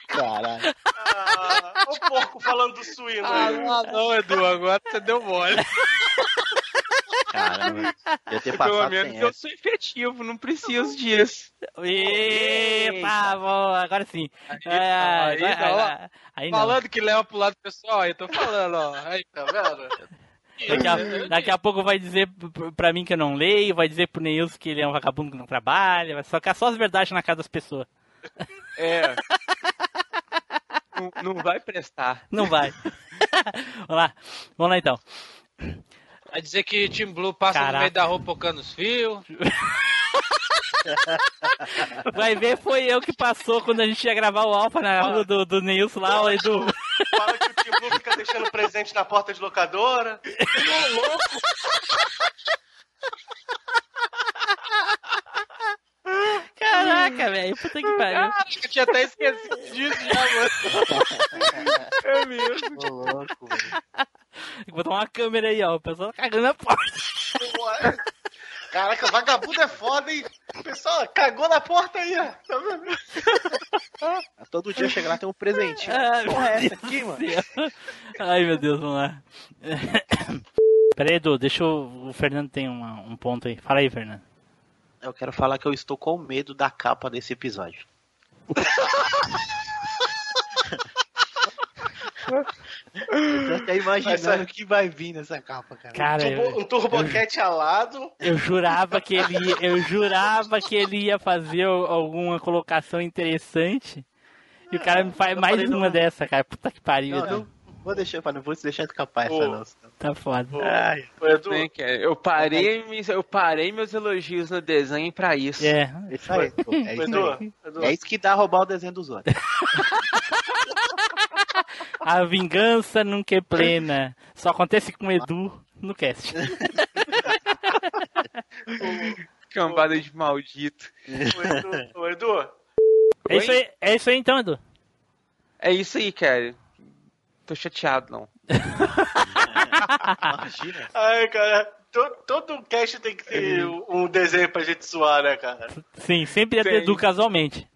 Caralho. Ah, o porco falando do suíno Ah, aí. não, Edu, agora você deu mole. Caramba. Ia ter Pelo menos eu essa. sou efetivo, não preciso disso. Epa, bom, agora sim. É, aí, agora- não, ó. agora- aí não. Falando que leva pro lado pessoal, aí tô falando, ó. Aí, Tá vendo? Daqui a, daqui a pouco vai dizer pra mim que eu não leio, vai dizer pro Neilson que ele é um vagabundo que não trabalha, vai socar só as verdades na cara das pessoas. É. não, não vai prestar. Não vai. Vamos lá. Vamos lá então. Vai dizer que Team Blue passa Caraca. no meio da rua pocando os fios. Vai ver, foi eu que passou quando a gente ia gravar o Alpha na rua do, do Neilson lá, o Edu. Fala que o Tim Blue fica deixando presente na porta de locadora. Ô, louco. Caraca, velho, puta que pariu. Caraca, eu tinha até esquecido disso já, mano. É mesmo. Ô, louco, velho. Tem que botar uma câmera aí, ó. O pessoal tá cagando na porta. Caraca, vagabundo é foda, hein? O pessoal cagou na porta aí, ó. Tá vendo? Todo dia chega lá tem um presente. Ah, Porra, é essa aqui, mano? Deus. Ai, meu Deus, vamos lá. Peraí, Edu, deixa o, o Fernando tem uma- um ponto aí. Fala aí, Fernando. Eu quero falar que eu estou com medo da capa desse episódio. eu tô até imaginando o que vai vir nessa capa, cara. Cara, Turbo- eu, um turboquete alado. eu jurava que ele ia, eu jurava que ele ia fazer al- alguma colocação interessante. E o cara me faz eu mais falei, uma não. dessa, cara. Puta que pariu. Não, não vou deixar, não vou deixar escapar essa não. Tá foda. Ai, Ô, Edu, Bem, eu parei, eu parei meus elogios no desenho pra isso. É. isso aí, pô, é isso Edu, aí. Edu, É isso que dá roubar o desenho dos outros. A vingança nunca é plena. Só acontece com o Edu no cast. Cambada de maldito. ô, Edu, ô, Edu, É isso aí, é isso aí então, Edu. É isso aí, cara. Tô chateado, não. Imagina. Ai, cara. todo, todo cast tem que ter um desenho pra gente zoar, né, cara? Sim, sempre ter Edu casualmente.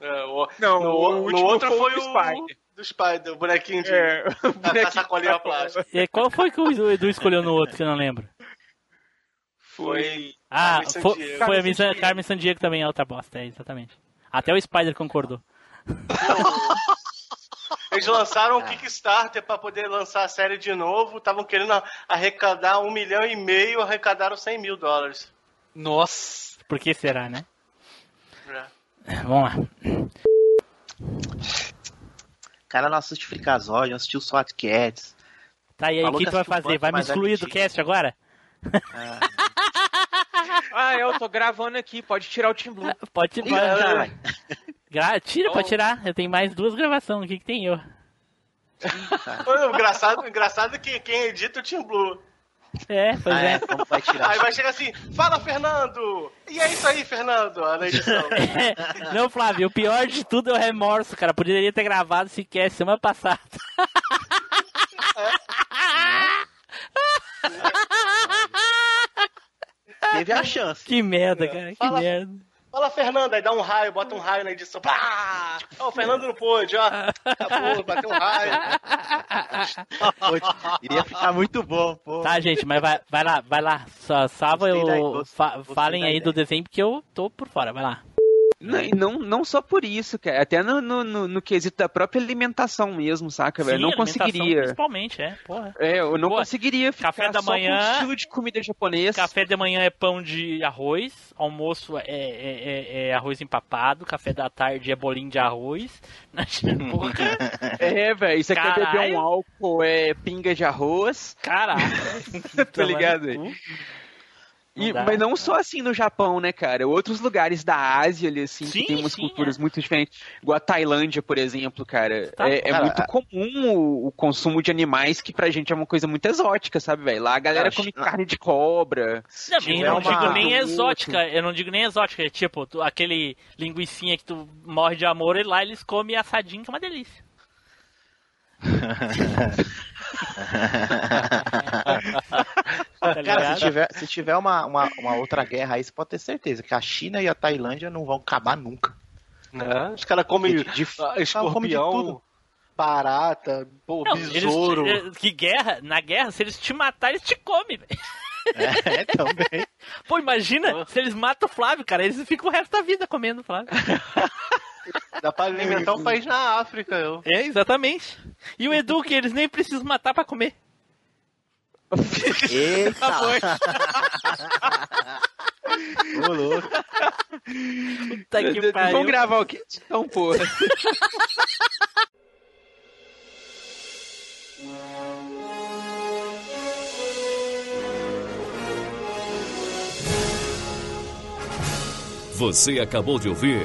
É, o, Não, no, o no último outro foi o Spider. Do Spider, o bonequinho de É, da- da sacolinha plástica. E qual foi que o Edu escolheu no outro que eu não lembro? Foi. Ah, Carmen foi, Sandiego. foi a Miss Carmen Sandiego também é outra bosta, é, exatamente. Até o Spider concordou. Eles lançaram um Kickstarter pra poder lançar a série de novo. Estavam querendo arrecadar um milhão e meio, arrecadaram 100 mil dólares. Nossa. Por que será, né? É. Vamos lá. Cara não assiste Freakazoid, não assistiu SWAT Cats. Tá, e aí, o que, que tu vai fazer? Vai me é excluir do cast agora? Ah, eu tô gravando aqui, pode tirar o Team Blue. Pode, caralho. Gra- Tira, pode tirar. Eu tenho mais duas gravações. O que, que tem eu? O engraçado, engraçado é que quem edita é o Team Blue. É, pois Ah, é. é, como vai tirar? Aí vai chegar assim, fala Fernando! E é isso aí, Fernando, na edição. Não, Flávio, o pior de tudo é o remorso, cara. Poderia ter gravado esse cast semana passada. Teve a chance. Que merda, cara. Que Fala- merda. Fala Fernando, aí dá um raio, bota um raio na edição. Pá! Ó, o Fernando não pôde, ó. Acabou, bateu um raio. Iria ficar muito bom, pô. Tá, gente, mas vai, vai lá, vai lá. Salva eu. fa- falem aí ideia. do desenho, porque eu tô por fora. Vai lá. Não, e não, não só por isso, cara. Até no, no, no, no quesito da própria alimentação mesmo, saca, velho? Não conseguiria. Principalmente, é, porra. É, eu não conseguiria ficar café da manhã- com estilo de comida japonês. Café de manhã é pão de arroz, almoço é, é- é- é arroz empapado, café da tarde é bolinho de arroz. Porra, É, velho. Isso aqui é beber um álcool, é pinga de arroz. Caraca. tá ligado? E, dá, mas não só assim no Japão, né, cara? Outros lugares da Ásia, ali, assim, Sim, que tem umas sim, culturas muito diferentes. Igual a Tailândia, por exemplo, cara. Tá. é é Cara, muito comum o, o consumo de animais que pra gente é uma coisa muito exótica, sabe, velho? Lá a galera Cara, come não. carne de cobra. Não, eu não uma- digo nem exótica, eu não digo nem exótica, é tipo, tu- aquele linguicinha que tu morre de amor e lá eles comem assadinho, que é uma delícia. Tá Cara, se tiver, se tiver uma, uma, uma outra guerra aí, você pode ter certeza que a China e a Tailândia não vão acabar nunca. Né? Os caras comem De- de- ah, come de escorpião, tudo. barata, pô, Não, besouro. eles- eh, que guerra, na guerra, se eles te matarem, eles te comem, velho. É, também. Pô, imagina, se eles matam o Flávio, cara, eles ficam o resto da vida comendo o Flávio. Dá pra alimentar um país na África, eu. É, exatamente. E o Edu, que eles nem precisam matar pra comer. Eita! Tá. Ô, louco. Puta que pariu. Vamos gravar o quê? Então, porra. Você acabou de ouvir